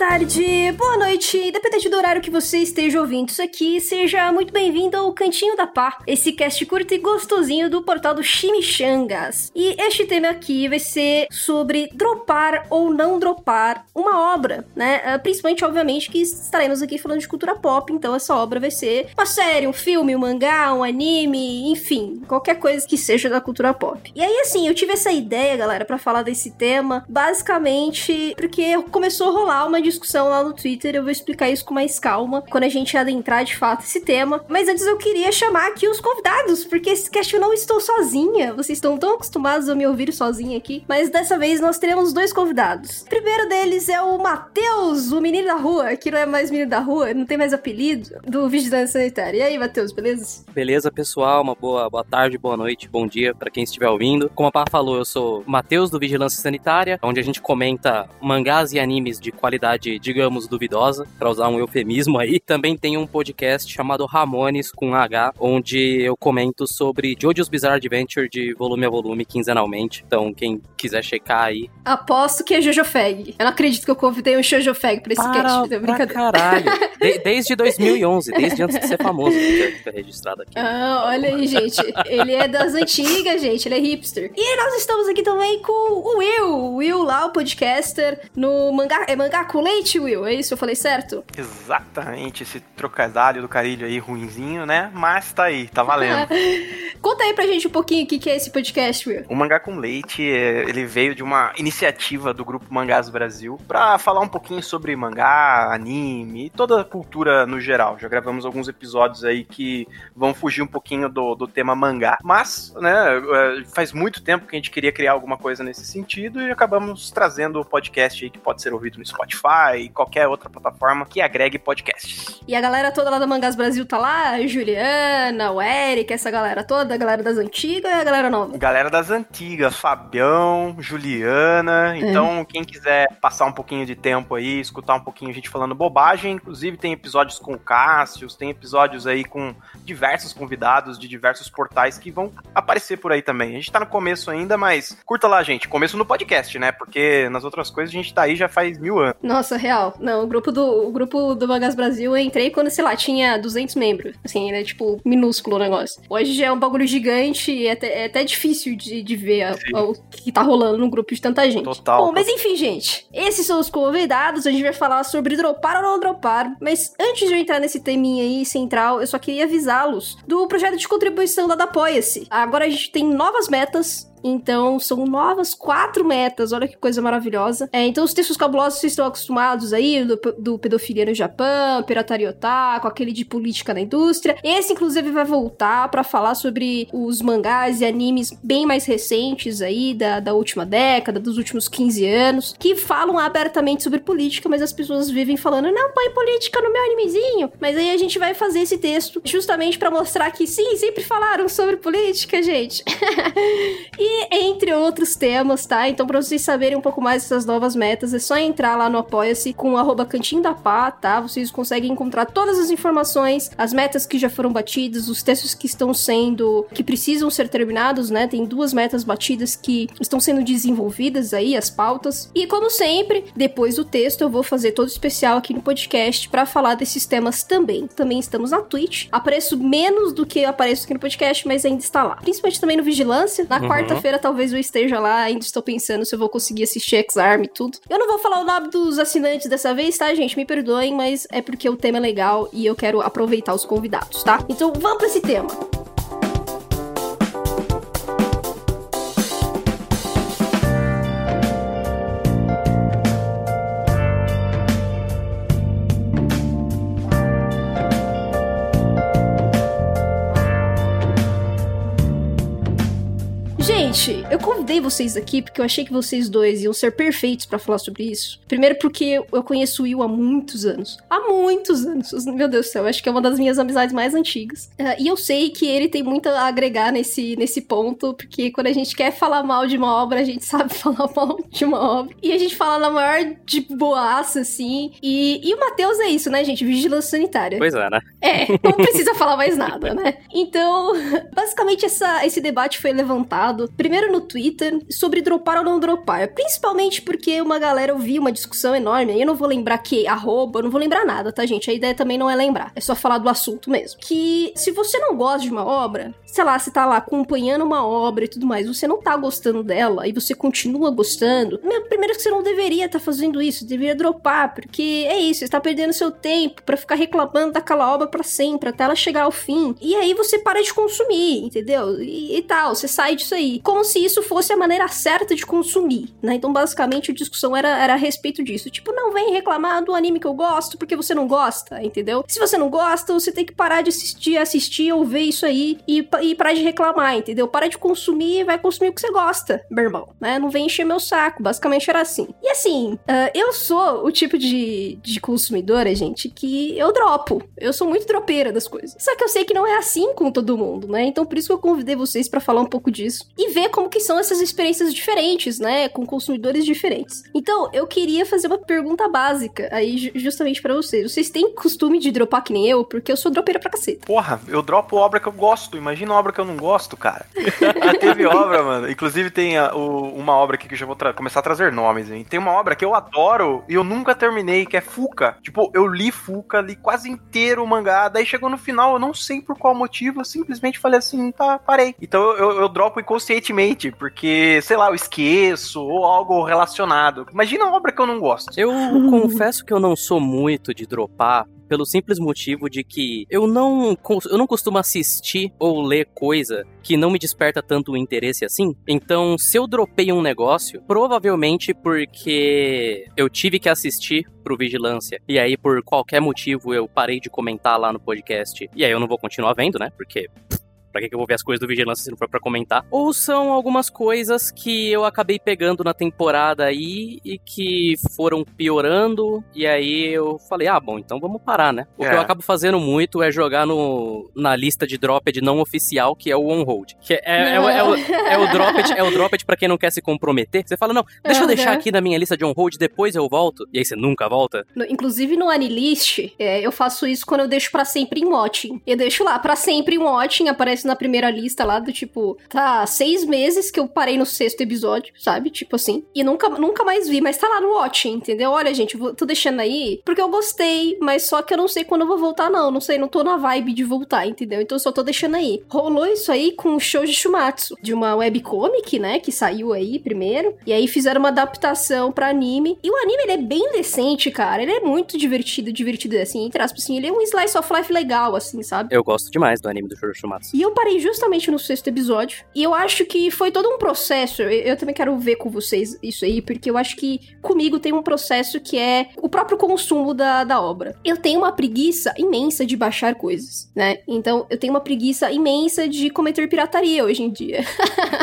tarde, boa noite, independente do horário que você esteja ouvindo isso aqui, seja muito bem-vindo ao Cantinho da Pá, esse cast curto e gostosinho do portal do Chimichangas. E este tema aqui vai ser sobre dropar ou não dropar uma obra, né? Ah, principalmente, obviamente, que estaremos aqui falando de cultura pop, então essa obra vai ser uma série, um filme, um mangá, um anime, enfim, qualquer coisa que seja da cultura pop. E aí, assim, eu tive essa ideia, galera, para falar desse tema, basicamente porque começou a rolar uma discussão lá no Twitter, eu vou explicar isso com mais calma quando a gente adentrar de fato esse tema. Mas antes eu queria chamar aqui os convidados, porque esse cast eu não estou sozinha. Vocês estão tão acostumados a me ouvir sozinha aqui, mas dessa vez nós teremos dois convidados. O primeiro deles é o Matheus, o menino da rua, que não é mais menino da rua, não tem mais apelido, do Vigilância Sanitária. E aí, Matheus, beleza? Beleza, pessoal, uma boa, boa tarde, boa noite, bom dia para quem estiver ouvindo. Como a Pá falou, eu sou Matheus do Vigilância Sanitária, onde a gente comenta mangás e animes de qualidade, digamos, duvidosa, para usar um eufemismo aí. Também tem um podcast chamado Ramones com H, onde eu comento sobre JoJo's Bizarre Adventure de volume a volume, quinzenalmente. Então, quem quiser checar aí. Aposto que é Jojo Fag. Eu não acredito que eu convidei um Jojo Fag pra esse Para cast. É pra brincadeira. caralho. De- desde 2011, desde antes de ser famoso, que fica registrado aqui. Ah, olha aí, gente. Ele é das antigas, gente. Ele é hipster. E nós estamos aqui também com o Will. O Will lá, o podcaster, no mangá. É mangá com leite, Will? É isso? Eu falei certo? Exatamente, esse trocadilho do carilho aí ruinzinho, né? Mas tá aí, tá valendo. Conta aí pra gente um pouquinho o que que é esse podcast, Will. O Mangá com Leite, é, ele veio de uma iniciativa do Grupo Mangás Brasil pra falar um pouquinho sobre mangá, anime e toda a cultura no geral. Já gravamos alguns episódios aí que vão fugir um pouquinho do, do tema mangá. Mas, né, é, faz muito tempo que a gente queria criar alguma coisa nesse sentido e acabamos trazendo o podcast aí que pode ser ouvido no Spotify e qualquer outra plataforma que agregue podcasts. E a galera toda lá da Mangás Brasil tá lá? A Juliana, o Eric, essa galera toda, a galera das antigas e a galera nova. Galera das antigas, Fabião, Juliana. Então, quem quiser passar um pouquinho de tempo aí, escutar um pouquinho a gente falando bobagem, inclusive tem episódios com o Cássio, tem episódios aí com diversos convidados de diversos portais que vão aparecer por aí também. A gente tá no começo ainda, mas curta lá, gente. Começo no podcast, né? Porque nas outras coisas a gente tá aí já faz mil anos. Nossa, real. Não, o grupo do, o grupo do Mangás Brasil eu entrei quando, sei lá, tinha 200 membros. Assim, era tipo minúsculo o negócio. Hoje já é um bagulho gigante e é até, é até difícil de, de ver a- Sim. o que tá rolando no grupo de tanta gente. Total. Bom, mas enfim, gente. Esses são os convidados. A gente vai falar sobre dropar ou não dropar. Mas antes de eu entrar nesse teminha aí central, eu só queria avisá-los do projeto de contribuição da Apoia-se. Agora a gente tem novas metas. Então, são novas quatro metas, olha que coisa maravilhosa. É, então, os textos cabulosos vocês estão acostumados aí, do, do pedofilia no Japão, pirataria otaku, aquele de política na indústria. Esse, inclusive, vai voltar pra falar sobre os mangás e animes bem mais recentes aí, da, da última década, dos últimos 15 anos, que falam abertamente sobre política, mas as pessoas vivem falando, não põe política no meu animezinho. Mas aí a gente vai fazer esse texto justamente pra mostrar que sim, sempre falaram sobre política, gente. E entre outros temas, tá? Então, pra vocês saberem um pouco mais dessas novas metas, é só entrar lá no Apoia-se com arroba Cantinho da Pá, tá? Vocês conseguem encontrar todas as informações, as metas que já foram batidas, os textos que estão sendo, que precisam ser terminados, né? Tem duas metas batidas que estão sendo desenvolvidas aí, as pautas. E como sempre, depois do texto, eu vou fazer todo especial aqui no podcast pra falar desses temas também. Também estamos na Twitch. Apareço menos do que apareço aqui no podcast, mas ainda está lá. Principalmente também no Vigilância. Na Uhum. Quarta-feira talvez eu esteja lá, ainda estou pensando se eu vou conseguir assistir X-Arm e tudo. Eu não vou falar o nome dos assinantes dessa vez, tá, gente? Me perdoem, mas é porque o tema é legal e eu quero aproveitar os convidados, tá? Então vamos pra esse tema. Gente, eu convidei vocês aqui porque eu achei que vocês dois iam ser perfeitos pra falar sobre isso. Primeiro porque eu conheço o Will há muitos anos. Há muitos anos. Meu Deus do céu, acho que é uma das minhas amizades mais antigas. Ah, e eu sei que ele tem muito a agregar nesse, nesse ponto, porque quando a gente quer falar mal de uma obra, a gente sabe falar mal de uma obra. E a gente fala na maior de boaça, assim. E, e o Matheus é isso, né, gente? Vigilância sanitária. Pois é, né? É, não precisa falar mais nada, né? Então, basicamente essa, esse debate foi levantado primeiro no Twitter Twitter sobre dropar ou não dropar. Principalmente porque uma galera ouviu uma discussão enorme, aí eu não vou lembrar que arroba, eu não vou lembrar nada, tá, gente? A ideia também não é lembrar, é só falar do assunto mesmo. Que se você não gosta de uma obra, sei lá, você tá lá acompanhando uma obra e tudo mais, você não tá gostando dela e você continua gostando, meu, primeiro que você não deveria estar tá fazendo isso, deveria dropar, porque é isso, você está perdendo seu tempo para ficar reclamando daquela obra para sempre, até ela chegar ao fim. E aí você para de consumir, entendeu? E, e, tal, você sai disso aí. Como se isso fosse a maneira certa de consumir, né? Então, basicamente, a discussão era, era a respeito disso. Tipo, não vem reclamar do anime que eu gosto porque você não gosta, entendeu? Se você não gosta, você tem que parar de assistir, assistir ou ver isso aí e, e parar de reclamar, entendeu? Para de consumir e vai consumir o que você gosta, meu irmão, né? Não vem encher meu saco. Basicamente era assim. E assim, uh, eu sou o tipo de, de consumidora, gente, que eu dropo. Eu sou muito dropeira das coisas. Só que eu sei que não é assim com todo mundo, né? Então por isso que eu convidei vocês para falar um pouco disso e ver como que são essas experiências diferentes, né? Com consumidores diferentes. Então, eu queria fazer uma pergunta básica aí justamente para vocês. Vocês têm costume de dropar que nem eu? Porque eu sou dropeira pra caceta. Porra, eu dropo obra que eu gosto. Imagina obra que eu não gosto, cara. Teve obra, mano. Inclusive tem a, o, uma obra aqui que eu já vou começar a trazer nomes, hein? Tem uma obra que eu adoro e eu nunca terminei, que é Fuca. Tipo, eu li Fuca, li quase inteiro o mangá, daí chegou no final, eu não sei por qual motivo, eu simplesmente falei assim, tá, parei. Então eu, eu, eu dropo inconscientemente, porque, sei lá, eu esqueço ou algo relacionado. Imagina uma obra que eu não gosto. Eu confesso que eu não sou muito de dropar pelo simples motivo de que eu não, eu não costumo assistir ou ler coisa que não me desperta tanto interesse assim. Então, se eu dropei um negócio, provavelmente porque eu tive que assistir pro Vigilância e aí por qualquer motivo eu parei de comentar lá no podcast e aí eu não vou continuar vendo, né? Porque Pra que, eu vou ver as coisas do Vigilância se não for pra comentar? Ou são algumas coisas que eu acabei pegando na temporada aí e que foram piorando, e aí eu falei, ah, bom, então vamos parar, né? O é. que eu acabo fazendo muito é jogar no, na lista de dropped não oficial, que é o on-hold. Que é, é, é, o, é, o, é o dropped, é o dropped pra quem não quer se comprometer. Você fala, não, deixa uhum. eu deixar aqui na minha lista de on-hold, depois eu volto. E aí você nunca volta. Inclusive no Anilist, é, eu faço isso quando eu deixo para sempre em watching. Eu deixo lá para sempre em watching, aparece aparece na primeira lista lá do tipo, tá seis meses que eu parei no sexto episódio, sabe? Tipo assim. E nunca, nunca mais vi, mas tá lá no Watching, entendeu? Olha, gente, vou, tô deixando aí porque eu gostei, mas só que eu não sei quando eu vou voltar, não. Não sei, não tô na vibe de voltar, entendeu? Então eu só tô deixando aí. Rolou isso aí com o show de Shumatsu, de uma webcomic, né? Que saiu aí primeiro. E aí fizeram uma adaptação pra anime. E o anime, ele é bem decente, cara. Ele é muito divertido, divertido, assim, entre aspas, assim. Ele é um slice of life legal, assim, sabe? Eu gosto demais do anime do Shoujo Shumatsu. E eu eu parei justamente no sexto episódio. E eu acho que foi todo um processo. Eu, eu, também quero ver com vocês isso aí, porque eu acho que comigo tem um processo que é o próprio consumo da, da obra. Eu tenho uma preguiça imensa de baixar coisas, né? Então eu tenho uma preguiça imensa de cometer pirataria hoje em dia.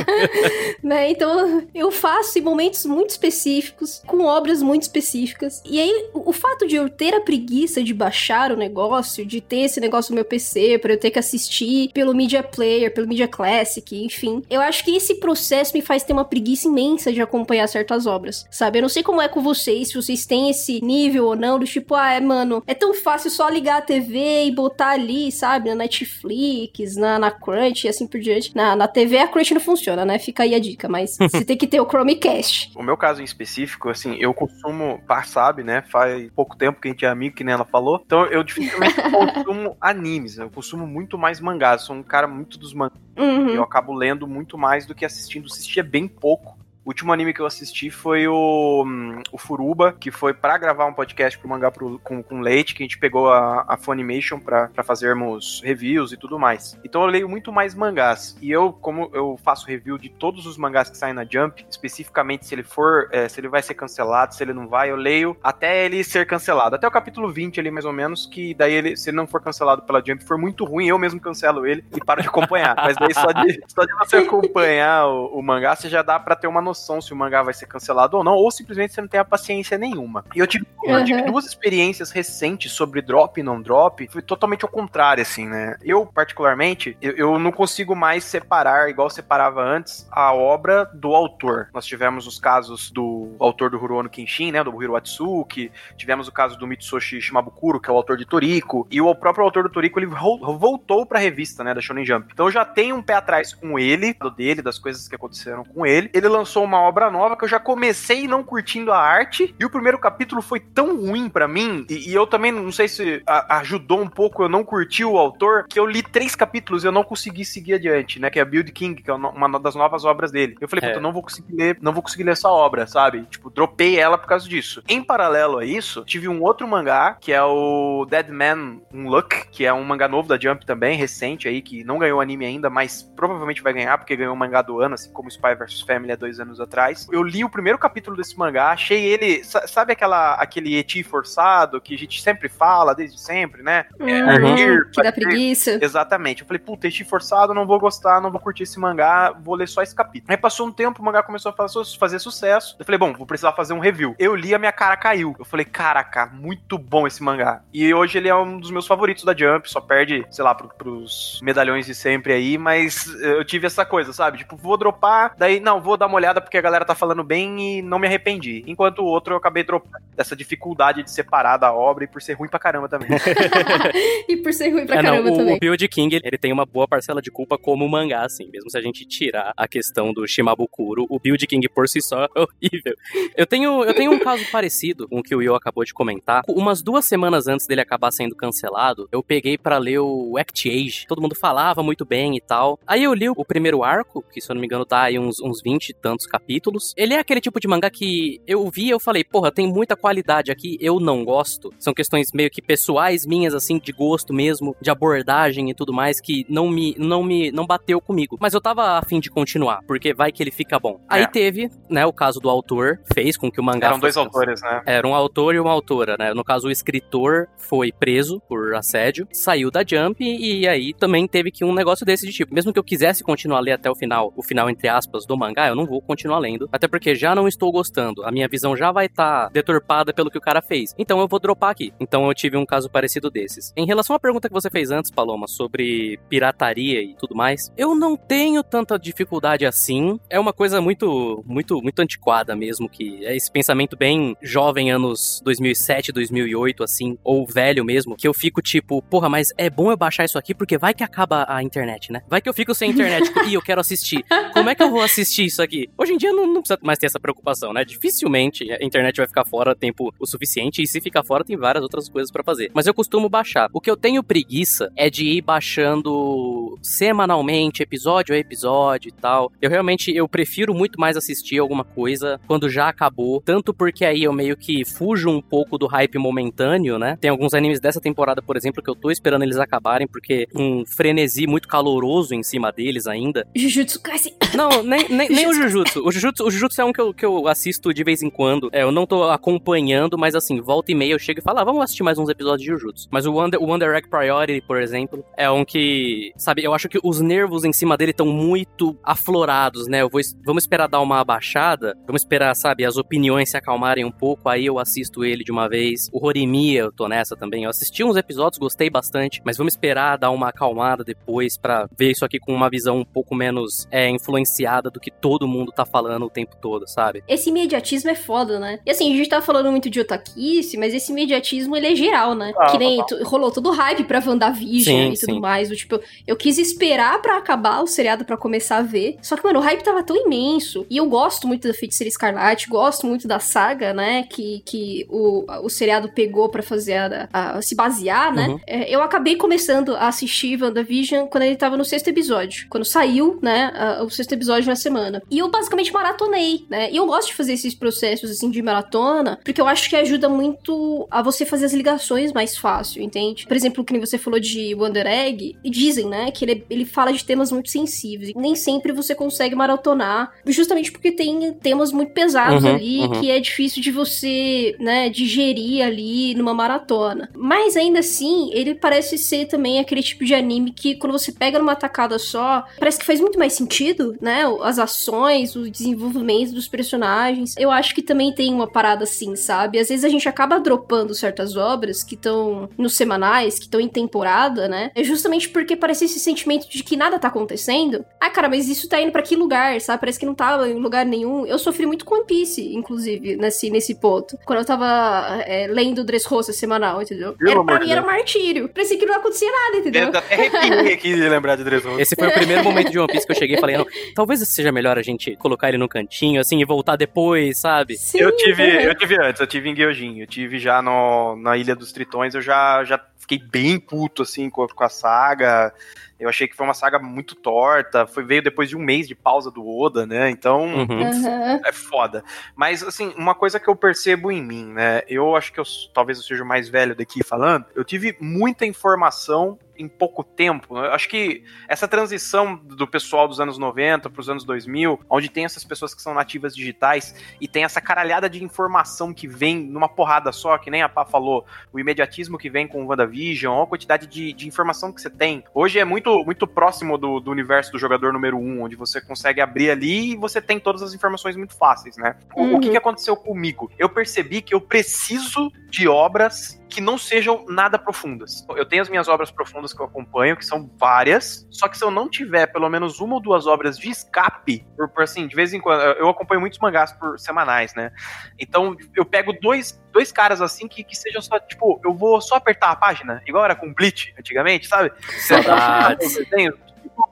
né? Então eu faço em momentos muito específicos, com obras muito específicas. E aí o, fato de eu ter a preguiça de baixar o negócio, de ter esse negócio no meu PC, para eu ter que assistir pelo mídia Media Player, pelo Media Classic, enfim. Eu acho que esse processo me faz ter uma preguiça imensa de acompanhar certas obras, sabe? Eu não sei como é com vocês, se vocês têm esse nível ou não, do tipo, ah, é, mano, é tão fácil só ligar a TV e botar ali, sabe? Na Netflix, na, na Crunch e assim por diante. Na, na TV a Crunch não funciona, né? Fica aí a dica, mas você tem que ter o Chromecast. O meu caso em específico, assim, eu consumo, par sabe, né? Faz pouco tempo que a gente é amigo, que nem ela falou. Então eu dificilmente consumo animes, né? Eu consumo muito mais mangás. Sou um cara muito dos mangás. Uhum. Eu acabo lendo muito mais do que assistindo. Assistia bem pouco. O último anime que eu assisti foi o, hum, o Furuba, que foi para gravar um podcast pro mangá pro, com, com Leite, que a gente pegou a, a Funimation para fazermos reviews e tudo mais. Então eu leio muito mais mangás. E eu, como eu faço review de todos os mangás que saem na Jump, especificamente se ele for, é, se ele vai ser cancelado, se ele não vai, eu leio até ele ser cancelado. Até o capítulo 20 ali, mais ou menos, que daí ele, se ele não for cancelado pela Jump, for muito ruim, eu mesmo cancelo ele e paro de acompanhar. Mas daí só de, só de você acompanhar o, o mangá, você já dá para ter uma noção noção se o mangá vai ser cancelado ou não, ou simplesmente você não tem a paciência nenhuma. E eu tive, eu tive duas experiências recentes sobre drop e não drop, foi totalmente ao contrário, assim, né? Eu, particularmente, eu, eu não consigo mais separar, igual separava antes, a obra do autor. Nós tivemos os casos do autor do Rurouni Kenshin, né, do Hiro Atsuki, tivemos o caso do Mitsushi Shimabukuro, que é o autor de Toriko, e o próprio autor do Toriko, ele voltou pra revista, né, da Shonen Jump. Então eu já tenho um pé atrás com ele, do dele, das coisas que aconteceram com ele. Ele lançou uma obra nova que eu já comecei não curtindo a arte, e o primeiro capítulo foi tão ruim para mim, e, e, eu também não sei se a, ajudou um pouco eu não curti o autor, que eu li três capítulos e eu não consegui seguir adiante, né, que é a Build King, que é uma das novas obras dele. Eu falei, é. puta, não vou conseguir ler, não vou conseguir ler essa obra, sabe? Tipo, dropei ela por causa disso. Em paralelo a isso, tive um outro mangá, que é o Dead Man Unluck, que é um mangá novo da Jump também, recente aí, que não ganhou anime ainda, mas provavelmente vai ganhar, porque ganhou o mangá do ano, assim como Spy vs Family há dois anos atrás. Eu li o primeiro capítulo desse mangá, achei ele, sabe aquela, aquele eti forçado que a gente sempre fala, desde sempre, né? Uhum, é, que dá preguiça. Exatamente. Eu falei, puta, eti forçado, não vou gostar, não vou curtir esse mangá, vou ler só esse capítulo. Aí passou um tempo, o mangá começou a fazer sucesso. Eu falei, bom, vou precisar fazer um review. Eu li, a minha cara caiu. Eu falei, caraca, muito bom esse mangá. E hoje ele é um dos meus favoritos da Jump, só perde, sei lá, pro, pros medalhões de sempre aí, mas eu tive essa coisa, sabe? Tipo, vou dropar, daí, não, vou dar uma olhada porque a galera tá falando bem e não me arrependi. Enquanto o outro eu acabei dropando dessa dificuldade de separar da obra e por ser ruim pra caramba também. e por ser ruim pra é, caramba não, o, também. O Build King, ele tem uma boa parcela de culpa como mangá, assim, mesmo se a gente tirar a questão do Shimabukuro, o Build King por si só é horrível. Eu tenho, eu tenho um caso parecido com o que o Will acabou de comentar. Umas duas semanas antes dele acabar sendo cancelado, eu peguei para ler o Act Age. Todo mundo falava muito bem e tal. Aí eu li o primeiro arco, que se eu não me engano tá aí uns, uns 20 e tantos capítulos. Ele é aquele tipo de mangá que eu vi e eu falei, porra, tem muita qualidade aqui, eu não gosto. São questões meio que pessoais minhas, assim, de gosto mesmo, de abordagem e tudo mais, que não me, não me, não bateu comigo. Mas eu tava afim de continuar, porque vai que ele fica bom. É. Aí teve, né, o caso do autor, fez com que o mangá... Eram dois autores, né? Era um autor e uma autora, né? No caso, o escritor foi preso por assédio, saiu da Jump e aí também teve que um negócio desse de tipo, mesmo que eu quisesse continuar a ler até o final, o final entre aspas do mangá, eu não vou continuar lendo, até porque já não estou gostando. A minha visão já vai estar tá deturpada pelo que o cara fez. Então eu vou dropar aqui. Então eu tive um caso parecido desses. Em relação à pergunta que você fez antes, Paloma, sobre pirataria e tudo mais, eu não tenho tanta dificuldade assim. É uma coisa muito, muito, muito antiquada mesmo, que é esse pensamento bem jovem, anos 2007, 2008, assim, ou velho mesmo, que eu fico tipo, porra, mas é bom eu baixar isso aqui porque vai que acaba a internet, né? Vai que eu fico sem internet tipo, e eu quero assistir. Como é que eu vou assistir isso aqui? Hoje em dia não, não precisa mais ter essa preocupação, né? Dificilmente a internet vai ficar fora tempo o suficiente e se ficar fora tem várias outras coisas para fazer. Mas eu costumo baixar. O que eu tenho preguiça é de ir baixando semanalmente, episódio a episódio e tal. Eu realmente eu prefiro muito mais assistir alguma coisa quando já acabou, tanto porque aí eu meio que fujo um pouco do hype momentâneo, né? Tem alguns animes dessa temporada, por exemplo, que eu tô esperando eles acabarem porque um frenesi muito caloroso em cima deles ainda. Jujutsu Kaisen. Não, nem, nem, nem o Jujutsu. O Jujutsu. O Jujutsu é um que eu, que eu assisto de vez em quando. É, eu não tô acompanhando, mas assim, volta e meia eu chego e falo, ah, vamos assistir mais uns episódios de Jujutsu. Mas o Wonder, o Wonder Egg Priority, por exemplo, é um que, sabe, eu acho que os nervos em cima dele estão muito aflorados, né? Eu vou, vamos esperar dar uma abaixada, vamos esperar, sabe, as opiniões se acalmarem um pouco, aí eu assisto ele de uma vez. O Horimi, eu tô nessa também. Eu assisti uns episódios, gostei bastante, mas vamos esperar dar uma acalmada depois para ver isso aqui com uma visão um pouco menos é, influenciada do que todo mundo tá falando o tempo todo, sabe? Esse imediatismo é foda, né? E assim, a gente tá falando muito de otaquice, mas esse imediatismo ele é geral, né? Ah, que nem rolou todo o hype pra WandaVision sim, e tudo sim. mais. Do, tipo, eu quis esperar para acabar o seriado para começar a ver. Só que, mano, o hype tava tão imenso. E eu gosto muito da Feiticeira Escarlate, gosto muito da saga, né? Que, que o, o seriado pegou para fazer a, a, a, se basear, né? Uhum. É, eu acabei começando a assistir WandaVision quando ele tava no sexto episódio. Quando saiu, né? A, o sexto episódio na semana. E eu basicamente maratonei, né? E eu gosto de fazer esses processos, assim, de maratona, porque eu acho que ajuda muito a você fazer as ligações mais fácil, entende? Por exemplo, que você falou de Wonder Egg, dizem, né, que ele, ele fala de temas muito sensíveis. Nem sempre você consegue maratonar, justamente porque tem temas muito pesados uhum, ali, uhum. que é difícil de você, né, digerir ali numa maratona. Mas ainda assim, ele parece ser também aquele tipo de anime que quando você pega numa tacada só, parece que faz muito mais sentido, né? As ações, o desenvolvimento dos personagens. Eu acho que também tem uma parada assim, sabe? Às vezes a gente acaba dropando certas obras que estão nos semanais, que estão em temporada, né? É justamente porque parece esse sentimento de que nada tá acontecendo. Ah, cara, mas isso tá indo para que lugar, sabe? Parece que não tava em lugar nenhum. Eu sofri muito com One Piece, inclusive, nesse, nesse ponto. Quando eu tava é, lendo Dressrosa semanal, entendeu? Era, pra mim era um martírio. Parecia que não acontecia nada, entendeu? Eu até arrepiei aqui de lembrar de Dressrosa. Esse foi o primeiro momento de One Piece que eu cheguei e falei, talvez seja melhor a gente colocar ele no cantinho, assim, e voltar depois, sabe? Sim, eu tive, uhum. eu tive antes, eu tive em Gyojin, eu tive já no, na Ilha dos Tritões, eu já, já fiquei bem puto, assim, com, com a saga. Eu achei que foi uma saga muito torta. Foi veio depois de um mês de pausa do Oda, né? Então uhum. é foda. Mas assim, uma coisa que eu percebo em mim, né? Eu acho que eu talvez eu seja o mais velho daqui falando. Eu tive muita informação em pouco tempo. Eu acho que essa transição do pessoal dos anos 90 para os anos 2000, onde tem essas pessoas que são nativas digitais e tem essa caralhada de informação que vem numa porrada só, que nem a Pá falou, o imediatismo que vem com o WandaVision, a quantidade de, de informação que você tem. Hoje é muito, muito próximo do, do universo do jogador número um, onde você consegue abrir ali e você tem todas as informações muito fáceis, né? Uhum. O que, que aconteceu comigo? Eu percebi que eu preciso de obras que não sejam nada profundas. Eu tenho as minhas obras profundas que eu acompanho, que são várias, só que se eu não tiver pelo menos uma ou duas obras de escape, por, por assim, de vez em quando, eu acompanho muitos mangás por semanais, né? Então eu pego dois, dois caras assim que, que sejam só, tipo, eu vou só apertar a página, igual era com Bleach antigamente, sabe? Saudades.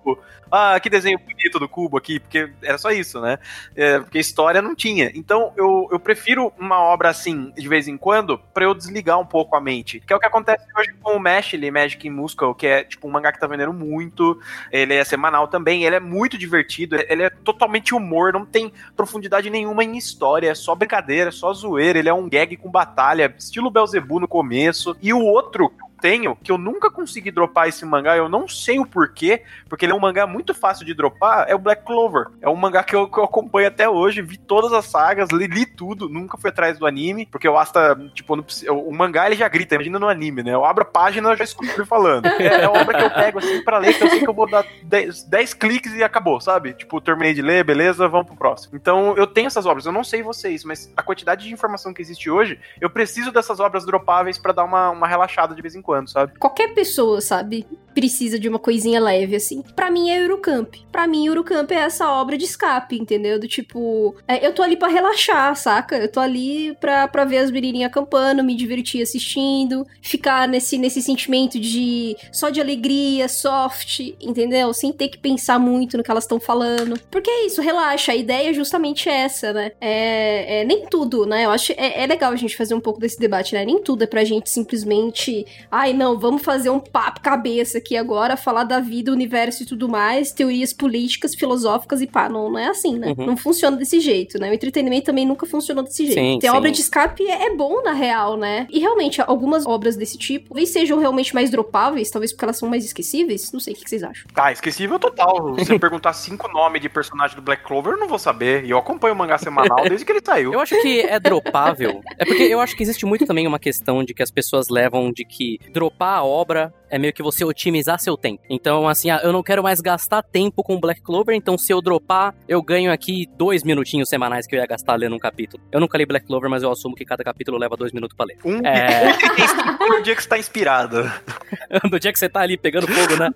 Tipo, ah, que desenho bonito do cubo aqui, porque era só isso, né? É, porque história não tinha. Então eu, eu prefiro uma obra assim, de vez em quando, para eu desligar um pouco a mente. Que é o que acontece hoje com o Mashley, Magic in Muscle, que é tipo um mangá que tá vendendo muito. Ele é semanal também, ele é muito divertido, ele é totalmente humor, não tem profundidade nenhuma em história, é só brincadeira, é só zoeira, ele é um gag com batalha, estilo Belzebu no começo. E o outro, tenho, que eu nunca consegui dropar esse mangá, eu não sei o porquê, porque ele é um mangá muito fácil de dropar, é o Black Clover. É um mangá que eu, que eu acompanho até hoje, vi todas as sagas, li, li, tudo, nunca fui atrás do anime, porque o Asta, tipo, o mangá ele já grita, imagina no anime, né? Eu abro a página e já escuto ele falando. É, é uma obra que eu pego assim pra ler, que eu sei que eu vou dar 10 cliques e acabou, sabe? Tipo, terminei de ler, beleza, vamos pro próximo. Então, eu tenho essas obras, eu não sei vocês, mas a quantidade de informação que existe hoje, eu preciso dessas obras dropáveis para dar uma, uma relaxada de vez em quando quando, sabe? Qualquer pessoa, sabe? Precisa de uma coisinha leve, assim. Para mim é Eurocamp. Para mim, Eurocamp é essa obra de escape, entendeu? Do tipo, é, eu tô ali para relaxar, saca? Eu tô ali pra, pra ver as menininhas acampando, me divertir assistindo, ficar nesse, nesse sentimento de só de alegria, soft, entendeu? Sem ter que pensar muito no que elas estão falando. Porque é isso, relaxa. A ideia é justamente essa, né? É, é nem tudo, né? Eu acho é, é legal a gente fazer um pouco desse debate, né? Nem tudo é pra gente simplesmente. Ai, não, vamos fazer um papo cabeça aqui agora, falar da vida, universo e tudo mais, teorias políticas, filosóficas e pá, não, não é assim, né? Uhum. Não funciona desse jeito, né? O entretenimento também nunca funcionou desse jeito. Sim, Ter sim. obra de escape é, é, bom, na real, né? E realmente, algumas obras desse tipo, talvez sejam realmente mais dropáveis, talvez porque elas são mais esquecíveis, não sei, o que vocês acham? Ah, esquecível total. Se você perguntar cinco nomes de personagem do Black Clover, eu não vou saber. E eu acompanho o mangá semanal desde que ele saiu. Eu acho que é dropável. É porque eu acho que existe muito também uma questão de que as pessoas levam de que dropar obra é meio que você otimizar seu tempo. Então, assim, ah, eu não quero mais gastar tempo com Black Clover, então se eu dropar, eu ganho aqui dois minutinhos semanais que eu ia gastar lendo um capítulo. Eu nunca li Black Clover, mas eu assumo que cada capítulo leva dois minutos pra ler. Um é... no dia que você tá inspirado. no dia que você tá ali pegando fogo, né?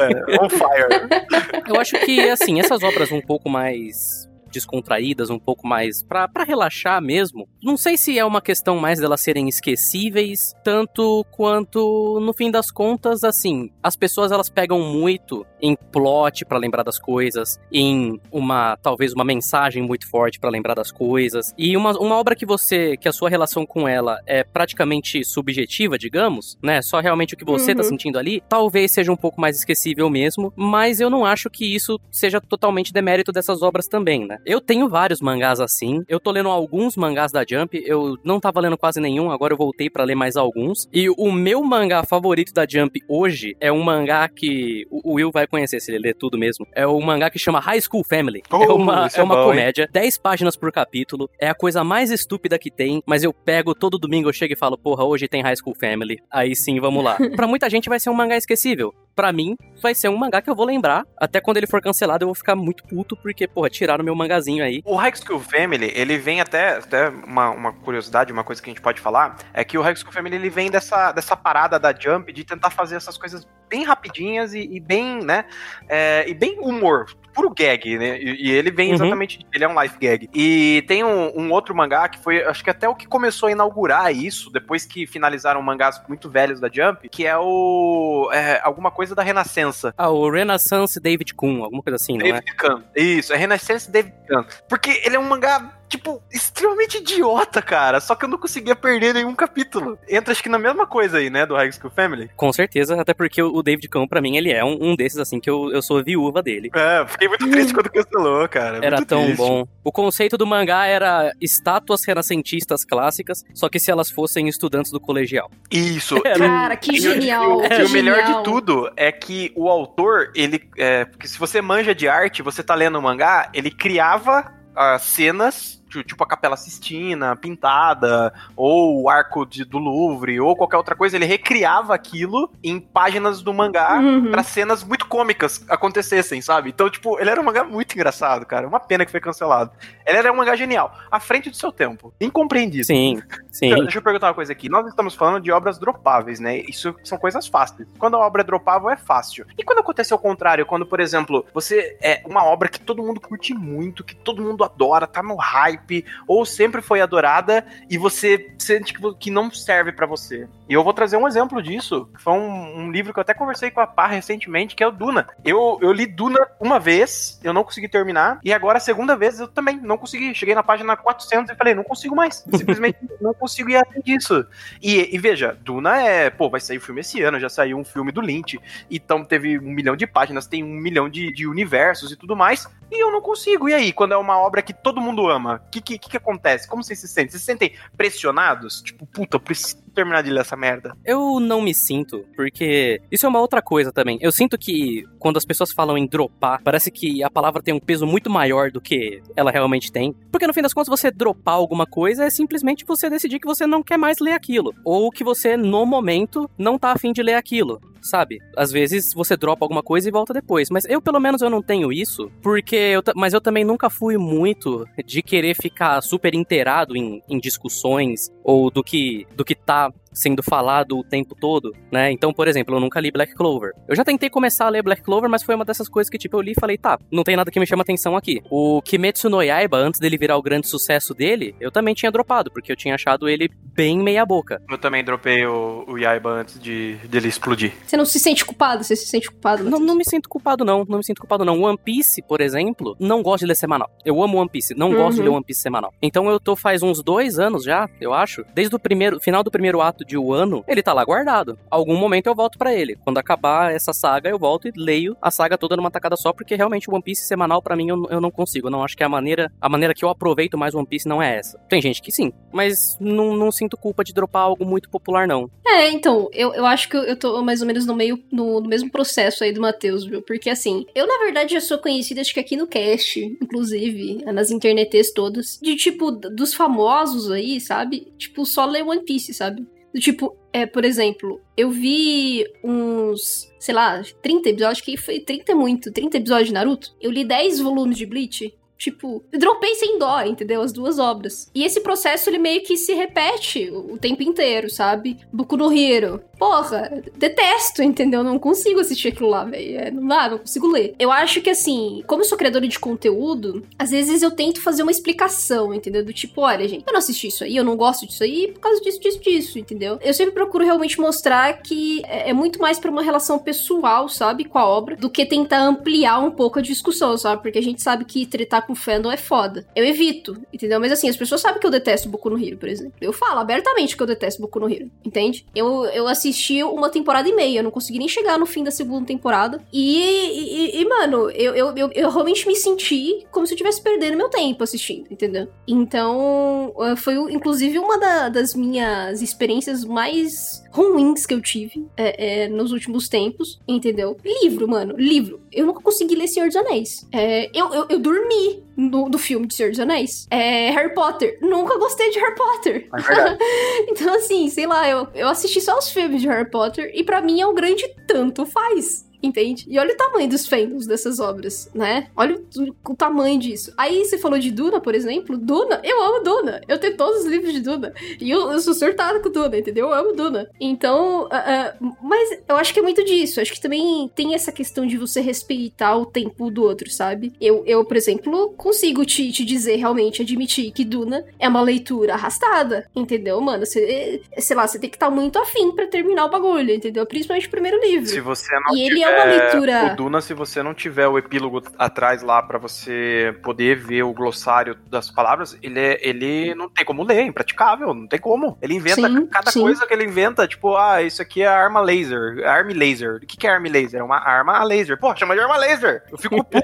É, on fire. Eu acho que, assim, essas obras um pouco mais descontraídas, um pouco mais para relaxar mesmo. Não sei se é uma questão mais delas serem esquecíveis, tanto quanto no fim das contas, assim, as pessoas elas pegam muito em plot para lembrar das coisas, em uma talvez uma mensagem muito forte para lembrar das coisas e uma, uma obra que você que a sua relação com ela é praticamente subjetiva, digamos, né? Só realmente o que você tá uhum. tá sentindo ali, talvez seja um pouco mais esquecível mesmo, mas eu não acho que isso seja totalmente demérito dessas obras também, né? Eu tenho vários mangás assim, eu tô lendo alguns mangás da Jump, eu não tava lendo quase nenhum, agora eu voltei para ler mais alguns. E o meu mangá favorito da Jump hoje é um mangá que o Will vai conhecer se ele ler tudo mesmo. É o mangá que chama High School Family. É oh, é uma, é uma bom, comédia, hein? 10 páginas por capítulo, é a coisa mais estúpida que tem, mas eu pego todo domingo, eu chego e falo, porra, hoje tem High School Family. Aí sim, vamos lá. pra muita gente vai ser um mangá esquecível. Pra mim, vai ser um mangá que eu vou lembrar. Até quando ele for cancelado, eu vou ficar muito puto, porque, porra, tiraram meu mangazinho aí. O High School Family, ele vem até, até uma, uma curiosidade, uma coisa que a gente pode falar, é que o High School Family, ele vem dessa, dessa parada da Jump de tentar fazer essas coisas bem rapidinhas e, e bem, né, é, e bem humor puro gag, né? E, e ele vem uhum. exatamente. Ele é um life gag. E tem um, um, outro mangá que foi, acho que até o que começou a inaugurar isso, depois que finalizaram mangás muito velhos da Jump, que é o. É, alguma coisa da Renascença. Ah, o Renaissance David Kuhn, alguma coisa assim, David não é? Kahn. Isso, é Renaissance David Kahn. Porque ele é um mangá tipo, extremamente idiota, cara. Só que eu não conseguia perder nenhum capítulo. Entra, acho que na mesma coisa aí, né, do High School Family. Com certeza, até porque o David Kahn, pra mim, ele é um, um desses, assim, que eu, eu sou viúva dele. É, fiquei muito triste quando cancelou, cara. Era muito tão triste. bom. O conceito do mangá era estátuas renascentistas clássicas, só que se elas fossem estudantes do colegial. Isso. Cara, que genial. E o melhor de tudo é que o autor, ele. É, porque se você manja de arte, você tá lendo o mangá, ele criava as cenas tipo a Capela Sistina, pintada, ou o arco de, do Louvre, ou qualquer outra coisa, ele recriava aquilo em páginas do mangá uhum. para cenas muito cômicas acontecessem, sabe? Então, tipo, ele era um mangá muito engraçado, cara. Uma pena que foi cancelado. Ele era um mangá genial, à frente do seu tempo, incompreendido. Sim, sim. Deixa eu perguntar uma coisa aqui. Nós estamos falando de obras dropáveis, né? Isso são coisas fáceis. Quando a obra é dropável, é fácil. E quando acontece ao contrário, quando, por exemplo, você é uma obra que todo mundo curte muito, que todo mundo adora, tá no hype, hype, ou sempre foi adorada e você sente que não serve para você. E eu vou trazer um exemplo disso, foi um, um, livro que eu até conversei com a Par recentemente, que é o Duna. Eu, eu li Duna uma vez, eu não consegui terminar, e agora a segunda vez eu também não consegui. Cheguei na página 400 e falei, não consigo mais. Simplesmente não consigo ir além disso. E, e, veja, Duna é, pô, vai sair o filme esse ano, já saiu um filme do Lynch, então teve um milhão de páginas, tem um milhão de, de universos e tudo mais, e eu não consigo. E aí, quando é uma obra que todo mundo ama, que, que, que acontece? Como vocês se sentem? Vocês se sentem pressionados? Tipo, puta, eu preciso terminar de ler essa merda. Eu não me sinto, porque isso é uma outra coisa também. Eu sinto que quando as pessoas falam em dropar, parece que a palavra tem um peso muito maior do que ela realmente tem. Porque no fim das contas, você dropar alguma coisa é simplesmente você decidir que você não quer mais ler aquilo. Ou que você, no momento, não tá afim de ler aquilo sabe? Às vezes você dropa alguma coisa e volta depois. Mas eu, pelo menos, eu não tenho isso. Porque eu, mas eu também nunca fui muito de querer ficar super inteirado em, em discussões ou do que, do que tá sendo falado o tempo todo, né? Então, por exemplo, eu nunca li Black Clover. Eu já tentei começar a ler Black Clover, mas foi uma dessas coisas que, tipo, eu li e falei, tá, não tem nada que me chama atenção aqui. O Kimetsu no Yaiba, antes dele virar o grande sucesso dele, eu também tinha dropado, porque eu tinha achado ele bem meia boca. Eu também dropei o, o Yaiba antes de dele explodir. Você não se sente culpado? Você se sente culpado? Não, não me sinto culpado, não. Não me sinto culpado, não. One Piece, por exemplo, não gosto de ler semanal. Eu amo One Piece, não uhum. gosto de ler One Piece semanal. Então eu tô faz uns dois anos já, eu acho, desde o primeiro, final do primeiro ato de Wano, ele tá lá guardado. Algum momento eu volto para ele. Quando acabar essa saga, eu volto e leio a saga toda numa tacada só, porque realmente One Piece semanal para mim eu, eu não consigo. Eu não acho que a maneira, a maneira que eu aproveito mais One Piece não é essa. Tem gente que sim, mas não, não sinto culpa de dropar algo muito popular, não. É, então, eu, eu acho que eu, tô mais ou menos no meio, no, no mesmo processo aí do Matheus, viu? Porque assim, eu na verdade já sou conhecida, acho que aqui no cast, inclusive, nas internetes todas, de tipo, dos famosos aí, sabe? Tipo, só ler One Piece, sabe? Do tipo, é, por exemplo, eu vi uns, sei lá, 30 episódios, acho que foi 30 é muito, 30 episódios de Naruto. Eu li 10 volumes de Bleach. Tipo, dropei sem dó, entendeu? As duas obras. E esse processo, ele meio que se repete o tempo inteiro, sabe? Boku no Hero. Porra, detesto, entendeu? Não consigo assistir aquilo lá, velho. É, não dá, não consigo ler. Eu acho que, assim, como eu sou criadora de conteúdo, às vezes eu tento fazer uma explicação, entendeu? Do tipo, olha, gente, eu não assisti isso aí, eu não gosto disso aí por causa disso, disso, disso, entendeu? Eu sempre procuro realmente mostrar que é, é muito mais para uma relação pessoal, sabe, com a obra, do que tentar ampliar um pouco a discussão, sabe? Porque a gente sabe que tretar com fandom é foda. Eu evito, entendeu? Mas assim, as pessoas sabem que eu detesto Boku no Hero, por exemplo. Eu falo abertamente que eu detesto Boku no Hero, entende? Eu, eu assisti uma temporada e meia, eu não consegui nem chegar no fim da segunda temporada. E, e, e mano, eu, eu, eu, eu, realmente me senti como se eu estivesse perdendo meu tempo assistindo, entendeu? Então, eh, foi inclusive uma da, das minhas experiências mais ruins que eu tive é, é, nos últimos tempos, entendeu? Livro, mano, livro. Eu nunca consegui ler Senhor dos Anéis. É, eu, eu, eu, dormi no, do filme de Senhor dos Anéis. É, Harry Potter. Nunca gostei de Harry Potter. É então, assim, sei lá, eu, eu assisti só os filmes de Harry Potter e para mim é um grande tanto faz entende? E olha o tamanho dos fandoms dessas obras, né? Olha o, o, tamanho disso. Aí você falou de Duna, por exemplo. Duna, eu amo Duna. Eu tenho todos os livros de Duna. E eu, eu sou surtada com Duna, entendeu? Eu amo Duna. Então, uh, uh, mas eu acho que é muito disso. Acho que também tem essa questão de você respeitar o tempo do outro, sabe? Eu, eu por exemplo, consigo te, te dizer realmente, admitir que Duna é uma leitura arrastada, entendeu, mano? Você, sei lá, você tem que estar tá muito afim para terminar o bagulho, entendeu? Principalmente o primeiro livro. Se você não e ele é uma leitura. O Duna, se você não tiver o epílogo atrás lá para você poder ver o glossário das palavras, ele, é, ele não tem como ler, é impraticável, não tem como. Ele inventa sim, cada sim. coisa que ele inventa, tipo, ah, isso aqui é arma laser, arme laser. O que, que é arma laser? É uma arma a laser. Pô, chama de arma laser. Eu fico puto.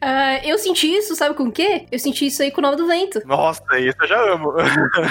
Uh, eu senti isso, sabe com o quê? Eu senti isso aí com o nome do vento. Nossa, isso eu já amo.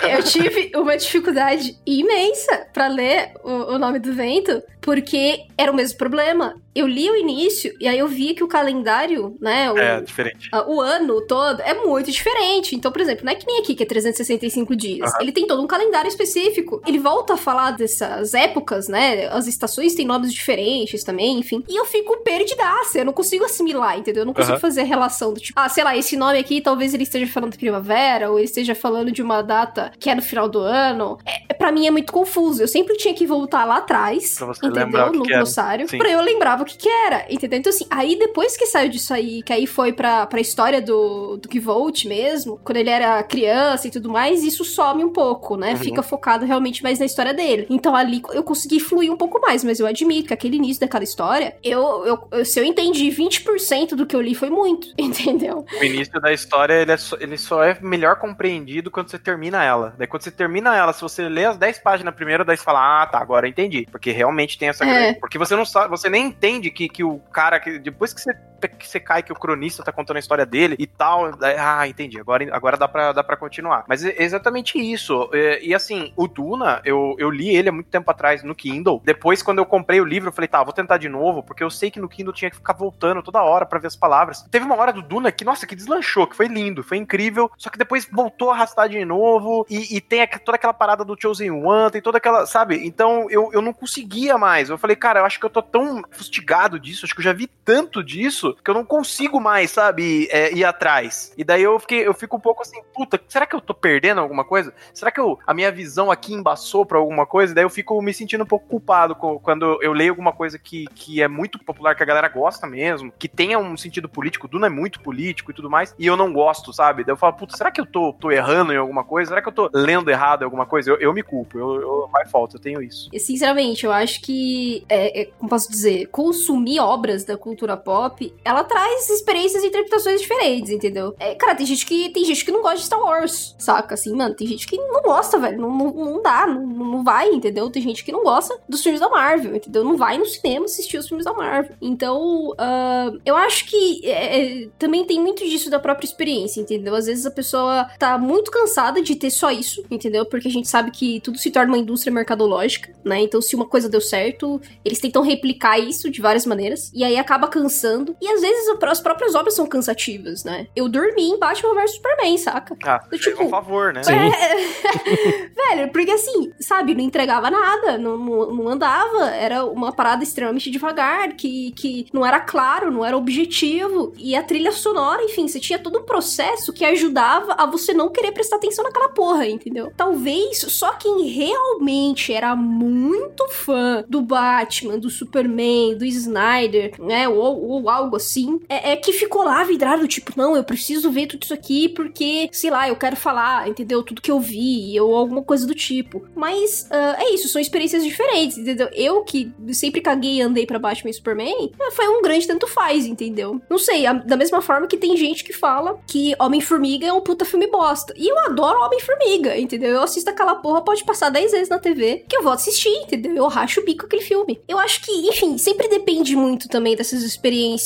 eu tive uma dificuldade imensa para ler o, o, nome do vento, porque era o mesmo problema. Eu li o início e aí eu vi que o calendário, né? O, é, diferente. Uh, o ano todo é muito diferente. Então, por exemplo, não é que nem aqui que é 365 dias. Uhum. Ele tem todo um calendário específico. Ele volta a falar dessas épocas, né? As estações têm nomes diferentes também, enfim. E eu fico perdidaça. Eu não consigo assimilar, entendeu? Eu não consigo uhum. fazer a relação do tipo, ah, sei lá, esse nome aqui talvez ele esteja falando de primavera, ou ele esteja falando de uma data que é no final do ano. É, para mim é muito confuso. Eu sempre tinha que voltar lá atrás, entendeu? No glossário, pra eu lembrar o que que era, entendeu? Então assim, aí depois que saiu disso aí, que aí foi pra, pra história do, do Givolt mesmo, quando ele era criança e tudo mais, isso some um pouco, né? Uhum. Fica focado realmente mais na história dele. Então ali eu consegui fluir um pouco mais, mas eu admito que aquele início daquela história, eu, eu, eu se eu entendi 20% do que eu li foi muito, entendeu? O início da história, ele, é só, ele só é melhor compreendido quando você termina ela. Daí quando você termina ela, se você lê as 10 páginas primeiro, daí você fala, ah, tá, agora eu entendi. Porque realmente tem essa... É. Porque você não sabe, você nem entende que, que o cara, que depois que você, que você cai, que o cronista tá contando a história dele e tal, ah, entendi, agora, agora dá, pra, dá pra continuar. Mas é exatamente isso. E, e assim, o Duna, eu, eu li ele há muito tempo atrás no Kindle. Depois, quando eu comprei o livro, eu falei, tá, vou tentar de novo, porque eu sei que no Kindle tinha que ficar voltando toda hora para ver as palavras. Teve uma hora do Duna que, nossa, que deslanchou, que foi lindo, foi incrível, só que depois voltou a arrastar de novo, e, e tem toda aquela parada do Chosen One, tem toda aquela, sabe? Então eu, eu não conseguia mais. Eu falei, cara, eu acho que eu tô tão fustigado disso, acho que eu já vi tanto disso, que eu não consigo mais, sabe, é, ir atrás. E daí eu fiquei, eu fico um pouco assim, puta, será que eu tô perdendo alguma coisa? Será que eu, a minha visão aqui embaçou pra alguma coisa? E daí eu fico me sentindo um pouco culpado quando eu leio alguma coisa que, que é muito popular, que a galera gosta mesmo, que tenha um sentido político, Duna é muito político e tudo mais, e eu não gosto, sabe? Daí eu falo, puta, será que eu tô, tô errando em alguma coisa? Será que eu tô lendo errado em alguma coisa? Eu, eu me culpo, eu, eu falta, eu tenho isso. Sinceramente, eu acho que, é, é, como posso dizer, consumir obras da cultura pop, ela traz experiências e interpretações diferentes, entendeu? É, cara, tem gente que tem gente que não gosta de Star Wars, saca? Assim, mano, tem gente que não gosta, velho, não, não, não dá, não, não vai, entendeu? Tem gente que não gosta dos filmes da Marvel, entendeu? Não vai no cinema assistir os filmes da Marvel. Então, uh, eu acho que é, é também tem muito disso da própria experiência, entendeu? Às vezes a pessoa tá muito cansada de ter só isso, entendeu? Porque a gente sabe que tudo se torna uma indústria mercadológica, né? Então, se uma coisa deu certo, eles tentam replicar isso de várias maneiras, e aí acaba cansando. E às às vezes as próprias obras são cansativas, né? Eu dormi em Batman vs Superman, saca? Ah, Do, tipo, um favor, né? É... Velho, porque assim, sabe, não entregava nada, não, não, não, andava, era uma parada extremamente devagar, que, que não era claro, não era objetivo, e a trilha sonora, enfim, você tinha todo um processo que ajudava a você não querer prestar atenção naquela porra, entendeu? Talvez só quem realmente era muito fã do Batman, do Superman, do Snyder, né, ou, ou algo assim, é, é, que ficou lá vidrado, tipo, não, eu preciso ver tudo isso aqui porque, sei lá, eu quero falar, entendeu? Tudo que eu vi, ou alguma coisa do tipo. Mas uh, é isso, são experiências diferentes, entendeu? Eu que sempre caguei e andei pra Batman e Superman, é, foi um grande tanto faz, entendeu? Não sei, a, da mesma forma que tem gente que fala que Homem-Formiga é um puta filme bosta. E eu adoro Homem-Formiga, entendeu? Eu assisto aquela porra, pode passar 10 vezes na TV, que eu vou assistir, entendeu? Eu racho o bico aquele filme. Eu acho que, enfim, sempre depende muito também dessas experiências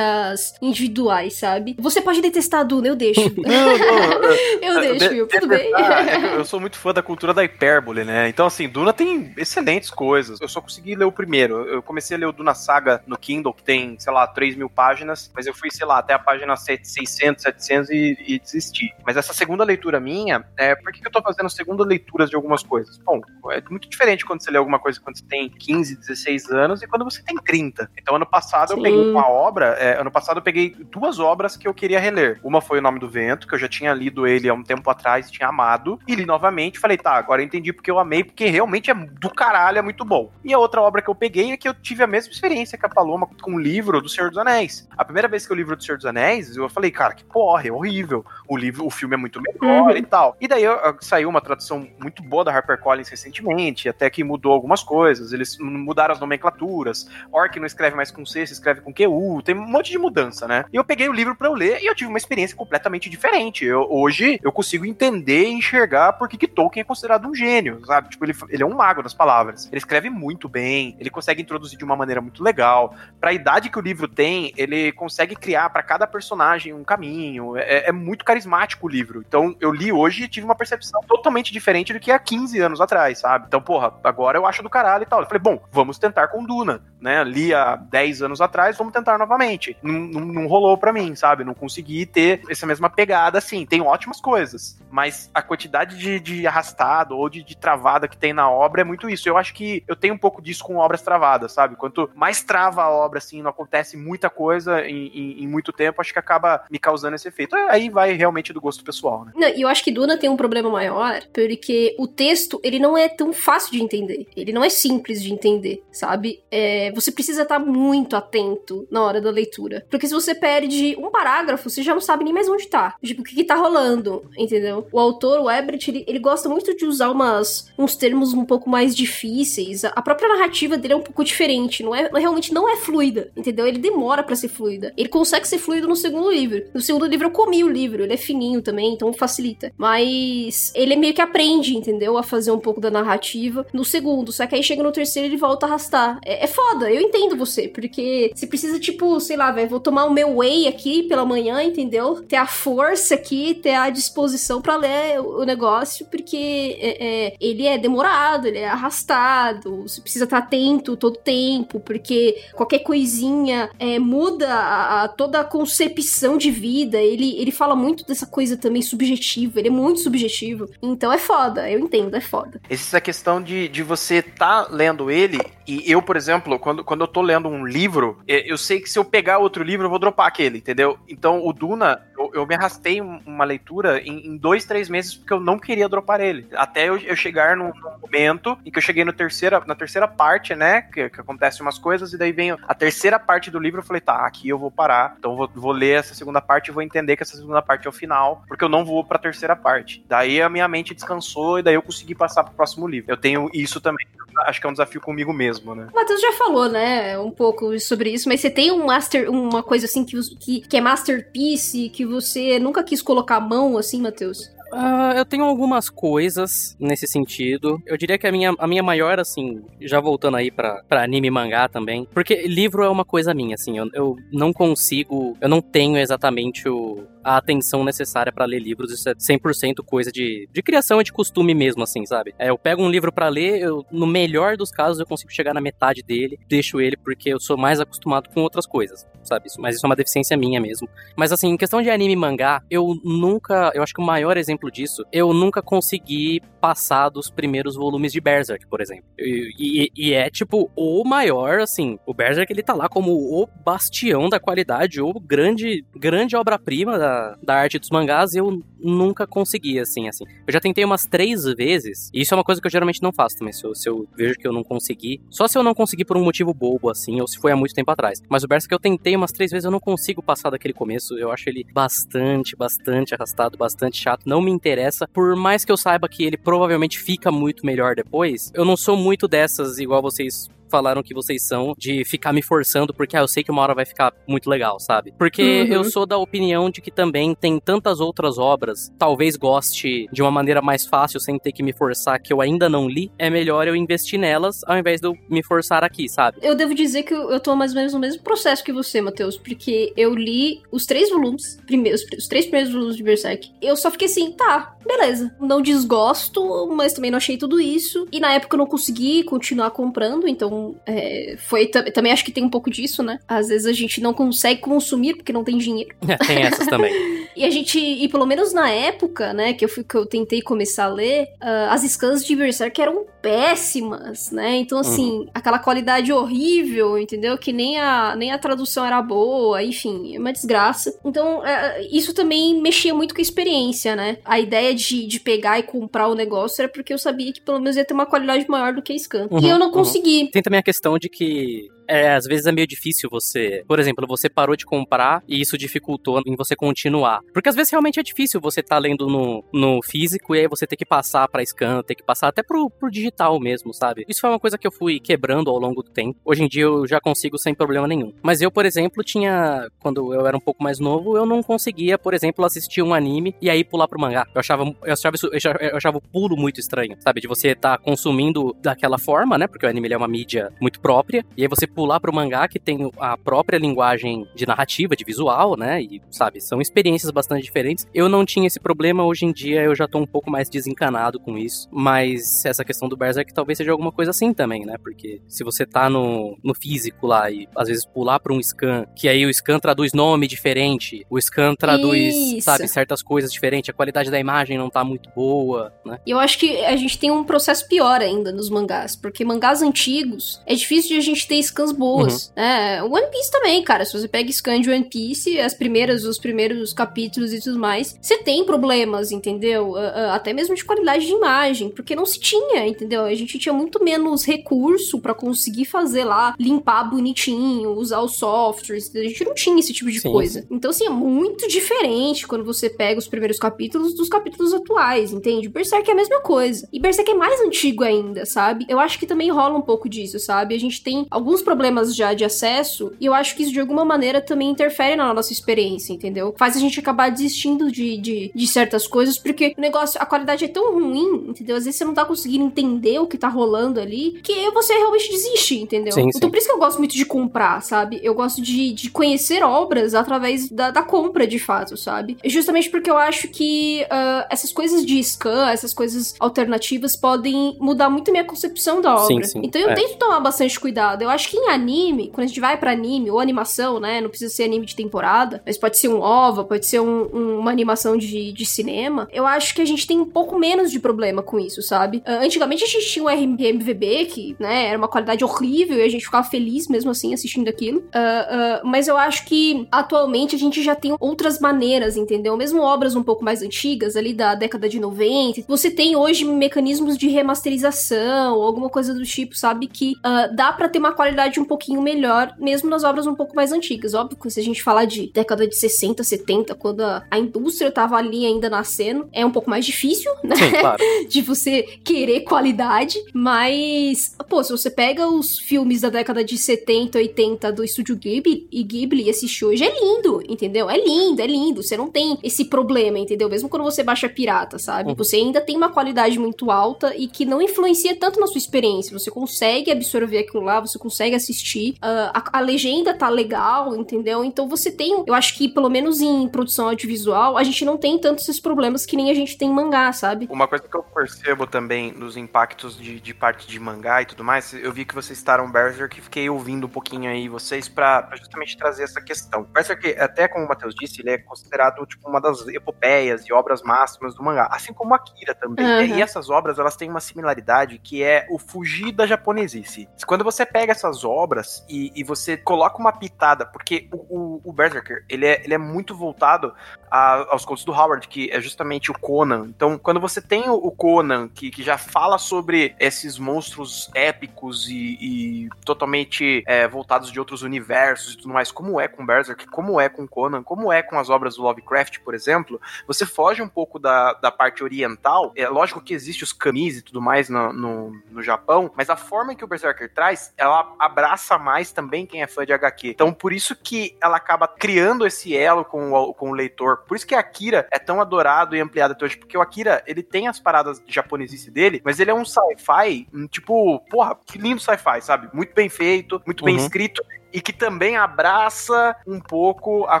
individuais, sabe? Você pode detestar a Duna, eu deixo. não, não, eu deixo, de, tudo bem. É eu sou muito fã da cultura da hipérbole, né? Então, assim, Duna tem excelentes coisas. Eu só consegui ler o primeiro. Eu comecei a ler o Duna Saga no Kindle, que tem, sei lá, 3 mil páginas, mas eu fui, sei lá, até a página 600, 700 e, e desisti. Mas essa segunda leitura minha, é, por que, que eu tô fazendo segunda leituras de algumas coisas? Bom, é muito diferente quando você lê alguma coisa quando você tem 15, 16 anos e quando você tem 30. Então, ano passado Sim. eu peguei uma obra, é, ano passado eu peguei duas obras que eu queria reler. Uma foi O Nome do Vento, que eu já tinha lido ele há um tempo atrás, tinha amado, e li novamente, falei, tá, agora eu entendi porque eu amei, porque realmente é do caralho, é muito bom. E a outra obra que eu peguei é que eu tive a mesma experiência que a Paloma com o livro do Senhor dos Anéis. A primeira vez que eu li o livro do Senhor dos Anéis, eu falei, cara, que porra, é horrível. O livro, o filme é muito melhor uhum. e tal. E daí saiu uma tradução muito boa da HarperCollins recentemente, até que mudou algumas coisas. Eles mudaram as nomenclaturas. Orc não escreve mais com C, se escreve com QU. Tem um monte de mudança, né? E eu peguei o livro para eu ler e eu tive uma experiência completamente diferente. Eu, hoje eu consigo entender e enxergar por que, Tolkien é considerado um gênio, sabe? Tipo, ele, ele é um mago das palavras. Ele escreve muito bem, ele consegue introduzir de uma maneira muito legal. Pra idade que o livro tem, ele consegue criar para cada personagem um caminho. É, é, muito carismático o livro. Então, eu li hoje e tive uma percepção totalmente diferente do que há 15 anos atrás, sabe? Então, porra, agora eu acho do caralho e tal. Eu falei, bom, vamos tentar com Duna, né? Li há 10 anos atrás, vamos tentar novamente. Não, não, não rolou para mim, sabe? Não consegui ter essa mesma pegada assim. Tem ótimas coisas, mas a quantidade de, de arrastado ou de, de travada que tem na obra é muito isso. Eu acho que eu tenho um pouco disso com obras travadas, sabe? Quanto mais trava a obra, assim, não acontece muita coisa em, em, em muito tempo, acho que acaba me causando esse efeito. Aí vai realmente do gosto pessoal, né? Não, e eu acho que Duna tem um problema maior, porque o texto, ele não é tão fácil de entender. Ele não é simples de entender, sabe? É, você precisa estar muito atento na hora da leitura. Porque se você perde um parágrafo, você já não sabe nem mais onde tá. Tipo, o que, que tá rolando, entendeu? O autor, o Ebert, ele, ele gosta muito de usar umas, uns termos um pouco mais difíceis. A própria narrativa dele é um pouco diferente. Não é, realmente não é fluida, entendeu? Ele demora para ser fluida. Ele consegue ser fluido no segundo livro. No segundo livro eu comi o livro, ele é fininho também, então facilita. Mas ele meio que aprende, entendeu? A fazer um pouco da narrativa no segundo. Só que aí chega no terceiro ele volta a arrastar. É, é foda, eu entendo você, porque você precisa, tipo, sei lá, velho, vou tomar o meu whey aqui pela manhã, entendeu? Ter a força aqui, ter a disposição para ler o negócio, porque é, é, ele é demorado, ele é arrastado, você precisa estar atento todo tempo, porque qualquer coisinha é, muda a, a, toda a concepção de vida. Ele, ele fala muito dessa coisa também subjetiva, ele é muito subjetivo. Então é foda, eu entendo, é foda. Essa questão de, de você tá lendo ele, e eu, por exemplo, quando, quando eu tô lendo um livro, eu sei que se eu pegar outro livro, eu vou dropar aquele, entendeu? Então o Duna, eu, eu me arrastei uma leitura em, em, dois, três meses porque eu não queria dropar ele. Até eu, eu chegar num, momento em que eu cheguei no terceira, na terceira parte, né? Que, que acontece umas coisas, e daí vem a terceira parte do livro. Eu falei, tá, aqui eu vou parar. Então vou, vou ler essa segunda parte e vou entender que essa segunda parte é o final, porque eu não vou pra terceira parte. Daí a minha mente descansou e daí eu consegui passar pro próximo livro. Eu tenho isso também acho que é um desafio comigo mesmo, né? O Matheus já falou, né, um pouco sobre isso, mas você tem um master, uma coisa assim que, que, que é masterpiece, que você nunca quis colocar a mão, assim, Matheus? Uh, eu tenho algumas coisas nesse sentido. Eu diria que a minha, a minha maior, assim, já voltando aí pra, pra anime e mangá também. Porque livro é uma coisa minha, assim, eu, eu não consigo, eu não tenho exatamente o, a atenção necessária para ler livros. Isso é 100% coisa de, de criação e de costume mesmo, assim, sabe? É, eu pego um livro para ler, eu, no melhor dos casos eu consigo chegar na metade dele, deixo ele porque eu sou mais acostumado com outras coisas, sabe? Mas isso é uma deficiência minha mesmo. Mas assim, em questão de anime e mangá, eu nunca, eu acho que o maior exemplo disso, eu nunca consegui passar dos primeiros volumes de Berserk, por exemplo. E, e, e é tipo o maior, assim, o Berserk ele tá lá como o bastião da qualidade, o grande, grande obra-prima da, da arte dos mangás, eu nunca consegui, assim, assim. Eu já tentei umas três vezes, e isso é uma coisa que eu geralmente não faço também, se eu, se eu vejo que eu não consegui. Só se eu não consegui por um motivo bobo, assim, ou se foi há muito tempo atrás. Mas o Berserk eu tentei umas três vezes, eu não consigo passar daquele começo. Eu acho ele bastante, bastante arrastado, bastante chato. Não me interessa. Por mais que eu saiba que ele provavelmente fica muito melhor depois, eu não sou muito dessas, igual vocês falaram que vocês são de ficar me forçando porque ah, eu sei que uma hora vai ficar muito legal, sabe? Porque uhum. eu sou da opinião de que também tem tantas outras obras, talvez goste de uma maneira mais fácil sem ter que me forçar que eu ainda não li, é melhor eu investir nelas ao invés de eu me forçar aqui, sabe? Eu devo dizer que eu tô mais ou menos no mesmo processo que você, Matheus, porque eu li os três volumes, primeiros, os três primeiros volumes de Berserk. Eu só fiquei assim, tá, beleza. Não desgosto, mas também não achei tudo isso. E na época eu não consegui continuar comprando, então é, foi também acho que tem um pouco disso, né? Às vezes a gente não consegue consumir porque não tem dinheiro. É, tem essas também. e a gente, e pelo menos na época, né, que eu, fui, que eu tentei começar a ler, uh, as scans de Berserk eram péssimas, né? Então, assim, uhum. aquela qualidade horrível, entendeu? Que nem a, nem a tradução era boa, enfim, é uma desgraça. Então, é, isso também mexia muito com a experiência, né? A ideia de, de pegar e comprar o negócio era porque eu sabia que pelo menos ia ter uma qualidade maior do que a scan. Uhum, e eu não uhum. consegui. Tem também a questão de que é, às vezes é meio difícil você. Por exemplo, você parou de comprar e isso dificultou em você continuar. Porque às vezes realmente é difícil você estar tá lendo no, no físico e aí você ter que passar pra scan, ter que passar até pro, pro digital mesmo, sabe? Isso foi uma coisa que eu fui quebrando ao longo do tempo. Hoje em dia eu já consigo sem problema nenhum. Mas eu, por exemplo, tinha. Quando eu era um pouco mais novo, eu não conseguia, por exemplo, assistir um anime e aí pular pro mangá. Eu achava, eu achava, isso, eu achava o pulo muito estranho, sabe? De você estar tá consumindo daquela forma, né? Porque o anime é uma mídia muito própria. E aí você pular pro mangá que tem a própria linguagem de narrativa, de visual, né? E, sabe, são experiências bastante diferentes. Eu não tinha esse problema, hoje em dia eu já tô um pouco mais desencanado com isso. Mas essa questão do Berserk talvez seja alguma coisa assim também, né? Porque se você tá no, no físico lá e às vezes pular pra um scan, que aí o scan traduz nome diferente, o scan traduz, isso. sabe, certas coisas diferentes, a qualidade da imagem não tá muito boa, né? E eu acho que a gente tem um processo pior ainda nos mangás, porque mangás antigos é difícil de a gente ter scans boas. Uhum. É, One Piece também, cara. Se você pega scan de One Piece, as primeiras, os primeiros capítulos e tudo mais, você tem problemas, entendeu? Uh, uh, até mesmo de qualidade de imagem, porque não se tinha, entendeu? A gente tinha muito menos recurso para conseguir fazer lá, limpar bonitinho, usar os softwares. A gente não tinha esse tipo de sim, coisa. Então, assim, é muito diferente quando você pega os primeiros capítulos dos capítulos atuais, entende? Berserk é a mesma coisa. E Berserk é mais antigo ainda, sabe? Eu acho que também rola um pouco disso, sabe? A gente tem alguns problemas já de acesso e eu acho que isso de alguma maneira também interfere na nossa experiência, entendeu? Faz a gente acabar desistindo de, de, de certas coisas porque o negócio, a qualidade é tão ruim, entendeu? Às vezes você não tá conseguindo entender o que tá rolando ali que você realmente desiste, entendeu? Sim, então sim. por isso que eu gosto muito de comprar, sabe? Eu gosto de, de conhecer obras através da, da compra, de fato, sabe? Justamente porque eu acho que uh, essas coisas de scan, essas coisas alternativas podem mudar muito a minha concepção da obra. Sim, então eu é. tento tomar bastante cuidado. Eu acho que em anime, quando a gente vai para anime ou animação, né? Não precisa ser anime de temporada, mas pode ser um OVA, pode ser um, um, uma animação de, de cinema. Eu acho que a gente tem um pouco menos de problema com isso, sabe? Uh, antigamente a gente tinha um RMVB que, né, era uma qualidade horrível e a gente ficava feliz mesmo assim assistindo aquilo. Uh, uh, mas eu acho que atualmente a gente já tem outras maneiras, entendeu? Mesmo obras um pouco mais antigas, ali da década de 90, você tem hoje mecanismos de remasterização ou alguma coisa do tipo, sabe? Que dá para ter uma qualidade um pouquinho melhor, mesmo nas obras um pouco mais antigas. Óbvio que se a gente falar de década de 60, 70, quando a, a indústria tava ali ainda nascendo, é um pouco mais difícil, né? Sim, claro. de você querer qualidade, mas, pô, se você pega os filmes da década de 70, 80 do estúdio Ghibli e Ghibli e assiste hoje, é lindo, entendeu? É lindo, é lindo. Você não tem esse problema, entendeu? Mesmo quando você baixa pirata, sabe? Uhum. Você ainda tem uma qualidade muito alta e que não influencia tanto na sua experiência. Você consegue absorver aquilo lá, você consegue assistir. Uh, a, a, legenda tá legal, entendeu? Então você tem, eu acho que pelo menos em produção audiovisual, a gente não tem tantos esses problemas que nem a gente tem em mangá, sabe? Uma coisa que eu percebo também nos impactos de, de parte de mangá e tudo mais, eu vi que vocês estaram Berserk e fiquei ouvindo um pouquinho aí vocês para justamente trazer essa questão. Berserk, até como o Matheus disse, ele é considerado tipo uma das epopeias e obras máximas do mangá, assim como Akira também. Uhum. E essas obras, elas têm uma similaridade que é o fugir da japonesice. Quando você pega essas obras e, e você coloca uma pitada, porque o, o, o Berserker, ele é, ele é muito voltado a, aos contos do Howard, que é justamente o Conan. Então, quando você tem o, Conan, que, que já fala sobre esses monstros épicos e, e totalmente é, voltados de outros universos e tudo mais, como é com Berserk, como é com Conan, como é com as obras do Lovecraft, por exemplo, você foge um pouco da, da parte oriental. É lógico que existe os kamis e tudo mais no, no, no Japão, mas a forma que o Berserker traz, ela abraça mais também quem é fã de HQ. Então, por isso que ela acaba criando esse elo com o, com o leitor. Por isso que a Akira é tão adorado e ampliado até hoje, porque o Akira, ele tem as paradas japonesice dele, mas ele é um sci-fi, tipo, porra, que lindo sci-fi, sabe? Muito bem feito, muito bem uhum. escrito e que também abraça um pouco a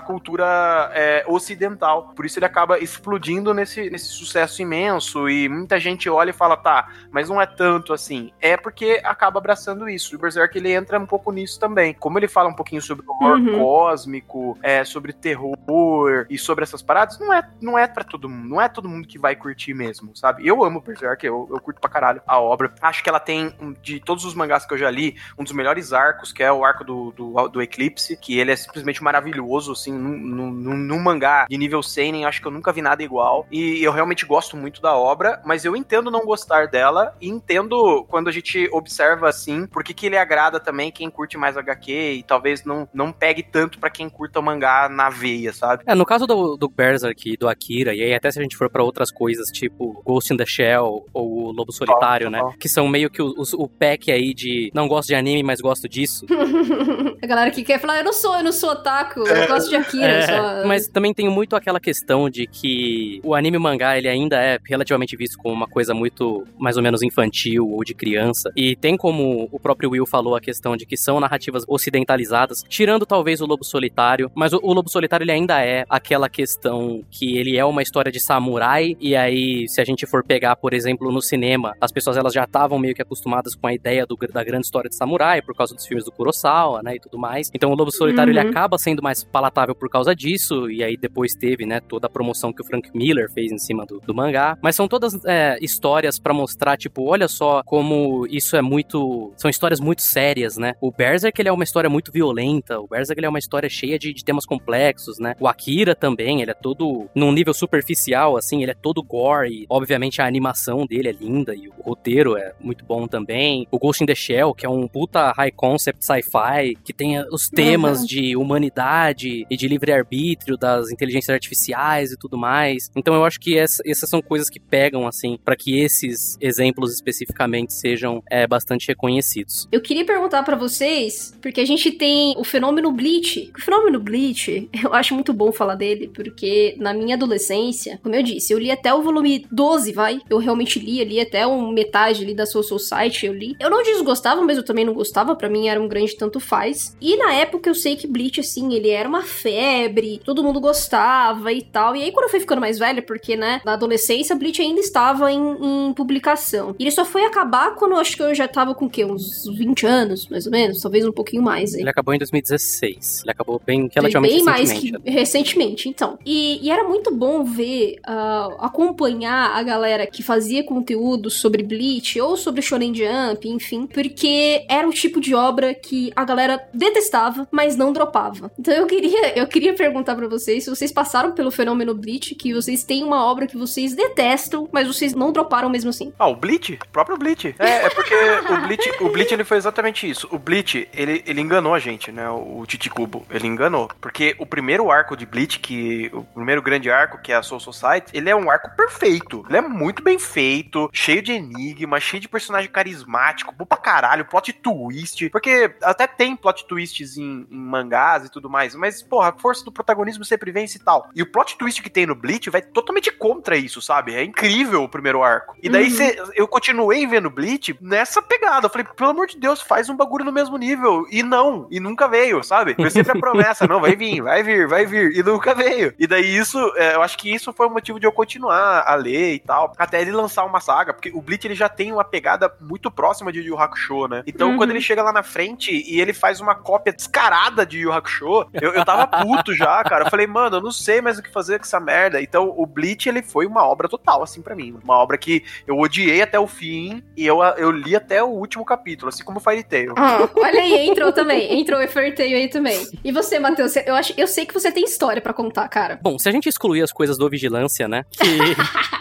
cultura é, ocidental. Por isso ele acaba explodindo nesse, nesse sucesso imenso e muita gente olha e fala, tá, mas não é tanto assim. É porque acaba abraçando isso. O Berserk ele entra um pouco nisso também. Como ele fala um pouquinho sobre o horror uhum. cósmico, é, sobre terror e sobre essas paradas, não é, não é para todo mundo. Não é todo mundo que vai curtir mesmo, sabe? Eu amo Berserk, eu, eu curto pra caralho a obra. Acho que ela tem, de todos os mangás que eu já li, um dos melhores arcos, que é o arco do do, do Eclipse, que ele é simplesmente maravilhoso, assim, num, num, num mangá de nível seinen, acho que eu nunca vi nada igual. E eu realmente gosto muito da obra, mas eu entendo não gostar dela e entendo quando a gente observa assim, porque que ele agrada também quem curte mais HQ e talvez não, não pegue tanto para quem curta o mangá na veia, sabe? É, no caso do, do Berserk e do Akira, e aí até se a gente for para outras coisas, tipo Ghost in the Shell ou o Lobo Solitário, né? Que são meio que o, o, o pack aí de não gosto de anime, mas gosto disso. A galera que quer falar, eu não sou, eu não sou otaku, eu é. gosto de Akira. É, só... Mas também tem muito aquela questão de que o anime mangá, ele ainda é relativamente visto como uma coisa muito, mais ou menos infantil ou de criança. E tem como o próprio Will falou a questão de que são narrativas ocidentalizadas, tirando talvez o Lobo Solitário, mas o, o Lobo Solitário ele ainda é aquela questão que ele é uma história de samurai, e aí se a gente for pegar, por exemplo, no cinema, as pessoas elas já estavam meio que acostumadas com a ideia do, da grande história de samurai, por causa dos filmes do Kurosawa, né, e tudo mais. Então o Lobo Solitário uhum. ele acaba sendo mais palatável por causa disso, e aí depois teve, né, toda a promoção que o Frank Miller fez em cima do, do mangá. Mas são todas é, histórias para mostrar, tipo, olha só como isso é muito. São histórias muito sérias, né? O Berserk ele é uma história muito violenta, o Berserk ele é uma história cheia de, de temas complexos, né? O Akira também, ele é todo num nível superficial, assim, ele é todo gore. E, obviamente a animação dele é linda e o roteiro é muito bom também. O Ghost in the Shell, que é um puta high concept sci-fi, que tem os temas uhum. de humanidade e de livre-arbítrio das inteligências artificiais e tudo mais. Então eu acho que essa, essas são coisas que pegam, assim, para que esses exemplos especificamente sejam é, bastante reconhecidos. Eu queria perguntar para vocês, porque a gente tem o fenômeno Bleach. O fenômeno Bleach, eu acho muito bom falar dele, porque na minha adolescência, como eu disse, eu li até o volume 12, vai. Eu realmente li, ali até um metade ali da Soul Society, eu li. Eu não desgostava, mas eu também não gostava, para mim era um grande tanto faz. E na época eu sei que Bleach, assim, ele era uma febre, todo mundo gostava e tal. E aí quando eu fui ficando mais velha, porque, né, na adolescência, Bleach ainda estava em, em publicação. E ele só foi acabar quando eu acho que eu já tava com o quê? Uns 20 anos, mais ou menos? Talvez um pouquinho mais. Hein? Ele acabou em 2016. Ele acabou bem relativamente bem mais que recentemente, então. E, e era muito bom ver, uh, acompanhar a galera que fazia conteúdo sobre Bleach ou sobre Shonen Jump, enfim, porque era o tipo de obra que a galera detestava, mas não dropava. Então eu queria, eu queria perguntar para vocês se vocês passaram pelo fenômeno Bleach, que vocês têm uma obra que vocês detestam, mas vocês não droparam mesmo assim. Ah, o Bleach? O próprio Bleach. É, é porque o Bleach, o Bleach ele foi exatamente isso. O Bleach, ele, ele enganou a gente, né? O Titicubo, ele enganou. Porque o primeiro arco de Bleach, que o primeiro grande arco, que é a Soul Society, ele é um arco perfeito. Ele é muito bem feito. cheio de enigma, cheio de personagem carismático, bom pra caralho, plot twist. Porque até tem plot twists em, em mangás e tudo mais, mas, porra, a força do protagonismo sempre vence e tal. E o plot twist que tem no Bleach vai totalmente contra isso, sabe? É incrível o primeiro arco. E daí Uhum. cê- eu continuei vendo Bleach nessa pegada. Eu falei, pelo amor de Deus, faz um bagulho no mesmo nível. E não, e nunca veio, sabe? Foi sempre a promessa, não, vai vir, vai vir, vai vir. E nunca veio. E daí isso, é, eu acho que isso foi o motivo de eu continuar a ler e tal. Até ele lançar uma saga, porque o Bleach ele já tem uma pegada muito próxima de Yu Yu Hakusho, né? Então Uhum. quando ele chega lá na frente e ele faz uma cópia descarada de Yu Hakusho, eu, eu tava puto já, cara. Eu falei, mano, eu não sei mais o que fazer com essa merda. Então o Bleach ele foi uma obra total, assim, pra mim. Uma obra que eu odiei até o fim e eu, eu li até o último capítulo, assim como Fairy Tail. Ah, olha aí, entrou também. Entrou o Fairytale aí também. E você, Matheus? Eu, acho, eu sei que você tem história pra contar, cara. Bom, se a gente excluir as coisas do Vigilância, né? Que...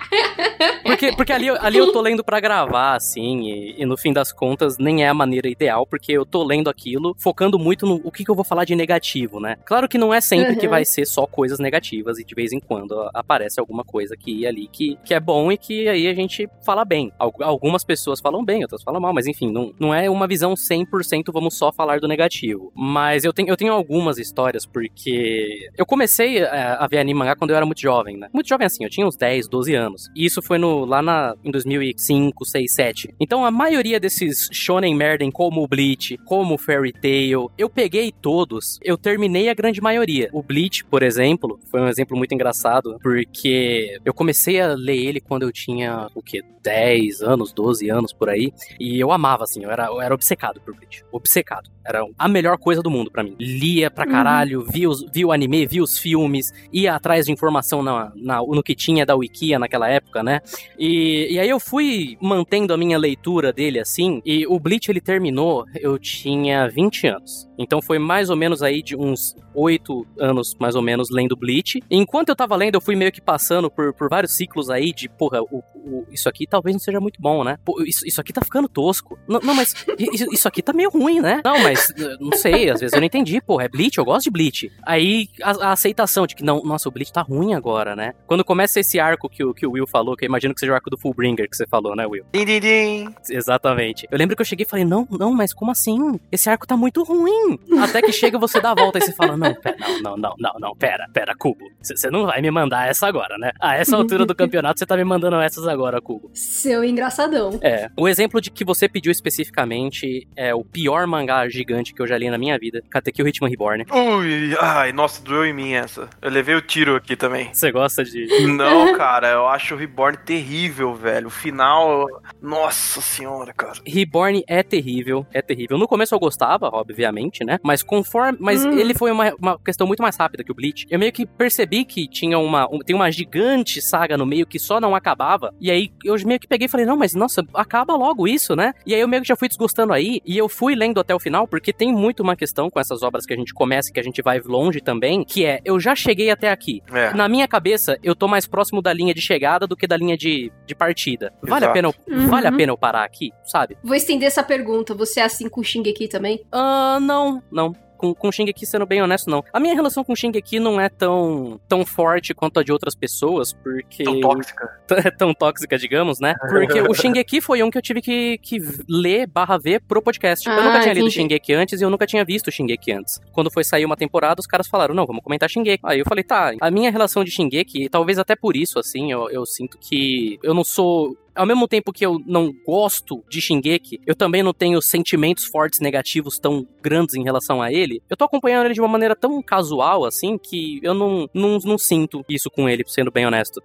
porque porque ali, eu- ali eu tô lendo pra gravar, assim, e, e no fim das contas nem é a maneira ideal, porque eu tô lendo aquilo focando muito no o que, que eu vou falar de negativo, né? Claro que não é sempre que Uhum. vai ser só coisas negativas e de vez em quando a- aparece alguma coisa aqui e ali que, que é bom e que aí a gente fala bem. Al- Algumas pessoas falam bem, outras falam mal, mas enfim, não, não é uma visão 100% vamos só falar do negativo. Mas eu tenho, eu tenho algumas histórias porque eu comecei é, a ver anime mangá quando eu era muito jovem, né? Muito jovem assim, eu tinha uns 10, 12 anos. E isso foi no, lá na, em 2005, 6, 7. Então a maioria desses shonen merden, como o Bleach, como o Fairy Tail, eu peguei todos, eu terminei a grande maioria. O Bleach, por exemplo, foi um exemplo muito engraçado, porque eu comecei a ler ele quando eu tinha, o quê? 10 anos, 12 anos por aí. E eu amava, assim, eu era, eu era obcecado por Bleach. Obcecado. Era a melhor coisa do mundo pra mim. Lia pra Uhum. caralho, via, os, via o anime, via os filmes, ia atrás de informação na, na- no que tinha da Wikia naquela época, né? E, e aí eu fui mantendo a minha leitura dele assim, e o Bleach ele terminou, eu tinha 20 anos. Então foi mais ou menos aí de uns 8 anos, mais ou menos, lendo Bleach. E enquanto eu tava lendo, eu fui meio que passando por, por vários ciclos aí de, porra, o, o- isso aqui talvez não seja muito bom, né? Pô, isso, isso aqui tá ficando tosco. Não, não, mas isso, isso aqui tá meio ruim, né? Não, mas eh, não sei, às vezes eu não entendi, porra, é Bleach, eu gosto de Bleach. Aí a, a aceitação de que, não, nossa, o Bleach tá ruim agora, né? Quando começa esse arco que o, que o Will falou, que eu imagino que seja o arco do Fullbringer que você falou, né, Will? Din, din, din. Exatamente. Eu lembro que eu cheguei e falei, não, não, mas como assim? Esse arco tá muito ruim. Até que chega, você dá a volta e você fala, não, pera, não, não, não, não, não, pera, pera, Cubo. Você não vai me mandar essa agora, né? A essa altura do campeonato, você tá me mandando essas agora, Cubo. Seu engraçadão. É. O exemplo de que você pediu especificamente é o pior mangá gigante que eu já li na minha vida, Katekyo Hitman Reborn. Ui, ai, nossa, doeu em mim essa. Eu levei o tiro aqui também. Você gosta de. Não, cara, eu acho o Reborn terrível, velho. O final. Nossa senhora, cara. Reborn é terrível, é terrível. No começo eu gostava, obviamente, né? Mas conforme. Mas Hum. ele foi uma, uma questão muito mais rápida que o Bleach. Eu meio que percebi que tinha uma. um- tem uma gigante saga no meio que só não acabava. E aí eu meio que peguei e falei, não, mas nossa, acaba logo isso, né? E aí eu meio que já fui desgostando aí. E eu fui lendo até o final, porque tem muito uma questão com essas obras que a gente começa e que a gente vai longe também, que é, eu já cheguei até aqui. É. Na minha cabeça, eu tô mais próximo da linha de chegada do que da linha de, de partida. Vale a, pena, eu- vale a Uhum. pena eu parar aqui, sabe? Vou estender essa pergunta. Você é assim com o Shingeki também? Ah, não, não. Com, com Shingeki, sendo bem honesto, não. A minha relação com Shingeki não é tão, tão forte quanto a de outras pessoas, porque... Tão tóxica. é tão tóxica, digamos, né? Porque o Shingeki foi um que eu tive que, que ler barra ver pro podcast. eu Ah, nunca tinha lido entendi. Shingeki antes e eu nunca tinha visto Shingeki antes. Quando foi sair uma temporada, os caras falaram, não, vamos comentar Shingeki. Aí eu falei, tá, a minha relação de Shingeki, talvez até por isso, assim, eu, eu sinto que eu não sou... Ao mesmo tempo que eu não gosto de Shingeki, eu também não tenho sentimentos fortes negativos tão grandes em relação a ele. Eu tô acompanhando ele de uma maneira tão casual, assim, que eu não, não, não sinto isso com ele, sendo bem honesto.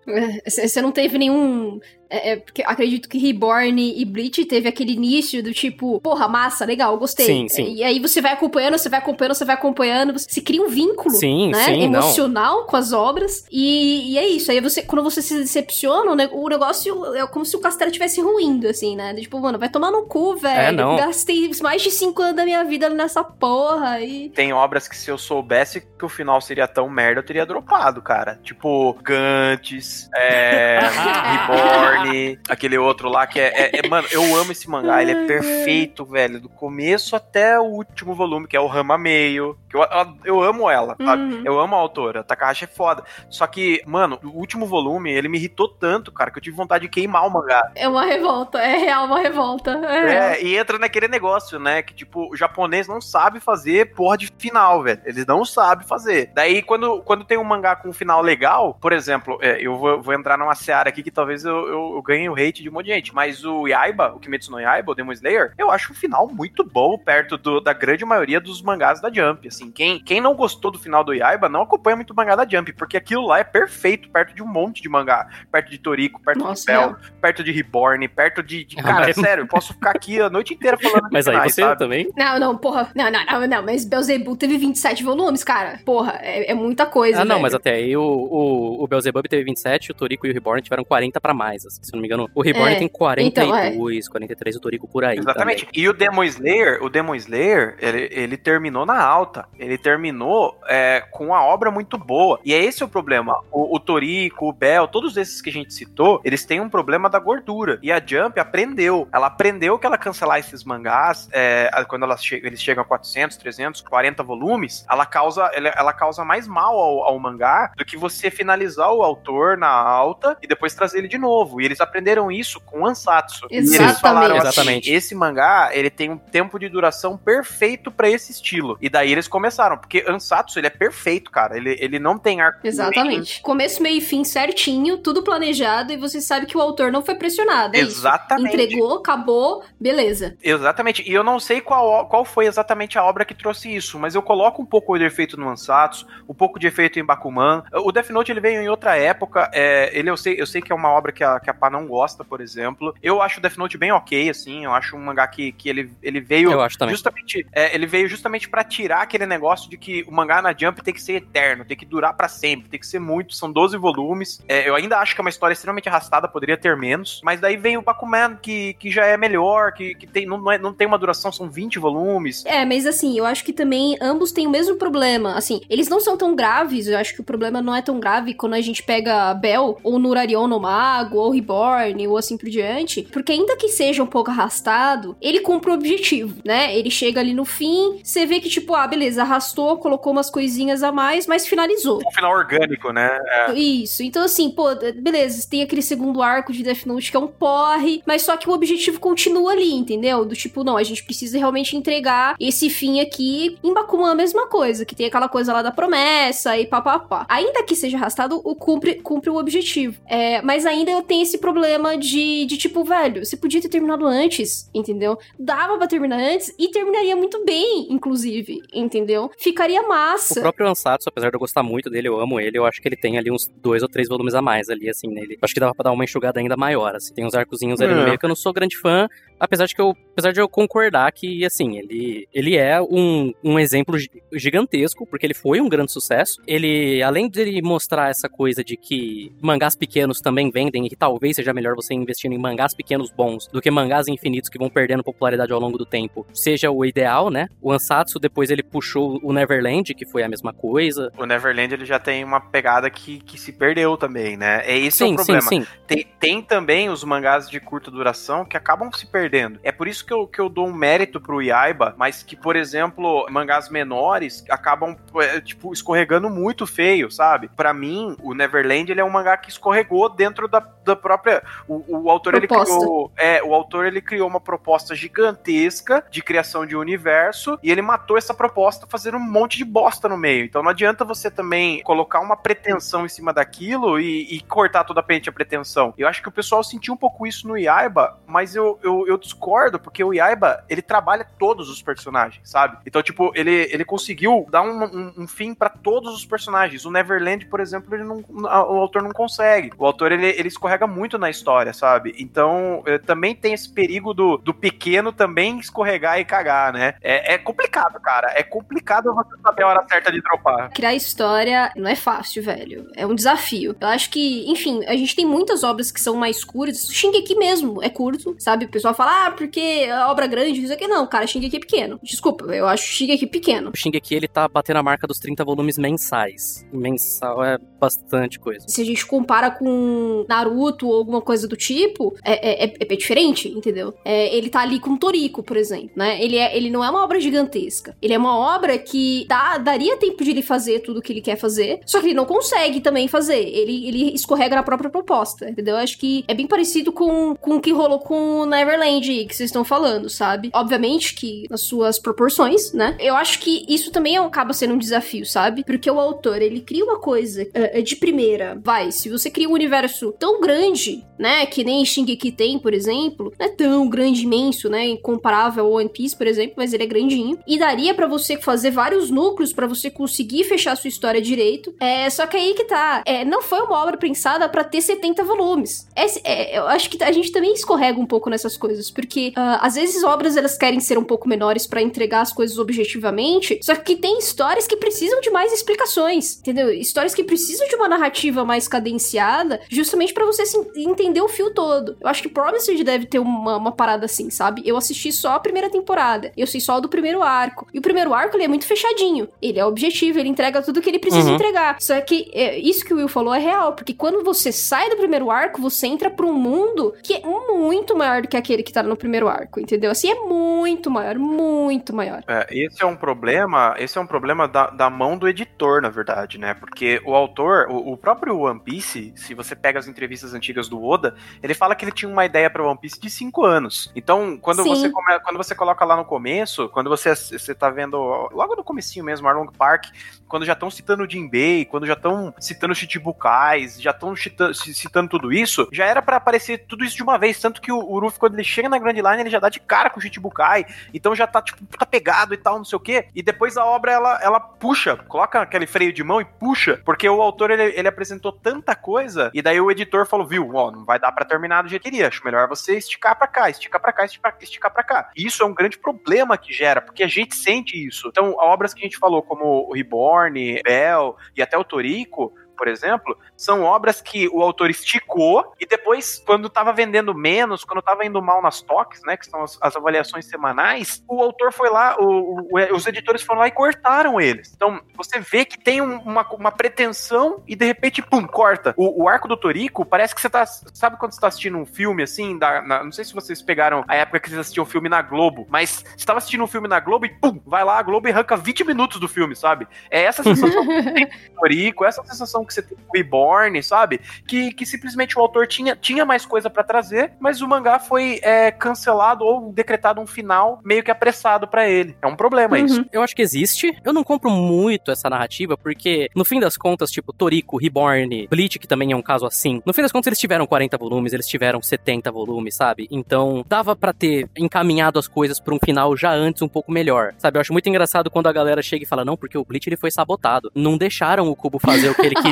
Você não teve nenhum. É, é, porque acredito que Reborn e Bleach teve aquele início do tipo, porra, massa, legal, gostei. Sim, sim. E aí você vai acompanhando, você vai acompanhando, você vai acompanhando, você se cria um vínculo, Sim, né? sim, não. emocional com as obras. E, e é isso. Aí você, quando você se decepciona, o negócio é como se o castelo estivesse ruindo, assim, né? Tipo, mano, vai tomar no cu, velho. É, não. Gastei mais de cinco anos da minha vida nessa porra. E. Tem obras que se eu soubesse que o final seria tão merda, eu teria dropado, cara. Tipo, Gantes, é, Reborn. Aquele outro lá que é, é, é, Mano, eu amo esse mangá, ele é perfeito, velho. Do começo até o último volume, que é o Rama Meio. Que eu, eu amo ela, sabe? Uhum. Eu amo a autora. Takahashi é foda. Só que, mano, o último volume, ele me irritou tanto, cara, que eu tive vontade de queimar o mangá. É uma revolta, é real uma revolta. É, é e entra naquele negócio, né? Que, tipo, o japonês não sabe fazer porra de final, velho. Eles não sabem fazer. Daí, quando, quando tem um mangá com um final legal, por exemplo, é, eu vou, vou, entrar numa seara aqui que talvez eu, eu, eu, ganhe o hate de um monte de gente, mas o Yaiba, o Kimetsu no Yaiba, o Demon Slayer, eu acho um final muito bom perto do, da grande maioria dos mangás da Jump, assim. Quem, quem não gostou do final do Yaiba não acompanha muito o mangá da Jump, porque aquilo lá é perfeito perto de um monte de mangá. Perto de Toriko, perto Nossa, de Bell, perto de Reborn, perto de... de cara, mas... sério, eu posso ficar aqui a noite inteira falando Mas aí finais, você sabe? também? Não, não, porra. Não, não, não, não, mas Beelzebub teve 27 volumes, cara. Porra, é, é muita coisa, Ah, não, velho. mas até aí o, o, o Beelzebub teve 27, o Toriko e o Reborn tiveram 40 pra mais, assim, se não me engano. O Reborn é, tem 42, então, é. 43, o Toriko por aí. Exatamente. Também. E o Demon Slayer, o Demon Slayer, ele, ele terminou na alta. Ele terminou é, com uma obra muito boa. E é esse o problema. O, o Toriko, o Bell, todos esses que a gente citou, eles têm um problema da gordura. E a Jump aprendeu. Ela aprendeu que ela cancelar esses mangás, é, quando elas che eles chegam a 400, 300, 40 volumes, ela causa, ela, ela causa mais mal ao, ao mangá do que você finalizar o autor na alta e depois trazer ele de novo. E eles aprenderam isso com Ansatsu. Exatamente. E eles falaram assim, Exatamente. esse mangá, ele tem um tempo de duração perfeito para esse estilo. E daí eles começaram, porque Ansatsu, ele é perfeito, cara. Ele, ele não tem arco. Exatamente. Começo, meio e fim certinho, tudo planejado e você sabe que o autor não foi pressionado. É Exatamente. Isso. Entregou, acabou, beleza. Exatamente. E eu não sei qual, qual foi exatamente a obra que trouxe isso, mas eu coloco um pouco de efeito no Ansatsu, um pouco de efeito em Bakuman. O Death Note ele veio em outra época. É, ele eu sei, eu sei que é uma obra que a, que a Pá não gosta, por exemplo. Eu acho o Death Note bem ok, assim. Eu acho um mangá que, que ele, ele veio justamente. É, ele veio justamente para tirar aquele negócio de que o mangá na Jump tem que ser eterno, tem que durar para sempre, tem que ser muito. São 12 volumes. É, eu ainda acho que é uma história extremamente arrastada, poderia ter menos. Mas daí vem o Bakuman, que, que já é melhor, que, que tem, não, é, não tem uma duração, são 20 volumes. É, mas assim, eu acho que também ambos têm o mesmo problema. Assim, eles não são tão graves, eu acho que o problema não é tão grave quando a gente pega Bell, ou Nurarion no Mago, ou Reborn, ou assim por diante. Porque ainda que seja um pouco arrastado, ele cumpre o objetivo, né? Ele chega ali no fim, você vê que, tipo, ah, beleza, arrastou, colocou umas coisinhas a mais, mas finalizou. Um final orgânico, né? É. Isso. Então, assim, pô, beleza, tem aquele segundo arco de Death Note que é um porre, mas só que o objetivo continua ali, entendeu? Do tipo, não, a gente precisa realmente entregar esse fim aqui. Em Bakuman, a mesma coisa, que tem aquela coisa lá da promessa e papapá. Ainda que seja arrastado, o cumpre, cumpre o objetivo. É, mas ainda eu tenho esse problema de, de tipo, velho, você podia ter terminado antes, entendeu? Dava pra terminar antes e terminaria muito bem, inclusive, entendeu? Ficaria massa. O próprio Ansatsu, apesar de eu gostar muito dele, eu amo ele, eu acho que ele tem ali uns dois ou três volumes a mais ali, assim, nele. Eu acho que dava pra dar uma enxugada ainda maior, assim. Tem uns arcozinhos ali é. no meio que eu não sou grande fã, apesar de que eu, apesar de eu concordar que, assim, ele, ele é um, um exemplo gigantesco, porque ele foi um grande sucesso. Ele, além de ele mostrar essa coisa de que mangás pequenos também vendem e que talvez seja melhor você investir em mangás pequenos bons do que mangás infinitos que vão perdendo popularidade ao longo do tempo, seja o ideal, né? O Ansatsu depois ele puxou o Neverland, que foi a mesma coisa. O Neverland ele já tem uma pegada que, que se perdeu também, né? É esse sim, o problema. Sim, sim. Tem, tem também os mangás de curta duração que acabam se perdendo. É por isso que eu, que eu dou um mérito pro Yaiba, mas que, por exemplo, mangás menores acabam, é, tipo, escorregando muito feio, sabe? Para mim, o Neverland ele é um mangá que escorregou dentro da, da própria. O, o autor proposta. ele criou. É, o autor ele criou uma proposta gigantesca de criação de universo e ele matou essa proposta fazendo um monte de bosta no meio. Então não adianta você também colocar uma pretensão em cima daquilo e, e cortar toda a pente a pretensão. Eu acho que o pessoal sentiu um pouco isso no Yaiba, mas eu, eu, eu discordo, porque o Yaiba, ele trabalha todos os personagens, sabe? Então, tipo, ele, ele conseguiu dar um, um, um fim para todos os personagens. O Neverland, por exemplo, ele não, o autor não consegue. O autor, ele, ele escorrega muito na história, sabe? Então, eh, também tem esse perigo do, do pequeno também escorregar e cagar, né? É, é complicado, cara. É complicado você saber a hora certa de dropar. Criar história não é fácil, velho. É um desafio. Eu acho que, enfim, a gente tem muitas obras que são mais curtas. O Shingeki mesmo é curto, sabe? O pessoal fala, ah, porque a obra grande, isso aqui. Não, cara, Shingeki é pequeno. Desculpa, eu acho Shingeki pequeno. O Shingeki, ele tá batendo a marca dos 30 volumes mensais. Mensal é bastante coisa. Se a gente compara com Naruto Naruto ou alguma coisa do tipo, é, é, é, é diferente, entendeu? É, ele tá ali com Toriko, por exemplo, né? Ele, é, ele não é uma obra gigantesca. Ele é uma obra que dá, daria tempo de ele fazer tudo o que ele quer fazer, só que ele não consegue também fazer. Ele, ele escorrega na própria proposta, entendeu? Eu acho que é bem parecido com, com o que rolou com Neverland que vocês estão falando, sabe? Obviamente que nas suas proporções, né? Eu acho que isso também acaba sendo um desafio, sabe? Porque o autor, ele cria uma coisa uh, de primeira. Vai, se você cria um universo tão grande, né? Que nem Shingeki tem, por exemplo, não é tão grande, imenso, né? Incomparável ao One Piece, por exemplo, mas ele é grandinho. E daria para você fazer vários núcleos para você conseguir fechar sua história direito. É, só que aí que tá. É, não foi uma obra pensada para ter 70 volumes. É, é, eu acho que a gente também escorrega um pouco nessas coisas, porque uh, às vezes obras elas querem ser um pouco menores para entregar as coisas objetivamente, só que tem histórias que precisam de mais explicações, entendeu? Histórias que precisam de uma narrativa mais cadenciada, justamente para você entender o fio todo. Eu acho que Promised deve ter uma, uma, parada assim, sabe? Eu assisti só a primeira temporada, eu sei só do primeiro arco. E o primeiro arco ele é muito fechadinho. Ele é objetivo, ele entrega tudo que ele precisa uhum. entregar. Só que é, isso que o Will falou é real, porque quando você sai do primeiro arco, você entra pra um mundo que é muito maior do que aquele que tá no primeiro arco, entendeu? Assim, é muito maior, muito maior. É, esse é um problema, esse é um problema da, da mão do editor, na verdade, né? Porque o autor, o, o próprio One Piece, se você pega as entrevistas antigas do Oda, ele fala que ele tinha uma ideia para One Piece de 5 anos. Então, quando você, come, quando você coloca lá no começo, quando você, você tá vendo, logo no comecinho mesmo, Arlong Park, quando já estão citando Jinbei, quando já estão citando Chichibukais, já estão citando, citando tudo isso, já era para aparecer tudo isso de uma vez, tanto que o, o Ruffy, quando ele chega na Grand Line, ele já dá de cara com o Chichibukai, então já tá, tipo, tá pegado e tal, não sei o quê, e depois a obra, ela, ela puxa, coloca aquele freio de mão e puxa, porque o autor, ele, ele apresentou tanta coisa, e daí o editor falou, viu, ó, não vai dar para terminar do jeito que queria, acho melhor você esticar para cá, esticar para cá, esticar, esticar para cá. E isso é um grande problema que gera, porque a gente sente isso. Então, obras que a gente falou, como o Reborn, Bell e até o Torico, por exemplo, são obras que o autor esticou e depois, quando estava vendendo menos, quando estava indo mal nas toques, né, que são as, as avaliações semanais, o autor foi lá, o, o, os editores foram lá e cortaram eles. Então, você vê que tem uma, uma pretensão e de repente, pum, corta. O, o arco do Torico parece que você tá. Sabe quando você tá assistindo um filme assim? Da, na, não sei se vocês pegaram a época que vocês assistiam um filme na Globo, mas você tava assistindo um filme na Globo e pum, vai lá a Globo e arranca 20 minutos do filme, sabe? É essa sensação que tem Torico, essa sensação que você tem o Reborn, sabe? Que, que simplesmente o autor tinha, tinha mais coisa para trazer, mas o mangá foi é, cancelado ou decretado um final meio que apressado para ele. É um problema uhum. isso. Eu acho que existe. Eu não compro muito essa narrativa, porque no fim das contas, tipo, Toriko, Reborn, Bleach, que também é um caso assim, no fim das contas eles tiveram 40 volumes, eles tiveram 70 volumes, sabe? Então dava para ter encaminhado as coisas para um final já antes um pouco melhor, sabe? Eu acho muito engraçado quando a galera chega e fala, não, porque o Bleach ele foi sabotado. Não deixaram o Cubo fazer o que ele queria.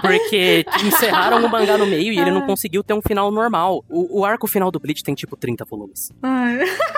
Porque encerraram o mangá no meio e ele não ah. conseguiu ter um final normal. O, o arco final do Bleach tem tipo 30 volumes.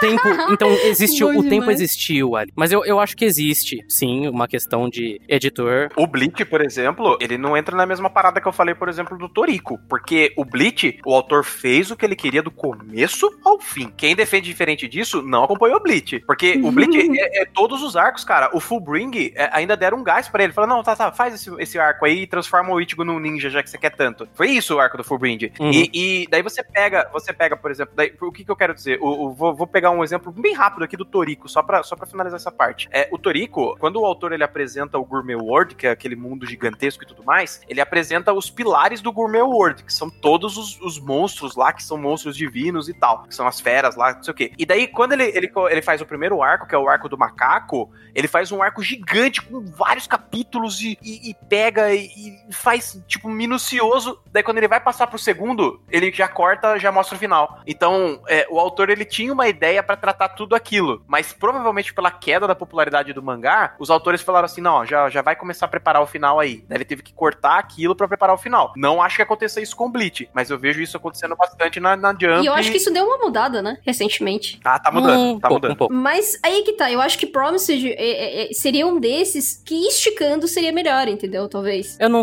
Tempo, então existiu, o tempo existiu ali. Mas eu, eu acho que existe, sim, uma questão de editor. O Bleach, por exemplo, ele não entra na mesma parada que eu falei, por exemplo, do Toriko. Porque o Bleach, o autor fez o que ele queria do começo ao fim. Quem defende diferente disso não acompanhou o Bleach. Porque o Bleach é, é, todos os arcos, cara. O Fullbring é, ainda deram um gás para ele. Falaram, não, tá, tá, faz esse, esse arco aí e transforma o Ichigo num ninja, já que você quer tanto. Foi isso o arco do Fullbring. Uhum. E, e, daí você pega, você pega, por exemplo, daí, o que, que eu quero dizer? O, o, vou, vou, pegar um exemplo bem rápido aqui do Toriko, só pra, só pra finalizar essa parte. É, o Toriko, quando o autor ele apresenta o Gourmet World, que é aquele mundo gigantesco e tudo mais, ele apresenta os pilares do Gourmet World, que são todos os, os monstros lá, que são monstros divinos e tal, que são as feras lá, não sei o quê. E daí, quando ele, ele, ele faz o primeiro arco, que é o arco do macaco, ele faz um arco gigante com vários capítulos e, e, e pega e, faz, tipo, minucioso. Daí quando ele vai passar pro segundo, ele já corta, já mostra o final. Então, é, o autor, ele tinha uma ideia para tratar tudo aquilo. Mas provavelmente pela queda da popularidade do mangá, os autores falaram assim, não, já, já vai começar a preparar o final aí. Daí ele teve que cortar aquilo para preparar o final. Não acho que aconteça isso com Bleach, mas eu vejo isso acontecendo bastante na, na Jump. E eu acho que isso deu uma mudada, né? Recentemente. Ah, tá mudando, um tá mudando. Um mas aí que tá, eu acho que Promised é, é, é, seria um desses que esticando seria melhor, entendeu? Talvez. Eu não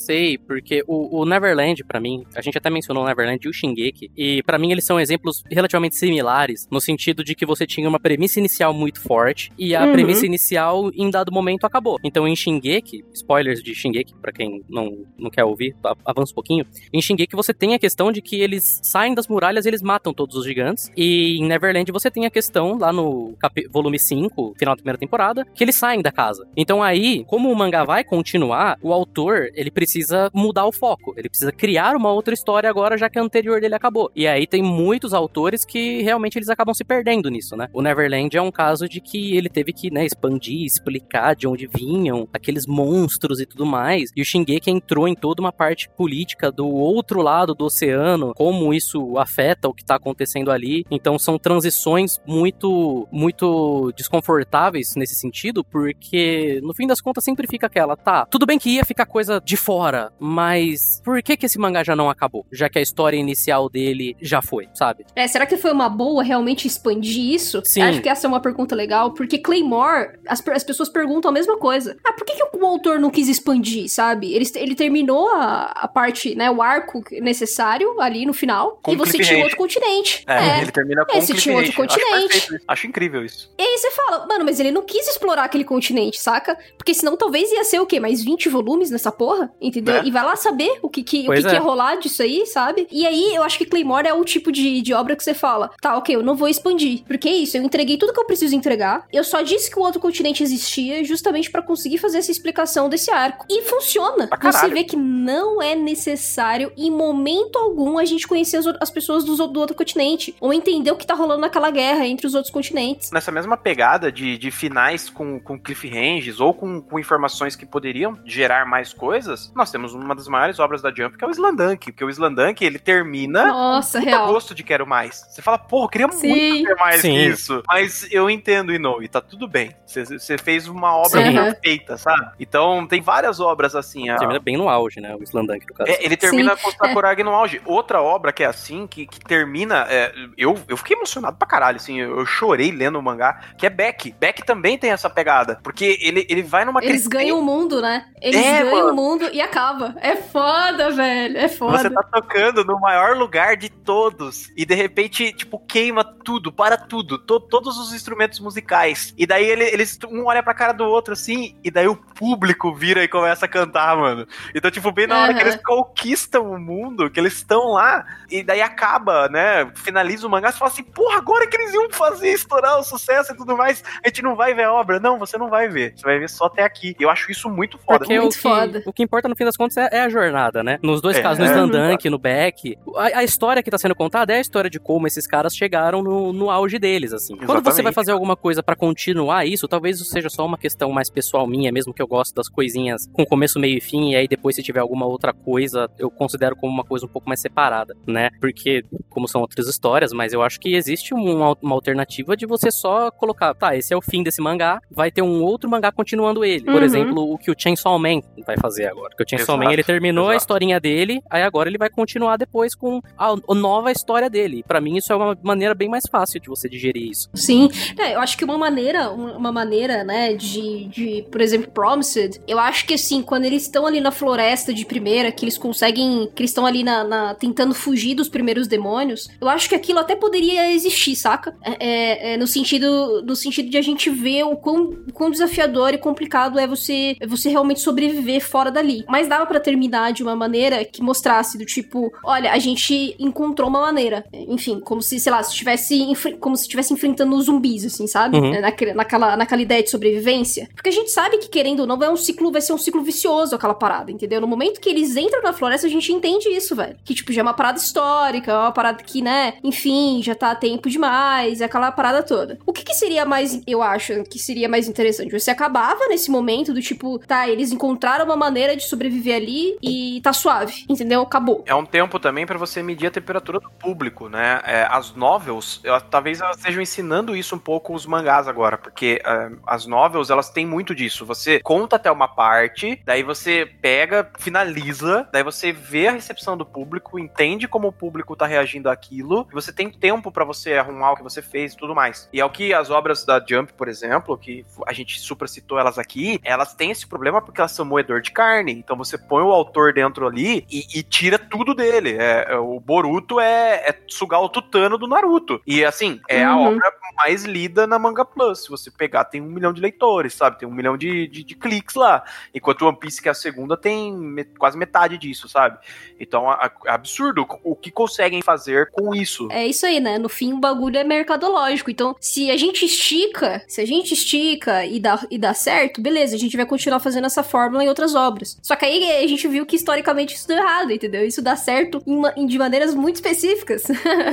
sei, porque o, o Neverland, para mim, a gente até mencionou o Neverland e o Shingeki, e para mim eles são exemplos relativamente similares, no sentido de que você tinha uma premissa inicial muito forte, e a uhum. premissa inicial, em dado momento, acabou. Então, em Shingeki, spoilers de Shingeki, para quem não, não quer ouvir, avança um pouquinho, em Shingeki você tem a questão de que eles saem das muralhas e eles matam todos os gigantes, e em Neverland você tem a questão, lá no volume 5, final da primeira temporada, que eles saem da casa. Então aí, como o mangá vai continuar, o autor, ele precisa mudar o foco. Ele precisa criar uma outra história agora, já que a anterior dele acabou. E aí tem muitos autores que realmente eles acabam se perdendo nisso, né? O Neverland é um caso de que ele teve que, né, expandir, explicar de onde vinham aqueles monstros e tudo mais. E o Shingeki entrou em toda uma parte política do outro lado do oceano, como isso afeta o que tá acontecendo ali. Então são transições muito muito desconfortáveis nesse sentido, porque no fim das contas sempre fica aquela, tá, tudo bem que ia ficar coisa de fora, mas por que que esse mangá já não acabou? Já que a história inicial dele já foi, sabe? É, será que foi uma boa realmente expandir isso? Sim. Acho que essa é uma pergunta legal, porque Claymore, as, as pessoas perguntam a mesma coisa. Ah, por que, que o autor não quis expandir, sabe? Ele, ele terminou a, a parte, né, o arco necessário ali no final, com e você tinha outro continente. É, é, ele termina com Esse tinha outro continente. Acho, Acho incrível isso. E aí você fala, mano, mas ele não quis explorar aquele continente, saca? Porque senão talvez ia ser o quê? Mais 20 volumes nessa porra? Entendeu? É. E vai lá saber o que, que, o que, é. que, ia rolar disso aí, sabe? E aí eu acho que Claymore é o tipo de, de obra que você fala, tá, ok, eu não vou expandir. Porque é isso, eu entreguei tudo que eu preciso entregar. Eu só disse que o outro continente existia justamente para conseguir fazer essa explicação desse arco. E funciona. Você vê que não é necessário, em momento algum, a gente conhecer as, as pessoas do, do outro continente. Ou entender o que tá rolando naquela guerra entre os outros continentes. Nessa mesma pegada de, de finais com, com cliffhangers ou com, com informações que poderiam gerar mais coisas, nós temos uma das maiores obras da Jump, que é o Slandunk. Porque o Slandunk, ele termina Nossa, real. gosto de quero mais. Você fala, porra, eu queria Sim. muito ter mais Sim. isso. Mas eu entendo, Inoue, tá tudo bem. Você fez uma obra Sim. perfeita, sabe? Então, tem várias obras assim. A... Termina bem no auge, né? O Slandunk, no caso. É, ele termina Sim. com o Sakuragi no auge. Outra obra que é assim, que, que termina. É, eu, eu fiquei emocionado pra caralho, assim. Eu, eu, chorei lendo o mangá, que é Beck. Beck também tem essa pegada. Porque ele, ele vai numa. Eles ganham o mundo, né? Eles é, ganham mano. o mundo e acaba. É foda, velho. É foda. Você tá tocando no maior lugar de todos. E de repente, tipo, queima tudo, para tudo. To, todos os instrumentos musicais. E daí ele, eles um olha pra cara do outro assim, e daí o público vira e começa a cantar, mano. Então, tipo, bem na hora uhum. que eles conquistam o mundo, que eles estão lá, e daí acaba, né? Finaliza o mangá, você fala assim, porra, agora que eles iam fazer, estourar o sucesso e tudo mais, a gente não vai ver a obra. Não, você não vai ver. Você vai ver só até aqui. Eu acho isso muito foda. Porque muito o que, foda. O que importa, no fim das contas, é, é a jornada, né? Nos dois é, casos, no é, Slandunk, no Beck, a, a, história que tá sendo contada é a história de como esses caras chegaram no, no auge deles, assim. Exatamente. Quando você vai fazer alguma coisa para continuar isso, talvez isso seja só uma questão mais pessoal minha, mesmo que eu gosto das coisinhas com começo, meio e fim, e aí depois se tiver alguma outra coisa, eu considero como uma coisa um pouco mais separada, né? Porque, como são outras histórias, mas eu acho que existe uma, uma alternativa de você só colocar, tá, esse é o fim desse mangá, vai ter um outro mangá continuando ele. Por uhum. exemplo, o que o Chainsaw Man vai fazer agora. Porque o Chainsaw Man, ele terminou exato. a historinha dele, aí agora ele vai continuar depois com a, a nova história dele. Para mim, isso é uma maneira bem mais fácil de você digerir isso. Sim, é, eu acho que uma maneira, uma maneira, né, de, de, por exemplo, Promised, eu acho que assim, quando eles estão ali na floresta de primeira, que eles conseguem, que eles estão ali na, na, tentando fugir dos primeiros demônios, eu acho que aquilo até poderia existir, saca? É, é, é no sentido, no sentido de a gente ver o quão, o quão desafiador e complicado é você, é você realmente sobreviver fora dali. Mas dava para terminar de uma maneira que mostrasse do tipo, olha, a gente encontrou uma maneira. Enfim, como se, sei lá, se tivesse, como se estivesse enfrentando zumbis, assim, sabe? Uhum. Naquela, naquela, naquela ideia de sobrevivência. Porque a gente sabe que, querendo ou não, é um ciclo, vai ser um ciclo vicioso aquela parada, entendeu? No momento que eles entram na floresta, a gente entende isso, velho. Que, tipo, já é uma parada histórica, é uma parada que, né, enfim, já tá a tempo demais, é aquela parada toda. O que, que seria mais, eu acho, que seria mais interessante? Você acabava nesse momento do tipo, tá, eles encontraram uma maneira de sobreviver ali e tá suave, entendeu? Acabou. É um tempo também para você medir a temperatura do público, né? É, as novels, eu, talvez elas estejam ensinando isso um pouco os mangás agora, porque é, as novels, elas têm muito disso. Você conta até uma parte, daí você pega, finaliza, daí você vê a recepção do público, entende como o público tá reagindo àquilo, você tem tempo para você arrumar o que você fez e tudo mais. E é o que as obras da Jump, por exemplo, que a gente super citou elas aqui, elas têm esse problema porque elas são moedor de carne. Então você põe o autor dentro ali e, e tira tudo dele. É, é, o Boruto é, é, sugar o tutano do Naruto. E assim, é uhum. a obra mais lida na Manga Plus. Se você pegar, tem um milhão de leitores, sabe? Tem um milhão de, de, de cliques lá. Enquanto One Piece, que é a segunda, tem me, quase metade disso, sabe? Então, é absurdo o que conseguem fazer com isso. É isso aí, né? No fim, o bagulho é mercadológico. Então, se a gente estica, se a gente estica e dá, e dá certo, beleza, a gente vai continuar fazendo essa fórmula em outras obras. Só que aí a gente viu que historicamente isso deu errado, entendeu? Isso dá certo em, em de maneiras muito específicas,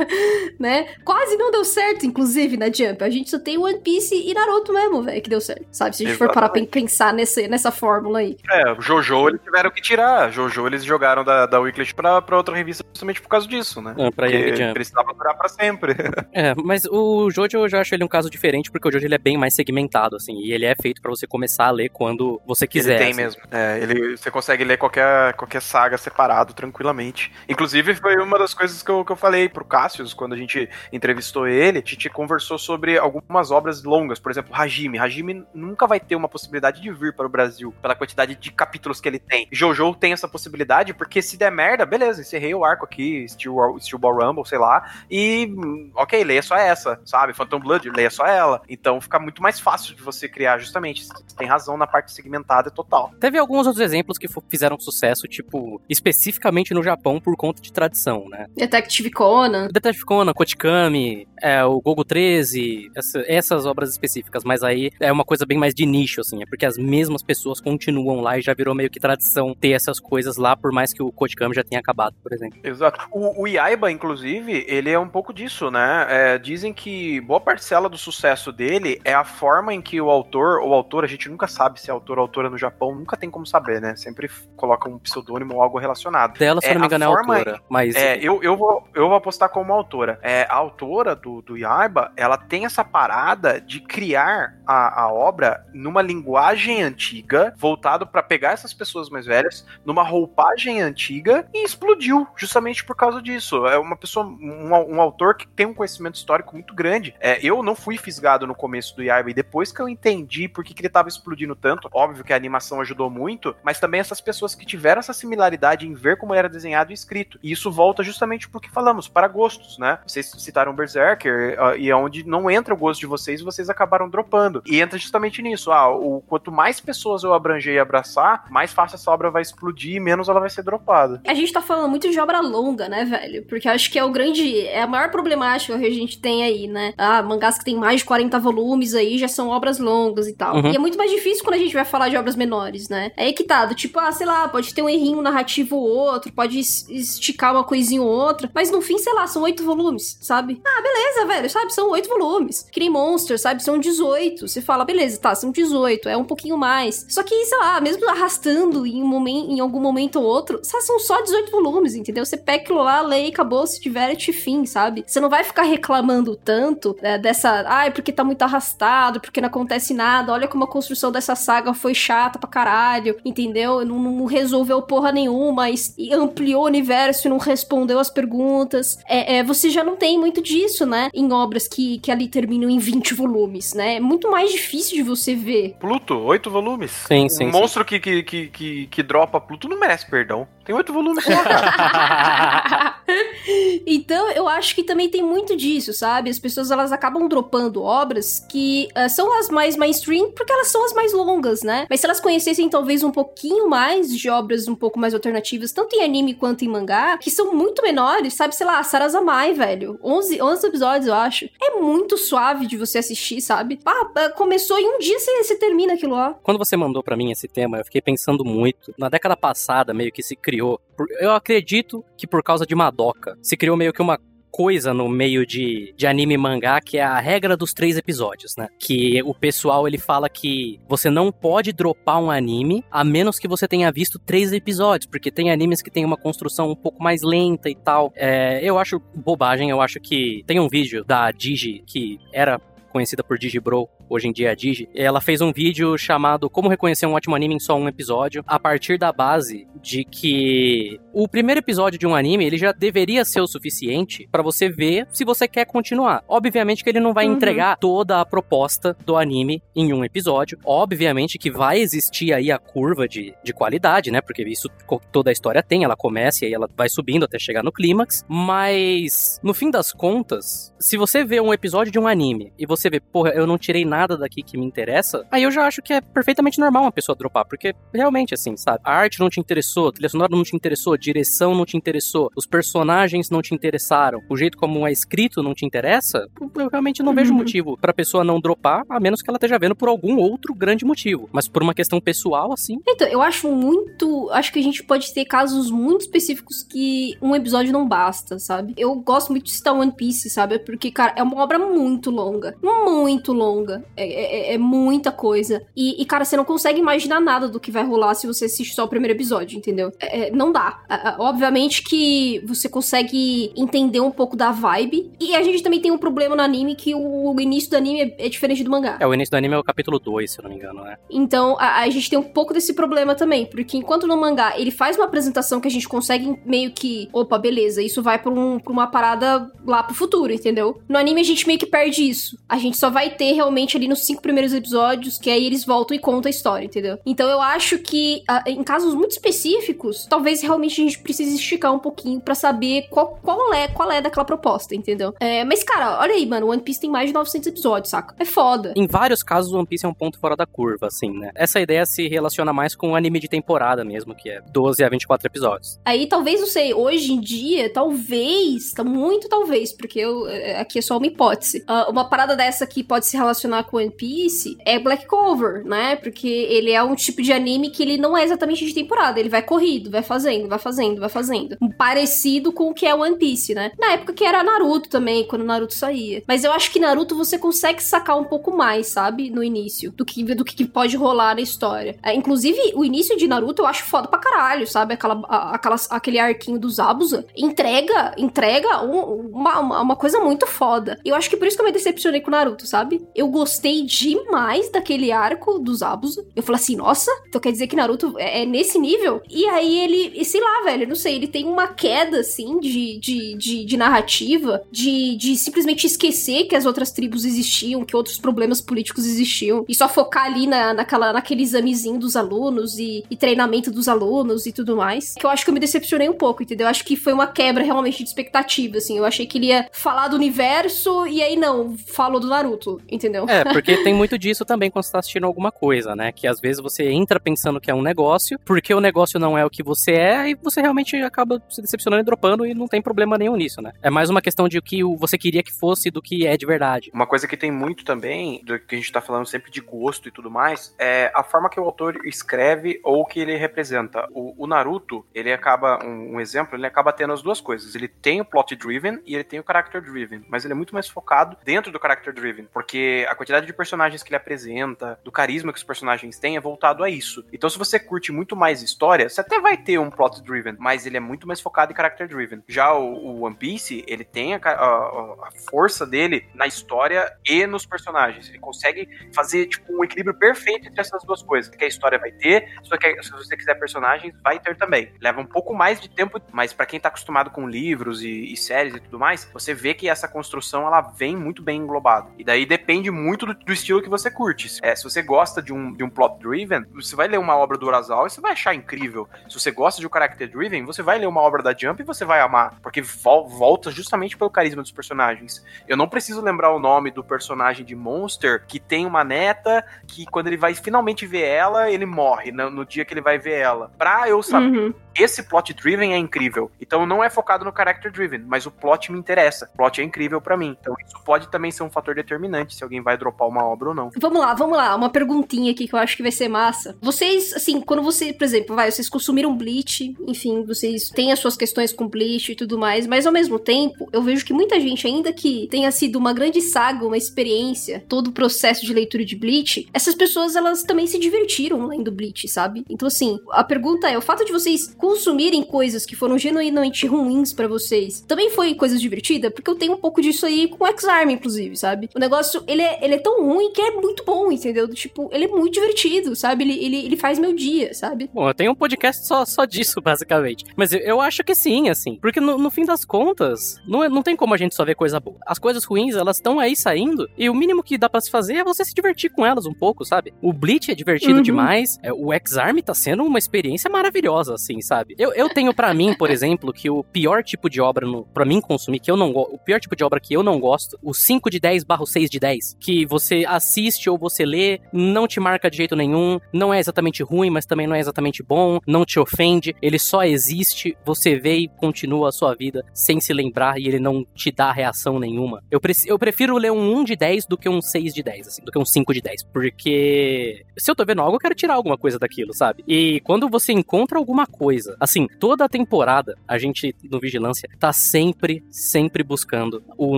né? Quase não deu certo, inclusive, na Jump. A gente só tem One Piece e Naruto mesmo, velho, que deu certo. Sabe? Se a gente Exatamente. for parar pra pensar nessa, nessa fórmula aí. É, o Jojo eles tiveram que tirar. Jojo eles jogaram da, da Weekly pra, pra outra revista justamente por causa disso, né? É, pra Porque Jump. precisava durar pra sempre. é, mas o Jojo eu já acho ele um caso diferente, porque o Jojo ele é bem mais segmentado, assim, e ele é feito para você começar a ler quando você quiser. Ele tem assim. mesmo. É, ele, você consegue ler qualquer, qualquer saga separado tranquilamente. Inclusive, foi uma das coisas que eu, que eu falei pro Cassius quando a gente entrevistou ele. A gente conversou sobre algumas obras longas, por exemplo, Hajime. Hajime nunca vai ter uma possibilidade de vir para o Brasil pela quantidade de capítulos que ele tem. Jojo tem essa possibilidade porque se der merda, beleza, encerrei o arco aqui, Steel, Steel Ball Rumble, sei lá, e ok, leia só essa, sabe? Phantom Blood, leia só ela. Então fica muito mais fácil de você criar, justamente. Você tem razão na parte segmentada total. Teve alguns outros exemplos que fizeram sucesso, tipo, especificamente no Japão por conta de tradição, né? Detective Conan. Detective Conan, Kotikami, é, o Gogo 13, essa, essas obras específicas, mas aí é uma coisa bem mais de nicho, assim, é porque as mesmas pessoas continuam lá e já virou meio que tradição ter essas coisas lá, por mais que o Kotikami já tenha acabado, por exemplo. Exato. O, o Yaiba, inclusive, ele é um pouco disso, né? É, dizem que boa parcela do sucesso dele é a forma em que o autor, ou autor, a gente nunca sabe se é autor ou autora no Japão, nunca tem como saber, né? Sempre coloca um pseudônimo ou algo relacionado. Dela, se é, não me engano, é autora. Mas... É, eu, eu, vou, eu vou apostar como autora. É, a autora do, do Yaiba, ela tem essa parada de criar a, a obra numa linguagem antiga, voltado para pegar essas pessoas mais velhas, numa roupagem antiga, e explodiu justamente por causa disso. É uma pessoa, um, um autor que tem um conhecimento histórico muito grande. É, eu não fui fisgado no começo do Yaiba, e depois que eu entendi por que, que ele estava explodindo tanto, óbvio que a animação ajudou muito, mas também essas pessoas que tiveram essa similaridade em ver como era desenhado e escrito. E isso volta justamente porque falamos, para gostos, né? Vocês citaram Berserker, uh, e é onde não entra o gosto de vocês, vocês acabaram dropando. E entra justamente nisso. Ah, o, quanto mais pessoas eu abranger e abraçar, mais fácil essa obra vai explodir e menos ela vai ser dropada. A gente tá falando muito de obra longa, né, velho? Porque acho que é o grande. É a maior problemática que a gente tem aí, né? Ah, mangás que tem mais de 40 volumes aí já são obras longas e tal. Uhum. E é muito mais difícil quando a gente vai falar de obras menores, né? É equitado. Tipo, ah, sei lá, pode ter um errinho narrativo ou outro, pode esticar uma coisinha ou outra, mas no fim, sei lá, são oito volumes, sabe? Ah, beleza, velho, sabe? São oito volumes. Nem Monster, sabe? São 18. Você fala, beleza, tá, são 18, é um pouquinho mais. Só que, sei lá, mesmo arrastando em, um momento, em algum momento ou outro, são só 18 volumes, entendeu? Você pega aquilo lá, lê e acabou, se tiver, te fim, sabe? Você não vai ficar reclamando tanto é, dessa, ai, ah, porque tá muito arrastado, porque não acontece nada, olha como a construção dessa saga foi chata pra caralho, entendeu? Não, não resolveu porra nenhuma, e ampliou o universo e não respondeu as perguntas. É, é, você já não tem muito disso, né? Em obras que, que ali terminam em 20 volumes, né? É muito mais difícil de você ver. Pluto, oito volumes. Sim, sim. Um sim. monstro que, que, que, que, que dropa Pluto não merece perdão. Tem oito volumes só, cara. então, eu acho que também tem muito disso, sabe? As pessoas elas acabam dropando obras que uh, são as mais mainstream porque elas são as mais longas, né? Mas se elas conhecessem talvez um pouquinho mais de obras um pouco mais alternativas, tanto em anime quanto em mangá, que são muito menores, sabe? Sei lá, Sarazamai, velho. 11, 11 episódios, eu acho. É muito suave de você assistir, sabe? Ah, começou e um dia você, você termina aquilo lá. Quando você mandou para mim esse tema, eu fiquei pensando muito. Na década passada, meio que se criou criou. Eu acredito que por causa de Madoka, se criou meio que uma coisa no meio de, de anime e mangá que é a regra dos três episódios, né? Que o pessoal ele fala que você não pode dropar um anime a menos que você tenha visto três episódios, porque tem animes que tem uma construção um pouco mais lenta e tal. É, eu acho bobagem, eu acho que tem um vídeo da Digi que era conhecida por Digibro, hoje em dia é a Digi, ela fez um vídeo chamado Como Reconhecer um Ótimo Anime em Só Um Episódio, a partir da base de que o primeiro episódio de um anime, ele já deveria ser o suficiente para você ver se você quer continuar. Obviamente que ele não vai uhum. entregar toda a proposta do anime em um episódio. Obviamente que vai existir aí a curva de, de qualidade, né? Porque isso toda a história tem, ela começa e aí ela vai subindo até chegar no clímax. Mas, no fim das contas, se você vê um episódio de um anime e você vê, porra, eu não tirei nada daqui que me interessa, aí eu já acho que é perfeitamente normal uma pessoa dropar, porque realmente, assim, sabe? A arte não te interessou, a trilha sonora não te interessou, a direção não te interessou, os personagens não te interessaram, o jeito como é escrito não te interessa, eu realmente não vejo uhum. motivo pra pessoa não dropar, a menos que ela esteja vendo por algum outro grande motivo. Mas por uma questão pessoal, assim. Então, eu acho muito. Acho que a gente pode ter casos muito específicos que um episódio não basta, sabe? Eu gosto muito de citar One Piece, sabe? Porque, cara, é uma obra muito longa. Muito longa. É, é, é muita coisa. E, e, cara, você não consegue imaginar nada do que vai rolar se você assiste só o primeiro episódio, entendeu? É, é não dá. obviamente que você consegue entender um pouco da vibe. E a gente também tem um problema no anime que o, o início do anime é, é, diferente do mangá. É, o início do anime é o capítulo 2, se eu não me engano, né? Então, a, a gente tem um pouco desse problema também. Porque enquanto no mangá ele faz uma apresentação que a gente consegue meio que. Opa, beleza, isso vai pra, um, pra uma parada lá pro futuro, entendeu? No anime a gente meio que perde isso. A gente só vai ter realmente ali nos cinco primeiros episódios, que aí eles voltam e contam a história, entendeu? Então eu acho que em casos muito específicos, talvez realmente a gente precise esticar um pouquinho para saber qual, qual é qual é daquela proposta, entendeu? É, mas cara, olha aí, mano, One Piece tem mais de 900 episódios, saca? É foda. Em vários casos, One Piece é um ponto fora da curva, assim, né? Essa ideia se relaciona mais com o anime de temporada mesmo, que é 12 a 24 episódios. Aí talvez, não sei, hoje em dia, talvez, tá muito talvez, porque eu, é, aqui é só uma hipótese. Uh, uma parada dessa que pode se relacionar com One Piece é Black Cover, né? Porque ele é um tipo de anime que ele não é exatamente de temporada, ele vai corrido, vai fazendo, vai fazendo, vai fazendo. Parecido com o que é One Piece, né? Na época que era Naruto também, quando Naruto saía. Mas eu acho que Naruto você consegue sacar um pouco mais, sabe? No início, do que, do que pode rolar na história. É, inclusive, o início de Naruto eu acho foda pra caralho, sabe? Aquela, a, aquela, aquele arquinho dos Abusa entrega, entrega um, uma, uma coisa muito foda. Eu acho que por isso que eu me decepcionei com Naruto, sabe? Eu gostei demais daquele arco dos Abusa. Eu falei assim, nossa, então quer dizer que Naruto é, é nesse nível? E aí ele, e sei lá, velho, não sei, ele tem uma queda, assim, de, de, de, de narrativa, de, de simplesmente esquecer que as outras tribos existiam, que outros problemas políticos existiam, e só focar ali na, naquela, naquele examezinho dos alunos e, e treinamento dos alunos e tudo mais. Que eu acho que eu me decepcionei um pouco, entendeu? Eu acho que foi uma quebra realmente de expectativa, assim. Eu achei que ele ia falar do universo e aí não, falou do Naruto, entendeu? É, porque tem muito disso também quando você tá assistindo alguma coisa, né? Que às vezes você entra pensando que é um negócio, porque o negócio não é o que você é, e você realmente acaba se decepcionando e dropando e não tem problema nenhum nisso, né? É mais uma questão de o que você queria que fosse do que é de verdade. Uma coisa que tem muito também, do que a gente tá falando sempre de gosto e tudo mais, é a forma que o autor escreve ou que ele representa. O, o Naruto, ele acaba, um, um, exemplo, ele acaba tendo as duas coisas. Ele tem o plot driven e ele tem o character driven, mas ele é muito mais focado dentro do character driven, porque a quantidade de personagens que ele apresenta, do carisma que os personagens têm é voltado a isso. Então se você curte muito mais história, você até vai ter um plot driven, mas ele é muito mais focado em character driven. Já o, o One Piece, ele tem a, a, a força dele na história e nos personagens. Ele consegue fazer tipo um equilíbrio perfeito entre essas duas coisas. Que a história vai ter, você, quer, se você quiser personagens, vai ter também. Leva um pouco mais de tempo, mas para quem tá acostumado com livros e, e, séries e tudo mais, você vê que essa construção ela vem muito bem englobada. E daí depende muito do, do estilo que você curte. É, se você gosta de um, de um plot driven, você vai ler uma obra do Urasawa e você vai achar incrível. Se você gosta de um character driven, você vai ler uma obra da Jump e você vai amar, porque vol volta justamente pelo carisma dos personagens. Eu não preciso lembrar o nome do personagem de Monster que tem uma neta que quando ele vai finalmente ver ela, ele morre no, no dia que ele vai ver ela. Pra eu saber uhum esse plot driven é incrível. Então não é focado no character driven, mas o plot me interessa. O plot é incrível para mim. Então isso pode também ser um fator determinante se alguém vai dropar uma obra ou não. Vamos lá, vamos lá. Uma perguntinha aqui que eu acho que vai ser massa. Vocês, assim, quando você, por exemplo, vai, vocês consumiram Bleach, enfim, vocês têm as suas questões com Bleach e tudo mais, mas ao mesmo tempo, eu vejo que muita gente, ainda que tenha sido uma grande saga, uma experiência, todo o processo de leitura de Bleach, essas pessoas, elas também se divertiram lendo Bleach, sabe? Então, assim, a pergunta é, o fato de vocês consumirem coisas que foram genuinamente ruins para vocês, também foi coisa divertida, porque eu tenho um pouco disso aí com o X-Arm, inclusive, sabe? O negócio, ele é, ele é tão ruim que é muito bom, entendeu? Tipo, ele é muito divertido, sabe? Ele, ele, ele faz meu dia, sabe? Bom, eu tenho um podcast só, só disso, basicamente. Mas eu, eu acho que sim, assim. Porque no, no fim das contas, não, é, não tem como a gente só ver coisa boa. As coisas ruins, elas estão aí saindo, e o mínimo que dá para se fazer é você se divertir com elas um pouco, sabe? O Bleach é divertido uhum. demais, é, o X-Arm tá sendo uma experiência maravilhosa, assim, sabe? Eu, eu tenho para mim, por exemplo, que o pior tipo de obra para mim consumir, que eu não gosto, o pior tipo de obra que eu não gosto, o 5 de 10 barra 6 de 10, que você assiste ou você lê, não te marca de jeito nenhum, não é exatamente ruim, mas também não é exatamente bom, não te ofende, ele só existe, você vê e continua a sua vida sem se lembrar e ele não te dá reação nenhuma. Eu, pre eu prefiro ler um 1 de 10 do que um 6 de 10, assim, do que um 5 de 10, porque se eu tô vendo algo, eu quero tirar alguma coisa daquilo, sabe? E quando você encontra alguma coisa, assim, toda a temporada, a gente no Vigilância tá sempre, sempre buscando o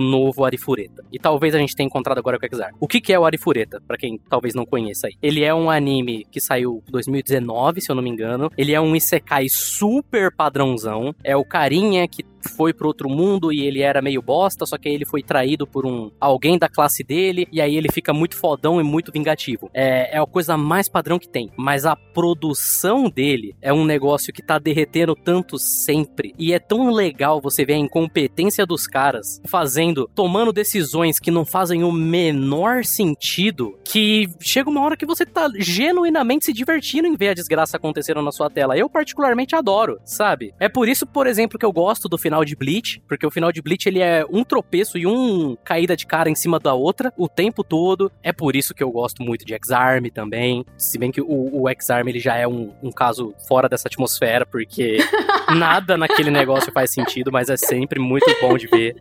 novo Arifureta. E talvez a gente tenha encontrado agora o Exar. O que, que é o Arifureta, para quem talvez não conheça aí? Ele é um anime que saiu em 2019, se eu não me engano. Ele é um isekai super padrãozão. É o carinha que foi pro outro mundo e ele era meio bosta, só que aí ele foi traído por um alguém da classe dele e aí ele fica muito fodão e muito vingativo. É, é a coisa mais padrão que tem, mas a produção dele é um negócio que tá derretendo tanto sempre e é tão legal você ver a incompetência dos caras fazendo, tomando decisões que não fazem o menor sentido, que chega uma hora que você tá genuinamente se divertindo em ver a desgraça acontecendo na sua tela. Eu particularmente adoro, sabe? É por isso, por exemplo, que eu gosto do final de Bleach, porque o final de Bleach ele é um tropeço e um caída de cara em cima da outra o tempo todo. É por isso que eu gosto muito de X-Arm também. Se bem que o, o X-Arm ele já é um, um caso fora dessa atmosfera, porque nada naquele negócio faz sentido, mas é sempre muito bom de ver.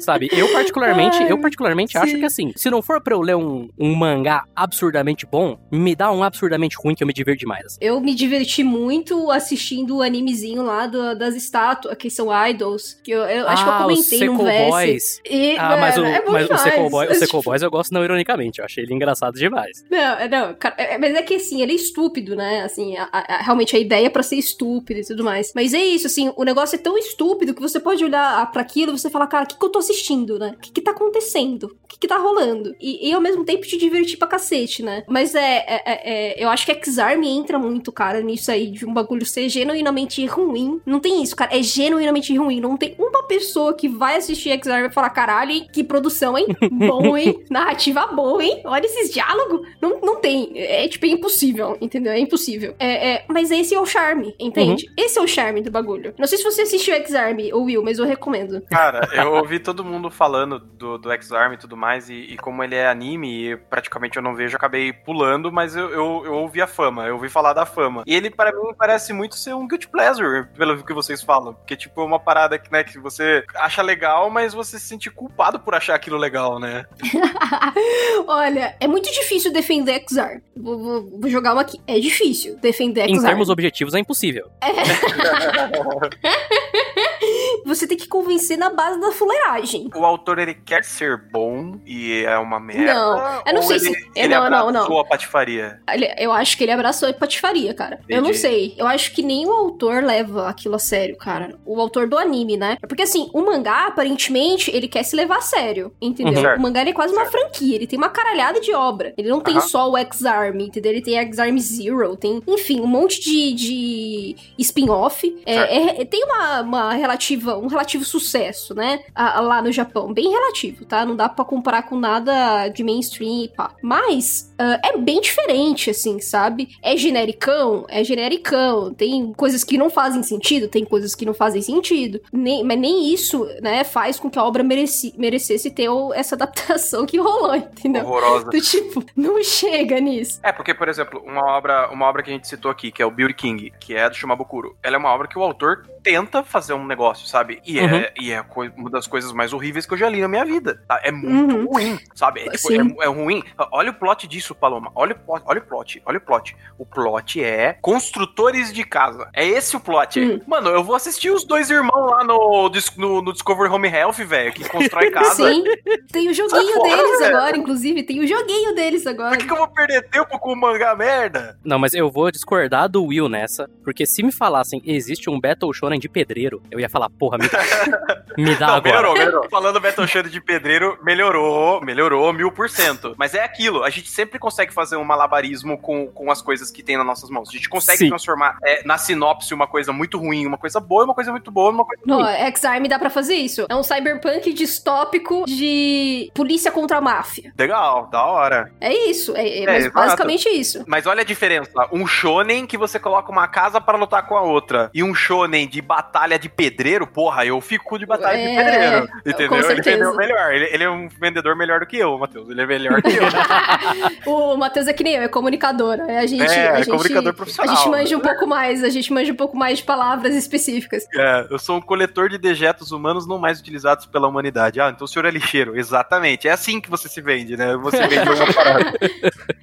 Sabe? Eu particularmente, eu particularmente sim. acho que assim, se não for pra eu ler um, um mangá absurdamente bom, me dá um absurdamente ruim que eu me divirto demais. Assim. Eu me diverti muito assistindo o animezinho lá do, das estátuas, que são Idols, que eu, eu ah, acho que eu ah, comentei no VS. E, ah, mas o, é mas o Seco Boy, o Seco Boys eu gosto não ironicamente, eu achei ele engraçado demais. Não, é, não, cara, é, mas é que assim, ele é estúpido, né? Assim, a, a, realmente a ideia é pra ser estúpido e tudo mais. Mas é isso, assim, o negócio é tão estúpido que você pode olhar para aquilo e você falar, cara, o que, que eu tô assistindo, né? O que, que tá acontecendo? O que, que tá rolando? E, e ao mesmo tempo te divertir pra cacete, né? Mas é, é, é, é eu acho que X-Arm entra muito, cara, nisso aí, de um bagulho ser genuinamente ruim. Não tem isso, cara. É genuinamente ruim. Não tem uma pessoa que vai assistir X-Arm e falar, caralho, que produção, hein? Bom, hein? Narrativa boa, hein? Olha esses diálogos. Não, não tem. É, tipo, é impossível, entendeu? É impossível. É, é, mas esse é o charme, entende? Uhum. Esse é o charme do bagulho. Não sei se você assistiu X-Arm ou Will, mas eu recomendo. Cara, eu ouvi todo mundo falando do, do X-Arm e tudo mais, e, e, como ele é anime e praticamente eu não vejo, eu acabei pulando, mas eu, eu, eu ouvi a fama, eu ouvi falar da fama. E ele, para mim, parece muito ser um guilty pleasure, pelo que vocês falam. Porque, tipo, é uma parada que, né, que você acha legal, mas você se sente culpado por achar aquilo legal, né? Olha, é muito difícil defender X-Arm. Vou, vou, vou, jogar uma aqui. É difícil defender X-Arm. Em termos objetivos, é impossível. É. você tem que convencer na base da fuleiragem. O autor, ele quer ser bom e é uma merda? Não, eu não sei ele, se... Ele não, não, não. a patifaria? Eu acho que ele abraçou a patifaria, cara. Entendi. Eu não sei. Eu acho que nem o autor leva aquilo a sério, cara. O autor do anime, né? Porque assim, o mangá, aparentemente, ele quer se levar a sério, entendeu? Uhum. O mangá é quase uma franquia, ele tem uma caralhada de obra. Ele não tem uhum. só o X-Arm, entendeu? Ele tem X-Arm Zero, tem, enfim, um monte de, de spin-off. É, é, tem uma, uma relativa, um relativo sucesso, né? Lá no Japão. Bem relativo, tá? Não dá para comparar com nada de mainstream e pá. Mas uh, é bem diferente, assim, sabe? É genericão? É genericão. Tem coisas que não fazem sentido, tem coisas que não fazem sentido. Nem, mas nem isso, né, faz com que a obra mereci, merecesse ter essa adaptação que rolou, entendeu? Horrorosa. Do tipo, não chega nisso. É, porque, por exemplo, uma obra, uma obra que a gente citou aqui, que é o Beauty King, que é do Shumabukuro, ela é uma obra que o autor tenta fazer um negócio, sabe? E Uhum. é, e é uma das coisas mais horríveis que eu já li na minha vida. tá? É muito Uhum. ruim, sabe? É, tipo, é, é ruim. Olha o plot disso, Paloma. Olha o plot, olha o plot, olha o plot. O plot é construtores de casa. É esse o plot. Hum. Mano, eu vou assistir os dois irmãos lá no, no, no Discovery Home Health, velho, que constrói casa. Sim. Tem o joguinho fora, deles agora, inclusive. Tem o joguinho deles agora. Por que, que eu vou perder tempo com o mangá merda? Não, mas eu vou discordar do Will nessa, porque se me falassem existe um Battle Shonen de pedreiro, eu ia falar, porra, me dá, me dá Não, agora. melhorou, melhorou. Falando Battle Shonen de pedreiro, melhorou, melhorou mil por cento. Mas é aquilo, a gente sempre consegue fazer um malabarismo com, com as coisas que tem nas nossas mãos. A gente consegue Sim. transformar é, na sinopse uma coisa muito ruim, uma coisa boa, uma coisa muito boa, uma coisa Não, ruim. X-Arm dá pra fazer isso. É um cyberpunk distópico de polícia contra a máfia. Legal, da hora. É isso. É, é É, basicamente isso. Mas olha a diferença. Um shonen que você coloca uma casa para lutar com a outra. E um shonen de batalha de pedreiro, porra, eu fico de batalha de É, pedreiro. Entendeu? Ele vendeu melhor. Ele, ele é um vendedor melhor do que eu, Matheus. Ele é melhor que eu. O Matheus é que nem eu, é comunicador. É, A gente, É, a é gente, comunicador A profissional. gente manja um pouco mais, a gente manja um pouco mais de palavras específicas. É, eu sou um coletor de dejetos humanos não mais utilizados pela humanidade. Ah, então o senhor é lixeiro. Exatamente. É assim que você se vende, né? Você vende uma parada.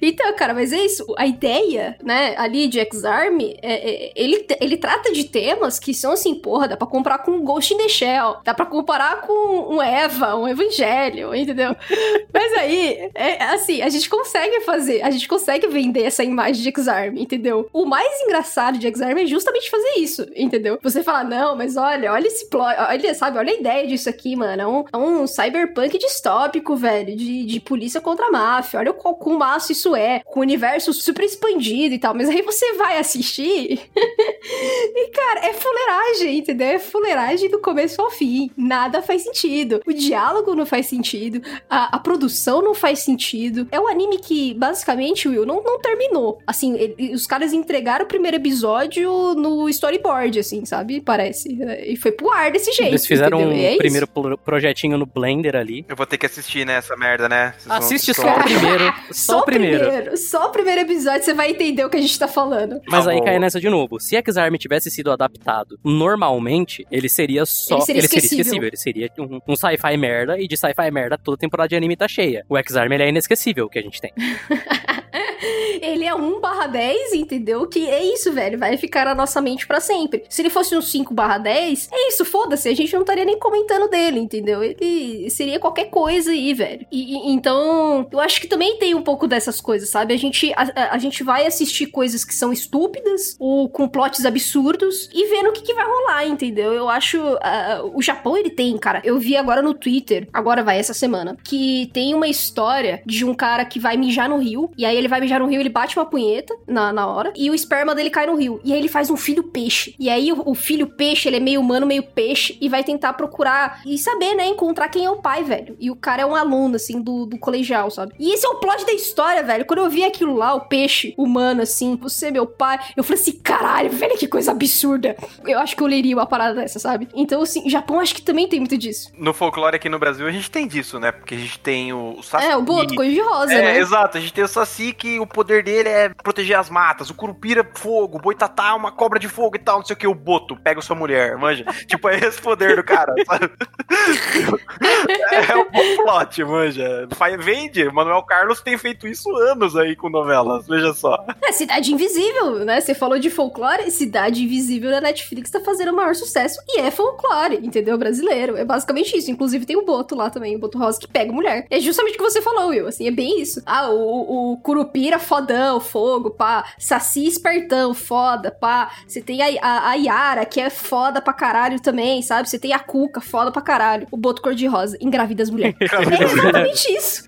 Então, cara, mas é isso. A ideia, né, ali de X-Arm, é, é, ele, ele trata de temas que são assim, porra, dá pra comparar com Ghost in the Shell, dá pra comparar com um Eva, um Evangelho, entendeu? mas aí, é, assim, a gente consegue fazer, a gente consegue vender essa imagem de X-Arm, entendeu? O mais engraçado de X-Arm é justamente fazer isso, entendeu? Você fala, não, mas olha, olha esse plot, olha, sabe, olha a ideia disso aqui, mano. É um, é um cyberpunk distópico, velho, de, de polícia contra a máfia. Olha o qual quão massa isso é, com o universo super expandido e tal. Mas aí você vai assistir e, cara, é fuleiragem, entendeu? É fuleiragem do começo ao fim. Nada faz sentido. O diálogo não faz sentido, a, a produção não faz sentido. É um anime que, basicamente, Will, não, não terminou. Assim, ele- os caras entregaram o primeiro episódio no storyboard, assim, sabe? Parece. E foi pro ar desse jeito. Eles fizeram entendeu? um é primeiro pro- projetinho no Blender ali. Eu vou ter que assistir, né, essa merda, né? Vocês vão- Assiste vocês só vão- o primeiro. Só, o primeiro. Só o primeiro episódio você vai entender o que a gente tá falando. Mas aí cai nessa de novo. Se X-Arm tivesse sido adaptado normalmente, ele seria só. Ele seria esquecível. Ele seria um, um sci-fi merda, e de sci-fi merda toda temporada de anime tá cheia. O X-Arm ele é inesquecível o que a gente tem. Ele é 1 barra 10, entendeu? Que é isso, velho. Vai ficar na nossa mente pra sempre. Se ele fosse um 5 barra 10, é isso, foda-se. A gente não estaria nem comentando dele, entendeu? Ele seria qualquer coisa aí, velho. E, e- então, eu acho que também tem um pouco dessas coisas, sabe? A gente, a, a- gente vai assistir coisas que são estúpidas ou com plots absurdos e vendo o que, que vai rolar, entendeu? Eu acho. ah, o Japão, ele tem, cara. Eu vi agora no Twitter, agora vai essa semana, que tem uma história de um cara que vai mijar no rio. E aí ele vai mijar no rio, ele bate uma punheta na, na hora. E o esperma dele cai no rio. E aí ele faz um filho peixe. E aí o, o filho peixe, ele é meio humano, meio peixe. E vai tentar procurar e saber, né? Encontrar quem é o pai, velho. E o cara é um aluno, assim, do, do colegial, sabe? E esse é o plot da história, velho. Quando eu vi aquilo lá, o peixe humano, assim, você é meu pai. Eu falei assim, caralho, velho, que coisa absurda. Eu acho que eu leria uma parada dessa, sabe? Então, assim, Japão acho que também tem muito disso. No folclore aqui no Brasil a gente tem disso, né? Porque a gente tem o, o. É, o Boto, coisa de rosa, É, né? exato. A gente tem o Saci que o poder dele é proteger as matas. O Curupira, fogo. O Boitatá, uma cobra de fogo e tal. Não sei o que. O Boto, pega sua mulher, manja. tipo, é esse poder do cara, sabe? é o bom plot, manja. Vende. Manuel Carlos tem feito isso anos aí com novelas. Veja só. É Cidade Invisível, né? Você falou de folclore, Cidade Invisível na Netflix tá fazendo o maior sucesso e é folclore, entendeu? Brasileiro. É basicamente isso. Inclusive tem o Boto lá também, o Boto Rosa que pega mulher. É justamente o que você falou, Will. Assim, é bem isso. Ah, o, o Curupira fodão, fogo, pá. Saci espertão, foda, pá. Você tem a, a, a Yara, que é foda pra caralho também, sabe? Você tem a Cuca, foda pra caralho. O Boto cor-de-rosa, engravida as mulheres. É exatamente isso.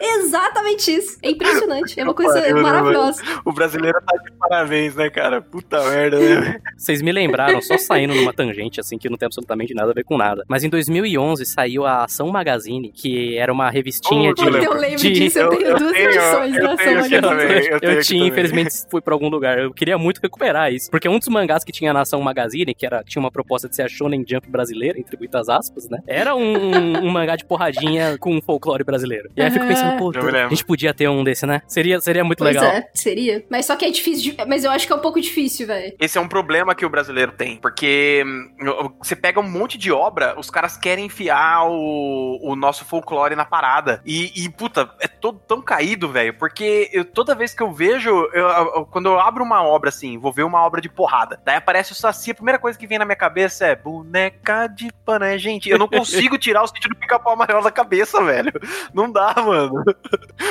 exatamente isso. É impressionante. É uma coisa Pariu, maravilhosa. O brasileiro tá de parabéns, né, cara? Puta merda, né? Vocês me lembraram, só saindo numa tangente, assim, que não tem absolutamente nada a ver com nada. Mas em 2011 saiu a Ação Magazine, que era uma revistinha Oh, de. eu lembro de- disso, eu, eu duas tenho- versões eu da Ação também. Eu, eu tinha, infelizmente, fui pra algum lugar. Eu queria muito recuperar isso. Porque um dos mangás que tinha na Ação Magazine, que era, tinha uma proposta de ser a Shonen Jump brasileira, entre muitas aspas, né? Era um, um, mangá de porradinha com um folclore brasileiro. E aí eu fico pensando, pô, a gente podia ter um desse, né? Seria, seria muito pois legal. É, seria. Mas só que é difícil. De... Mas eu acho que é um pouco difícil, velho. Esse é um problema que o brasileiro tem. Porque hum, você pega um monte de obra, os caras querem enfiar o, o nosso folclore na parada. E, e puta, é todo tão caído, velho. Porque eu, toda vez que eu vejo, eu, eu, quando eu abro uma obra assim, vou ver uma obra de porrada. Daí aparece o Saci, a primeira coisa que vem na minha cabeça é boneca de pané. Gente, eu não consigo tirar o sentido do pica-pau amarelo da cabeça, velho. Não dá, mano.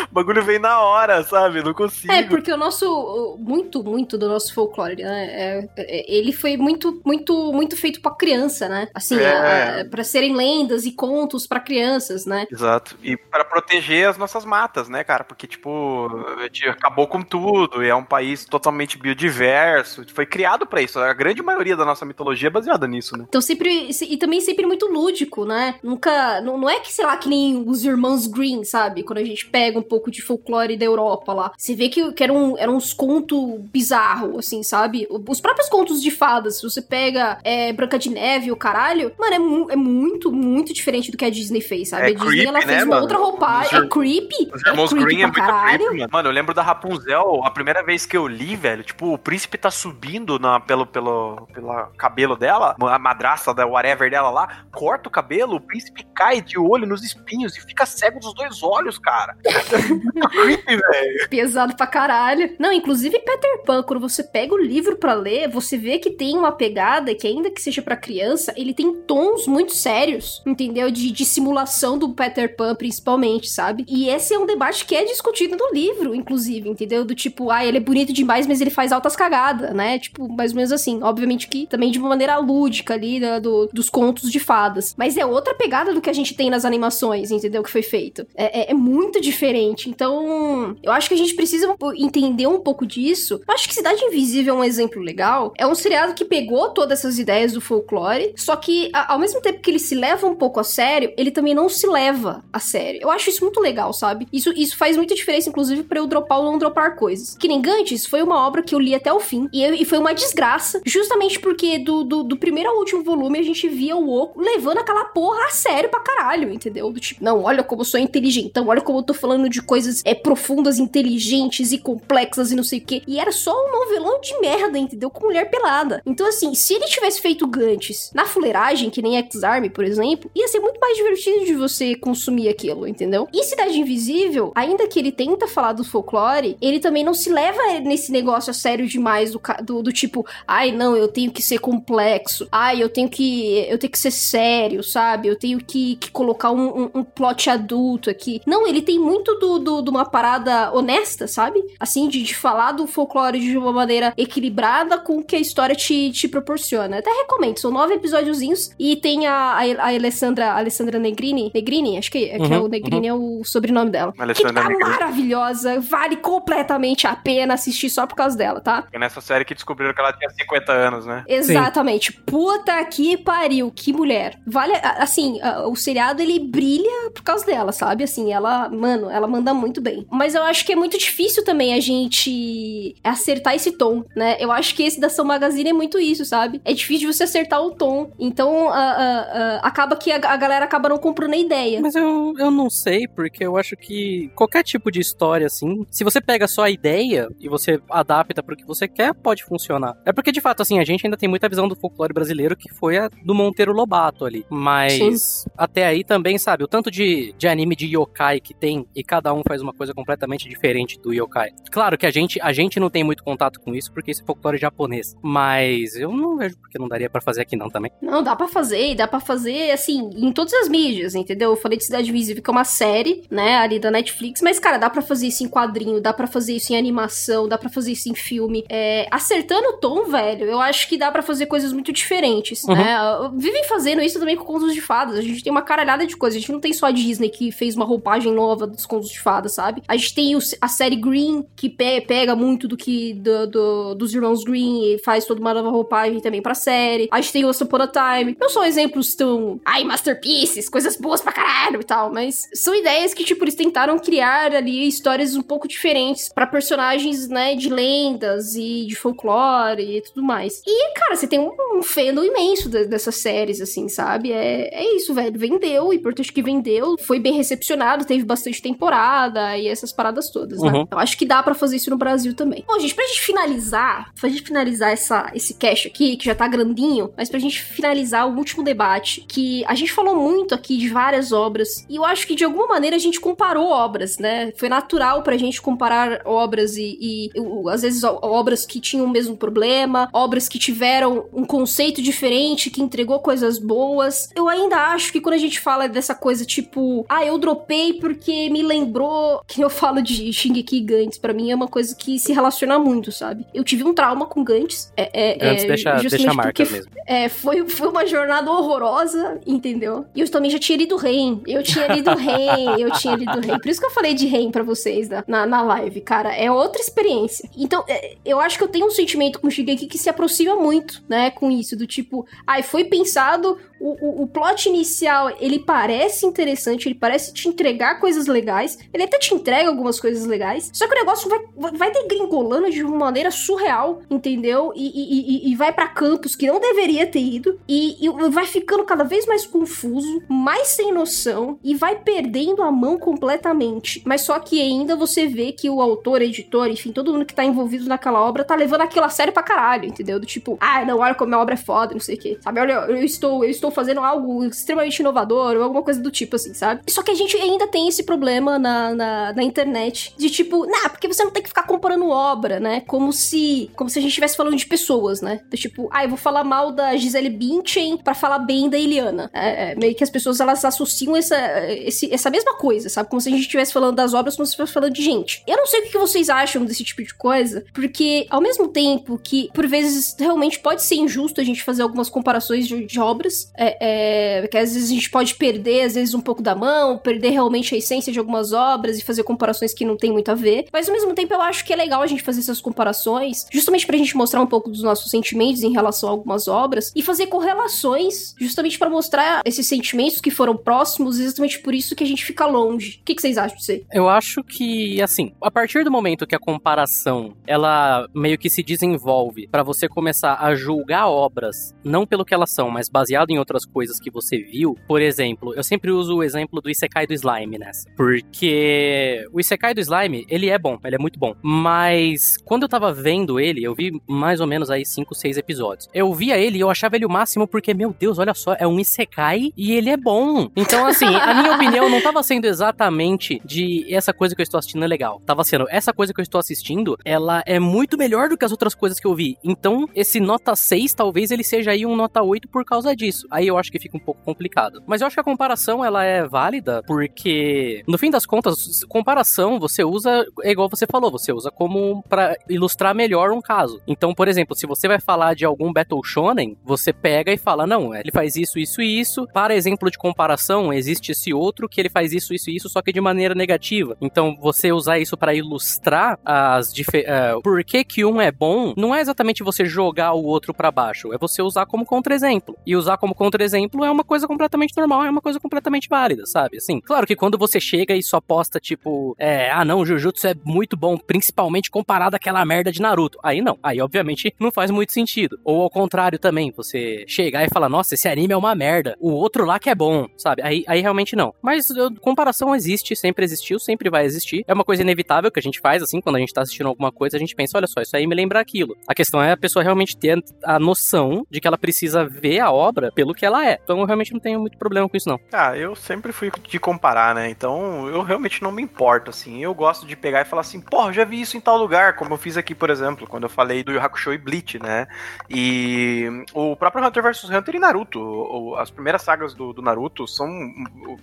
O bagulho vem na hora, sabe? Não consigo. É, porque o nosso. Muito, muito do nosso folclore, né? É, é, ele foi muito, muito, muito feito pra criança, né? Assim, é. para serem lendas e contos para crianças, né? Exato. E para proteger as nossas matas, né, cara? Porque, tipo, acabou com tudo e é um país totalmente biodiverso. Foi criado para isso. A grande maioria da nossa mitologia é baseada nisso, né? Então sempre. E também sempre muito lúdico, né? Nunca. Não, não é que, sei lá, que nem os irmãos Green, sabe? Quando a gente pega um pouco de folclore da Europa lá. Você vê que, que eram, eram uns contos bizarros, assim, sabe? Os próprios contos de fadas, se você pega é, Branca de Neve, o caralho, mano, é, mu é, muito, muito diferente do que a Disney fez, sabe? É a Disney creepy, ela fez né, uma mano? outra roupagem. É creepy. Os irmãos é creepy Green é muito caralho. creepy, mano. Mano, eu lembro da Rapunzel, a primeira vez que eu li, velho, tipo, o príncipe tá subindo na, pelo, pelo, pelo cabelo dela, a madrasta da whatever dela lá, corta o cabelo, o príncipe cai de olho nos espinhos e fica cego dos dois olhos, cara. muito creepy, velho. Pesado pra caralho. Não, inclusive Peter Pan, quando você pega o livro pra ler, você vê que tem uma pegada que, ainda que seja pra criança, ele tem tons muito sérios, entendeu? De, de simulação do Peter Pan, principalmente, sabe? E esse é um debate que é discutido no livro, inclusive, entendeu? Do tipo, ah, ele é bonito demais, mas ele faz altas cagadas, né? Tipo, mais ou menos assim. Obviamente que também de uma maneira lúdica ali, né, do, dos contos de fadas. Mas é outra pegada do que a gente tem nas animações, entendeu? Que foi feito. É, é, é muito diferente. Então, eu acho que a gente precisa entender um pouco disso. Eu acho que Cidade Invisível é um exemplo legal. É um seriado que pegou todas essas ideias do folclore, só que a, ao mesmo tempo que ele se leva um pouco a sério, ele também não se leva a sério. Eu acho isso muito legal, sabe? Isso, isso faz muita diferença, inclusive, pra eu dropar ou não dropar coisas. Que nem Gantes foi uma obra que eu li até o fim, e, e foi uma desgraça, justamente porque do, do, do, primeiro ao último volume a gente via o Oco levando aquela porra a sério pra caralho, entendeu? Do tipo, não, olha como eu sou inteligentão, olha como eu tô falando de coisas é, profundas, inteligentes e complexas e não sei o que. E era só um novelão de merda, entendeu? Com mulher pelada. Então, assim, se ele tivesse feito Gantes na fuleiragem, que nem X-Army, por exemplo, ia ser muito mais divertido de você consumir aquilo, entendeu? E Cidade Invisível, ainda que ele tenta falar do folclore, ele também não se leva nesse negócio a sério demais do, do, do tipo, ai, não, eu tenho que ser complexo, ai, eu tenho que eu tenho que ser sério, sabe? Eu tenho que, que colocar um, um, um plot adulto aqui. Não, ele tem muito do, do, de uma parada honesta, sabe? Assim, de, de falar do folclore de uma maneira equilibrada com o que a história te, te proporciona. Até recomendo, são nove episódiozinhos e tem a, a, a Alessandra, a Alessandra Negrini, Negrini, acho que, é, que é Uhum, o Negrini é o sobrenome dela. Alessandra que tá maravilhosa, vale completamente a pena assistir só por causa dela, tá? Foi nessa série que descobriram que ela tinha 50 anos, né? Exatamente. Puta que pariu, que mulher. Vale, assim, o seriado ele brilha por causa dela, sabe? Assim, ela, mano, ela manda muito bem. Mas eu acho que é muito difícil também a gente acertar esse tom, né? Eu acho que esse da Ação Magazine é muito isso, sabe? É difícil você acertar o tom. Então, a- a- a- acaba que a, a galera acaba não comprando a ideia. Mas eu, eu não sei, porque eu acho que qualquer tipo de história, assim, se você pega só a ideia e você adapta pro que você quer, pode funcionar. É porque, de fato, assim, a gente ainda tem muita visão do folclore brasileiro que foi a do Monteiro Lobato ali. Mas até aí também, sabe, o tanto de, de anime de yokai que tem e cada um faz uma coisa completamente diferente do yokai. Claro que a gente, a gente não tem muito contato com isso porque esse é folclore japonês. Mas eu não vejo porque não daria pra fazer aqui não também. Não, dá pra fazer, e dá pra fazer, assim, em todas as mídias, entendeu? Eu falei de Cidade Invisível, que é uma série, né, ali da Netflix, mas, cara, dá pra fazer isso em quadrinho, dá pra fazer isso em animação, dá pra fazer isso em filme. É, acertando o tom, velho, eu acho que dá pra fazer coisas muito diferentes, Uhum. né? Vivem fazendo isso também com contos de fadas. A gente tem uma caralhada de coisas. A gente não tem só a Disney que fez uma roupagem nova dos contos de fadas, sabe? A gente tem a série Green, que pe- pega muito do que do- do- dos irmãos Green e faz toda uma nova roupagem também pra série. A gente tem o Once Upon a Time. Não são exemplos tão, ai, masterpieces, coisas boas pra caralho e tal, mas são ideias que, tipo, eles tentaram criar ali histórias um pouco diferentes para personagens, né, de lendas e de folclore e tudo mais. E, cara, você tem um, um fandom imenso de, dessas séries, assim, sabe? É, é isso, velho. Vendeu, o importante é que vendeu, foi bem recepcionado, teve bastante temporada e essas paradas todas, né? Uhum. Eu acho que dá para fazer isso no Brasil também. Bom, gente, pra gente finalizar, pra gente finalizar essa, esse cast aqui, que já tá grandinho, mas pra gente finalizar o último debate, que a gente falou muito aqui de várias obras, e eu acho que de alguma maneira a gente comparou obras, né? Foi natural pra gente comparar obras e, e, e às vezes obras que tinham o mesmo problema, obras que tiveram um conceito diferente, que entregou coisas boas. Eu ainda acho que quando a gente fala dessa coisa tipo, ah, eu dropei porque me lembrou que eu falo de Shingeki Gantz, para mim é uma coisa que se relaciona muito, sabe? Eu tive um trauma com Gantz, é, é, é, deixa, deixa a marca mesmo. É, foi, foi uma jornada horrorosa, entendeu? E eu também já tinha lido Rain, eu tinha lido Rain, eu tinha lido Rain. Por isso que eu falei de Rain pra vocês na, na, na live, cara, é outra experiência. Então, é, eu acho que eu tenho um sentimento com Shingeki que se aproxima muito, né, com isso, do tipo, ai, ah, foi pensado o, o, o, plot inicial, ele parece interessante, ele parece te entregar coisas legais, ele até te entrega algumas coisas legais, só que o negócio vai, vai degringolando de uma maneira surreal, entendeu? E, e, e, e vai para campos que não deveria ter ido, e, e vai ficando cada vez mais confuso, mais sem noção, e vai perdendo a mão completamente. Mas só que ainda você vê que o autor, editor, enfim, todo mundo que tá envolvido naquela obra tá levando aquilo a sério pra caralho, entendeu? Do tipo, ah, não, olha como a obra é foda, não sei o quê. Sabe, olha, eu estou, eu estou fazendo algo extremamente inovador ou alguma coisa do tipo, assim, sabe? Só que a gente ainda tem esse problema na, na, na internet de tipo, nah, porque você não tem que ficar comparando obra, né? Como se, como se a gente estivesse falando de pessoas, né? Tipo, ah, eu vou falar mal da Gisele Bündchen para falar bem da Eliana. É, é, meio que as pessoas elas associam essa, esse, essa mesma coisa, sabe? Como se a gente estivesse falando das obras como se estivesse falando de gente. Eu não sei o que vocês acham desse tipo de coisa, porque ao mesmo tempo que por vezes realmente pode ser injusto a gente fazer algumas comparações de, de obras, é, que às vezes a gente pode perder, às vezes, um pouco da mão, perder realmente a essência de algumas obras e fazer comparações que não tem muito a ver. Mas ao mesmo tempo eu acho que é legal a gente fazer essas comparações, justamente pra gente mostrar um pouco dos nossos sentimentos em relação a algumas obras e fazer correlações, justamente para mostrar esses sentimentos que foram próximos, exatamente por isso que a gente fica longe. O que, que vocês acham disso aí? Eu acho que, assim, a partir do momento que a comparação ela meio que se desenvolve para você começar a julgar obras, não pelo que elas são, mas baseado em outras coisas que você viu, por exemplo, eu sempre uso o exemplo do Isekai do Slime nessa. Porque o Isekai do Slime, ele é bom, ele é muito bom. Mas quando eu tava vendo ele, eu vi mais ou menos aí 5, 6 episódios. Eu via ele e eu achava ele o máximo porque, meu Deus, olha só, é um Isekai e ele é bom. Então, assim, a minha opinião não tava sendo exatamente de essa coisa que eu estou assistindo é legal. Tava sendo, essa coisa que eu estou assistindo, ela é muito melhor do que as outras coisas que eu vi. Então, esse nota 6, talvez ele seja aí um nota 8 por causa disso. Aí eu acho que fica um pouco complicado. Mas eu acho que a comparação ela é válida porque no fim das contas, comparação você usa é igual você falou, você usa como para ilustrar melhor um caso. Então, por exemplo, se você vai falar de algum Battle Shonen, você pega e fala: "Não, ele faz isso, isso e isso". Para exemplo de comparação, existe esse outro que ele faz isso, isso e isso, só que de maneira negativa. Então, você usar isso para ilustrar as uh, por que que um é bom, não é exatamente você jogar o outro para baixo, é você usar como contra-exemplo. E usar como contra-exemplo é uma coisa completamente normal, é uma coisa completamente válida, sabe? Assim, claro que quando você chega e só posta, tipo, é, ah não, o Jujutsu é muito bom, principalmente comparado àquela merda de Naruto. Aí não, aí obviamente não faz muito sentido. Ou ao contrário também, você chegar e falar, nossa, esse anime é uma merda, o outro lá que é bom, sabe? Aí, aí realmente não. Mas comparação existe, sempre existiu, sempre vai existir. É uma coisa inevitável que a gente faz, assim, quando a gente tá assistindo alguma coisa, a gente pensa, olha só, isso aí me lembra aquilo. A questão é a pessoa realmente ter a noção de que ela precisa ver a obra pelo que ela é. Então eu realmente não tenho muito problema com isso, não. Ah, eu sempre fui de comparar, né? Então eu realmente não me importo, assim. Eu gosto de pegar e falar assim, porra, já vi isso em tal lugar, como eu fiz aqui, por exemplo, quando eu falei do Yu Hakusho e Bleach, né? E o próprio Hunter vs Hunter e Naruto. As primeiras sagas do, do Naruto são.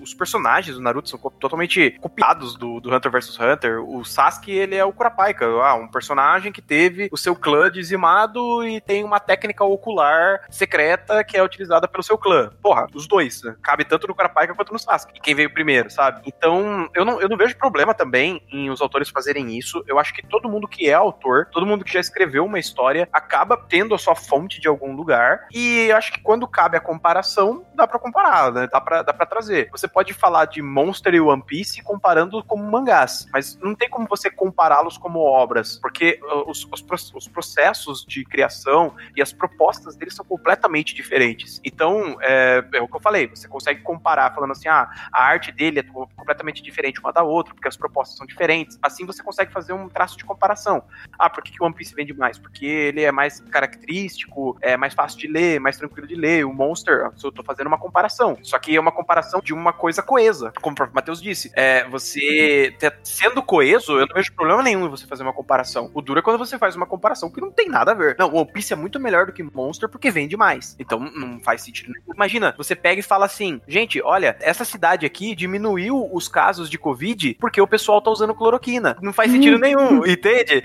Os personagens do Naruto são totalmente copiados do, do Hunter vs Hunter. O Sasuke, ele é o Kurapika, ah, um personagem que teve o seu clã dizimado e tem uma técnica ocular secreta que é utilizada pelo pelo seu clã. Porra, os dois. Né? Cabe tanto no Carapaika quanto no Sasuke. E quem veio primeiro, sabe? Então, eu não, eu não vejo problema também em os autores fazerem isso. Eu acho que todo mundo que é autor, todo mundo que já escreveu uma história, acaba tendo a sua fonte de algum lugar. E eu acho que quando cabe a comparação, dá para comparar, né? Dá pra, dá pra trazer. Você pode falar de Monster e One Piece comparando como mangás, mas não tem como você compará-los como obras, porque uh, os, os, os, processos de criação e as propostas deles são completamente diferentes. Então, é, é, o que eu falei, você consegue comparar falando assim, ah, a arte dele é completamente diferente uma da outra, porque as propostas são diferentes. Assim você consegue fazer um traço de comparação. Ah, por que, que o One Piece vende mais? Porque ele é mais característico, é mais fácil de ler, mais tranquilo de ler. O Monster, eu tô fazendo uma comparação. Só que é uma comparação de uma coisa coesa. Como o próprio Matheus disse, é, você sendo coeso, eu não vejo problema nenhum em você fazer uma comparação. O duro é quando você faz uma comparação que não tem nada a ver. Não, One Piece é muito melhor do que Monster porque vende mais. Então não faz sentido nenhum. Imagina, você pega e fala assim, gente, olha, essa cidade aqui diminuiu os casos de Covid porque o pessoal tá usando cloroquina. Não faz sentido hum. nenhum, entende?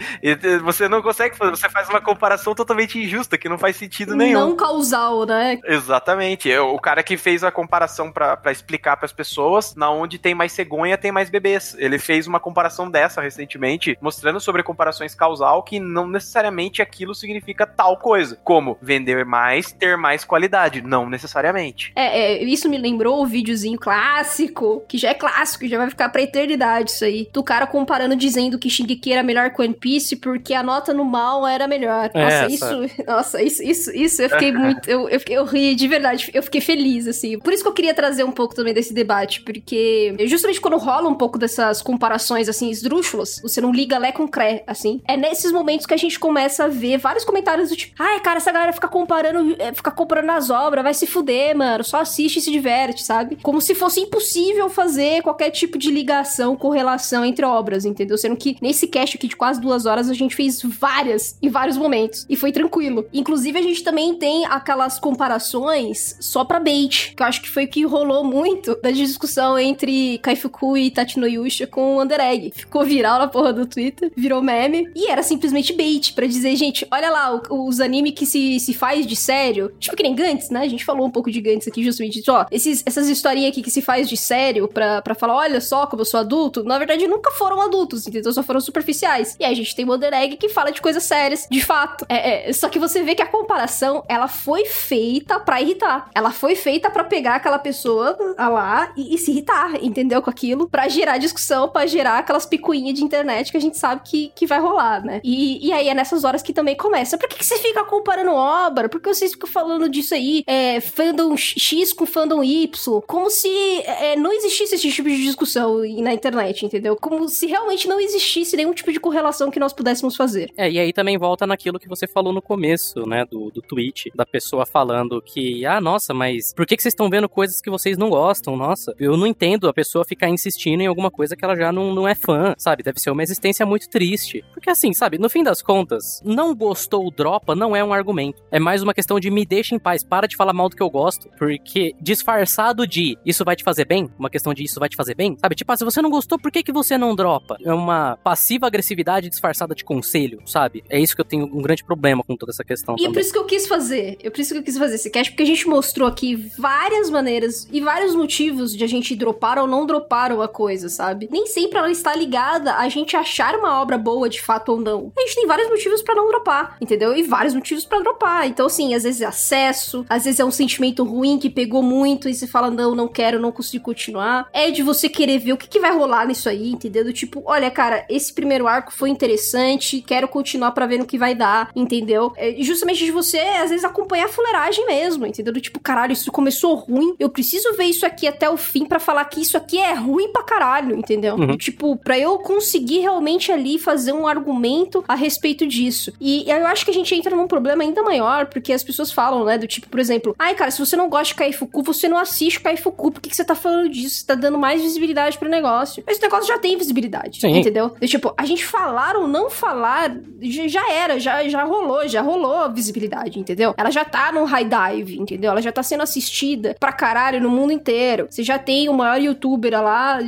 Você não consegue fazer, você faz uma comparação totalmente injusta, que não faz sentido nenhum. Não causal, né? Exatamente. É o cara que fez a comparação para explicar para as pessoas, na onde tem mais cegonha, tem mais bebês. Ele fez uma comparação dessa recentemente, mostrando sobre comparações causal que não necessariamente aquilo significa tal coisa, como vender mais, ter mais qualidade, não necessariamente. É, é isso me lembrou o videozinho clássico, que já é clássico, já vai ficar pra eternidade isso aí, do cara comparando dizendo que Shingeki era melhor que One Piece porque a nota no mal era melhor. Nossa, Essa. isso, nossa, isso, isso, isso, eu fiquei muito, eu, eu, eu ri de verdade, eu fiquei feliz, assim. Por isso que eu queria trazer um pouco também desse debate, porque justamente quando rola um pouco dessas comparações, assim, esdrúxulas, você não liga Lé com Cré, assim, é nesses momentos que a gente começa a ver vários comentários do tipo, ai, cara, essa galera fica comparando, é, fica comparando as obras, vai se fuder, mano, só assiste e se diverte, sabe? Como se fosse impossível fazer qualquer tipo de ligação, correlação entre obras, entendeu? Sendo que nesse cast aqui de quase duas horas a gente fez várias, em vários momentos, e foi tranquilo. Inclusive, a gente também tem aquelas comparações só pra bait, que eu acho que foi o que rolou muito da discussão entre Kaifuku e Tatinoyusha com o Under Egg. Ficou viral na porra do Twitter, virou meme, e era simplesmente bait para dizer, gente, olha lá, os anime que se, se faz de sério, tipo que nem Gantz, né? A gente falou um pouco de Gantz aqui justamente, ó, esses, essas historinhas aqui que se faz de sério pra, pra falar, olha só como eu sou adulto, na verdade nunca foram adultos, entendeu? Só foram superficiais. E aí a gente tem Under Egg que fala de coisas sérias, de fato. É, é, só que você vê que a comparação, ela foi feita para irritar. Ela foi feita para pegar aquela pessoa lá e, e, se irritar, entendeu? Com aquilo, para gerar discussão, para gerar aquelas picuinhas de internet que a gente sabe que, que vai rolar, né? E, e aí é nessas horas que também começa. Por que, que você fica comparando obra? Por que vocês ficam falando disso aí? É, fandom X com fandom Y? Como se é, não existisse esse tipo de discussão na internet, entendeu? Como se realmente não existisse nenhum tipo de correlação que nós pudéssemos fazer. É, e aí também volta naquilo que você falou no começo, né, do, do tweet, da pessoa falando que, ah, nossa, mas por que, que vocês estão vendo coisas que vocês não gostam? Nossa, eu não entendo a pessoa ficar insistindo em alguma coisa que ela já não, não é fã, sabe? Deve ser uma existência muito triste. Porque assim, sabe, no fim das contas, não gostou, dropa, não é um argumento. É mais uma questão de me deixa em paz, para de falar mal do que eu gosto, porque disfarçado de isso vai te fazer bem, uma questão de isso vai te fazer bem, sabe? Tipo, ah, se você não gostou, por que, que você não dropa? É uma passiva agressividade disfarçada de conselho, sabe? É isso que eu tenho um grande problema com toda essa questão. E também. é por isso que eu quis fazer. É por isso que eu quis fazer esse cast, porque a gente mostrou aqui várias maneiras e vários motivos de a gente dropar ou não dropar uma coisa, sabe? Nem sempre ela está ligada a gente achar uma obra boa de fato ou não. A gente tem vários motivos para não dropar, entendeu? E vários motivos para dropar. Então, assim, às vezes é acesso, às vezes é um sentimento ruim que pegou muito e você fala, não, não quero, não consigo continuar. É de você querer ver o que, que vai rolar nisso aí, entendeu? Do tipo, olha, cara, esse primeiro arco foi interessante, quero continuar para ver no que vai dar, entendeu? É justamente de você, às vezes, acompanhar a fuleiragem mesmo, entendeu? Do tipo, caralho, isso começou ruim, eu preciso ver isso aqui até o fim para falar que isso aqui é ruim pra caralho, entendeu? Uhum. Tipo, pra eu conseguir realmente ali fazer um argumento a respeito disso. E eu acho que a gente entra num problema ainda maior, porque as pessoas falam, né, do tipo, por exemplo, ai, cara, se você não gosta de Kaifuku, você não assiste Kaifuku, por que, que você tá falando disso? Você tá dando mais visibilidade pro negócio. Esse negócio já tem visibilidade, Sim. entendeu? E, tipo, a gente falar ou não falar já era, já, já rolou, já rolou visibilidade, entendeu? Ela já tá no high dive, entendeu? Ela já tá sendo assistida pra caralho no mundo inteiro. Você já tem o maior youtuber lá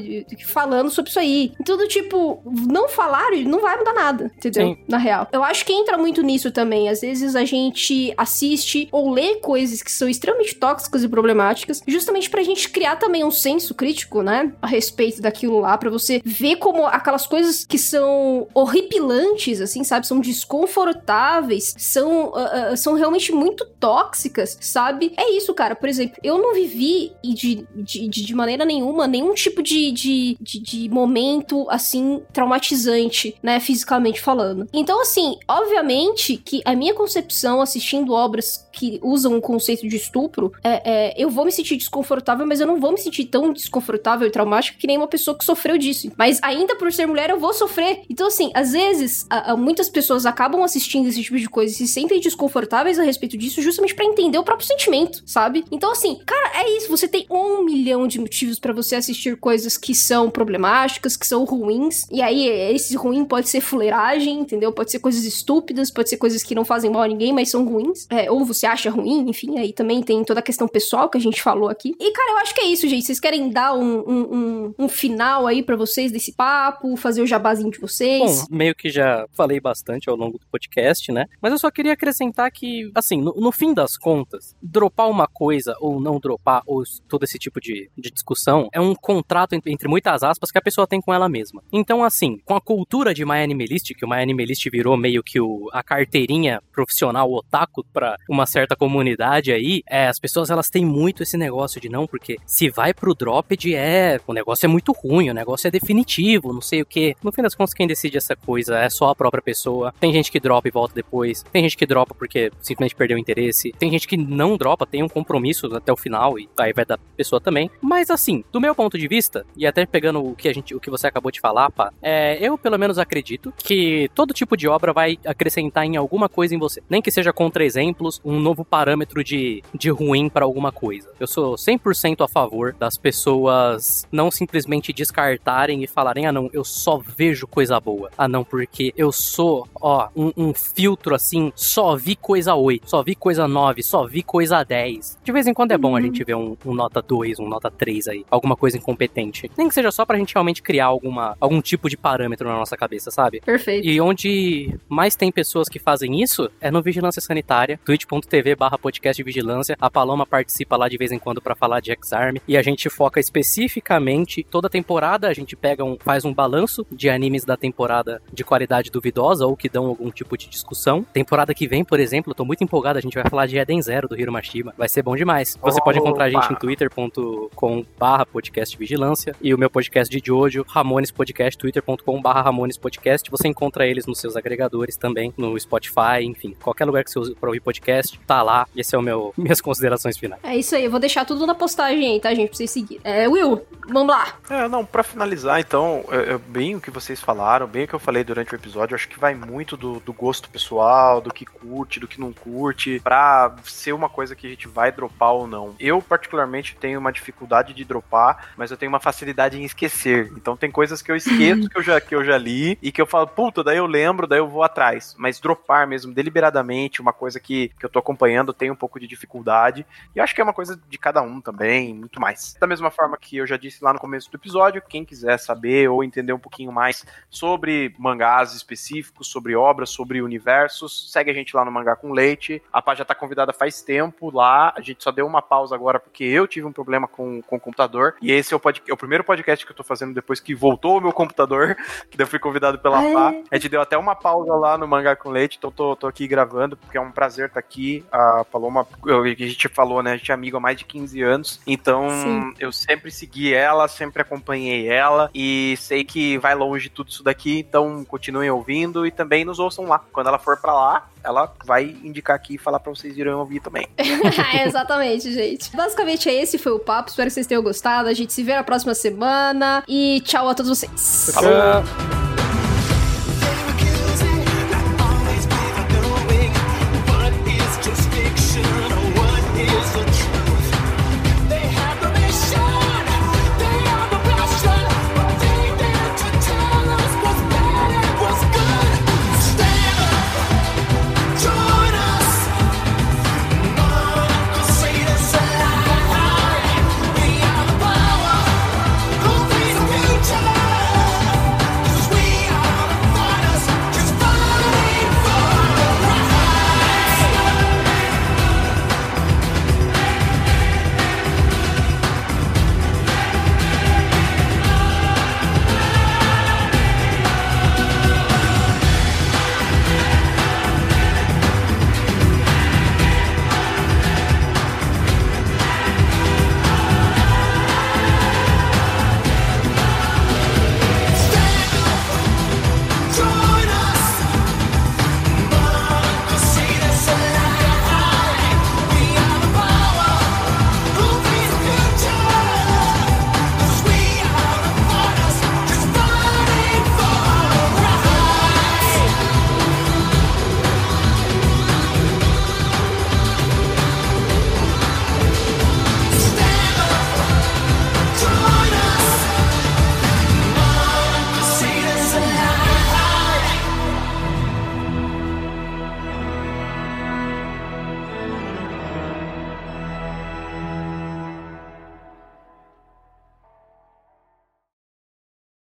falando sobre isso aí. Então, do tipo, não falar não vai mudar nada, entendeu? Sim. Na real. Eu acho que entra muito nisso também. Às vezes a gente assiste ou lê coisas que são extremamente tóxicas e problemáticas, justamente pra gente criar também um senso crítico, né, a respeito daquilo lá, para você ver como aquelas coisas que são horripilantes, assim, sabe, são desconfortáveis, são, uh, uh, são realmente muito tóxicas, sabe? É isso, cara. Por exemplo, eu não vivi de, de, de maneira nenhuma nenhum tipo de, de, de, de momento, assim, traumatizante, né, fisicamente falando. Então, assim, obviamente que a minha concepção assistindo obras que usam o conceito de estupro, é, é, eu vou me sentir desconfortável, mas eu não vou me sentir tão desconfortável e traumática que nem uma pessoa que sofreu disso. Mas ainda por ser mulher, eu vou sofrer. Então, assim, às vezes, a, a, muitas pessoas acabam assistindo esse tipo de coisa e se sentem desconfortáveis a respeito disso justamente para entender o próprio sentimento, sabe? Então, assim, cara, é isso. Você tem um milhão de motivos para você assistir coisas que são problemáticas, que são ruins. E aí, esse ruim pode ser fuleiragem, entendeu? Pode ser coisas estúpidas, pode ser coisas que não fazem mal a ninguém, mas são ruins. É, ou você acha ruim, enfim, aí também tem toda a questão pessoal que a gente falou aqui. E, cara, eu acho que é isso, gente. Vocês querem dar um, um, um, um final aí para vocês desse papo, fazer o jabazinho de vocês? Bom, meio que já falei bastante ao longo do podcast, né? Mas eu só queria acrescentar que, assim, no, no fim das contas, dropar uma coisa ou não dropar, ou todo esse tipo de, de discussão, é um contrato, entre muitas aspas, que a pessoa tem com ela mesma. Então, assim, com a cultura de My Animalist, que o My Animalist virou meio que o, a carteirinha profissional otaku para uma certa comunidade aí, é, as pessoas elas têm muito esse negócio de não, porque se vai pro dropped é, o negócio é muito ruim, o negócio é definitivo, não sei o que. No fim das contas, quem decide essa coisa é só a própria pessoa. Tem gente que dropa e volta depois, tem gente que dropa porque simplesmente perdeu o interesse, tem gente que não dropa, tem um compromisso até o final e aí vai da pessoa também. Mas assim, do meu ponto de vista, e até pegando o que a gente, o que você acabou de falar, pá, é, eu pelo menos acredito que todo tipo de obra vai acrescentar em alguma coisa em você. Nem que seja contra exemplos, um novo parâmetro de, de ruim para alguma coisa. Eu sou 100% a favor das pessoas não simplesmente descartarem e falarem, ah não, eu só vejo coisa boa. Ah não, porque eu sou, ó, um, um filtro assim, só vi coisa 8, só vi coisa 9, só vi coisa 10. De vez em quando é bom a uhum. gente ver um, um nota 2, um nota 3 aí, alguma coisa incompetente. Nem que seja só pra gente realmente criar alguma, algum tipo de parâmetro na nossa cabeça, sabe? Perfeito. E onde mais tem pessoas que fazem isso é no Vigilância Sanitária, twitch.tv barra podcast de vigilância. A Paloma participa lá de vez em quando para falar de X-Arm e a gente foca especificamente toda temporada, a gente pega um, faz um balanço de animes da temporada de qualidade duvidosa ou que dão algum tipo de discussão. Temporada que vem, por exemplo, eu tô muito empolgado, a gente vai falar de Eden Zero do Hiro Mashima. Vai ser bom demais. Você oh, pode encontrar a gente em twitter.com barra podcast vigilância e o meu podcast de Jojo, Ramones Podcast, twitter.com barra Ramones Podcast. Você encontra eles nos seus agregadores também, no Spotify, enfim, qualquer lugar que você use pra ouvir podcast, tá lá. Esse é o meu, minhas considerações finais. É isso aí, eu vou deixar tudo na postagem aí, tá, gente, pra vocês seguirem. É, Will, vamos lá. É, não, pra finalizar, então, é, é bem o que vocês falaram, bem o que eu falei durante o episódio, acho que vai muito do, do gosto pessoal, do que curte, do que não curte, pra ser uma coisa que a gente vai dropar ou não. Eu, particularmente, tenho uma dificuldade de dropar, mas eu tenho uma facilidade em esquecer. Então tem coisas que eu esqueço que eu já, que eu já li e que eu falo, puta, daí eu lembro, daí eu vou atrás. Mas dropar mesmo, deliberadamente, uma coisa que, que eu tô acompanhando, tem um pouco de dificuldade. E acho que é uma coisa de cada um também, muito mais. Da mesma forma que eu já disse lá no começo do episódio, quem quiser saber ou entender um pouquinho mais sobre mangás específicos, sobre obras, sobre universos, segue a gente lá no Mangá com Leite. A Pá já tá convidada faz tempo lá. A gente só deu uma pausa agora porque eu tive um problema com, com o computador. E esse é o, pod, é o primeiro podcast que eu tô fazendo depois que voltou o meu computador, que eu fui convidado pela Pá. A gente deu até uma pausa lá no Mangá com Leite, então tô, tô aqui gravando, porque é um prazer estar tá aqui. A Paloma, a gente falou, né? A gente é amigo há mais de 15 anos, então Sim. eu sempre segui ela, sempre acompanhei ela e sei que vai longe tudo isso daqui, então continuem ouvindo e também nos ouçam lá. Quando ela for para lá, ela vai indicar aqui e falar pra vocês irem ouvir também. é, exatamente, gente. Basicamente, esse foi o papo. Espero que vocês tenham gostado. A gente se vê na próxima semana. E tchau a todos vocês. Falou!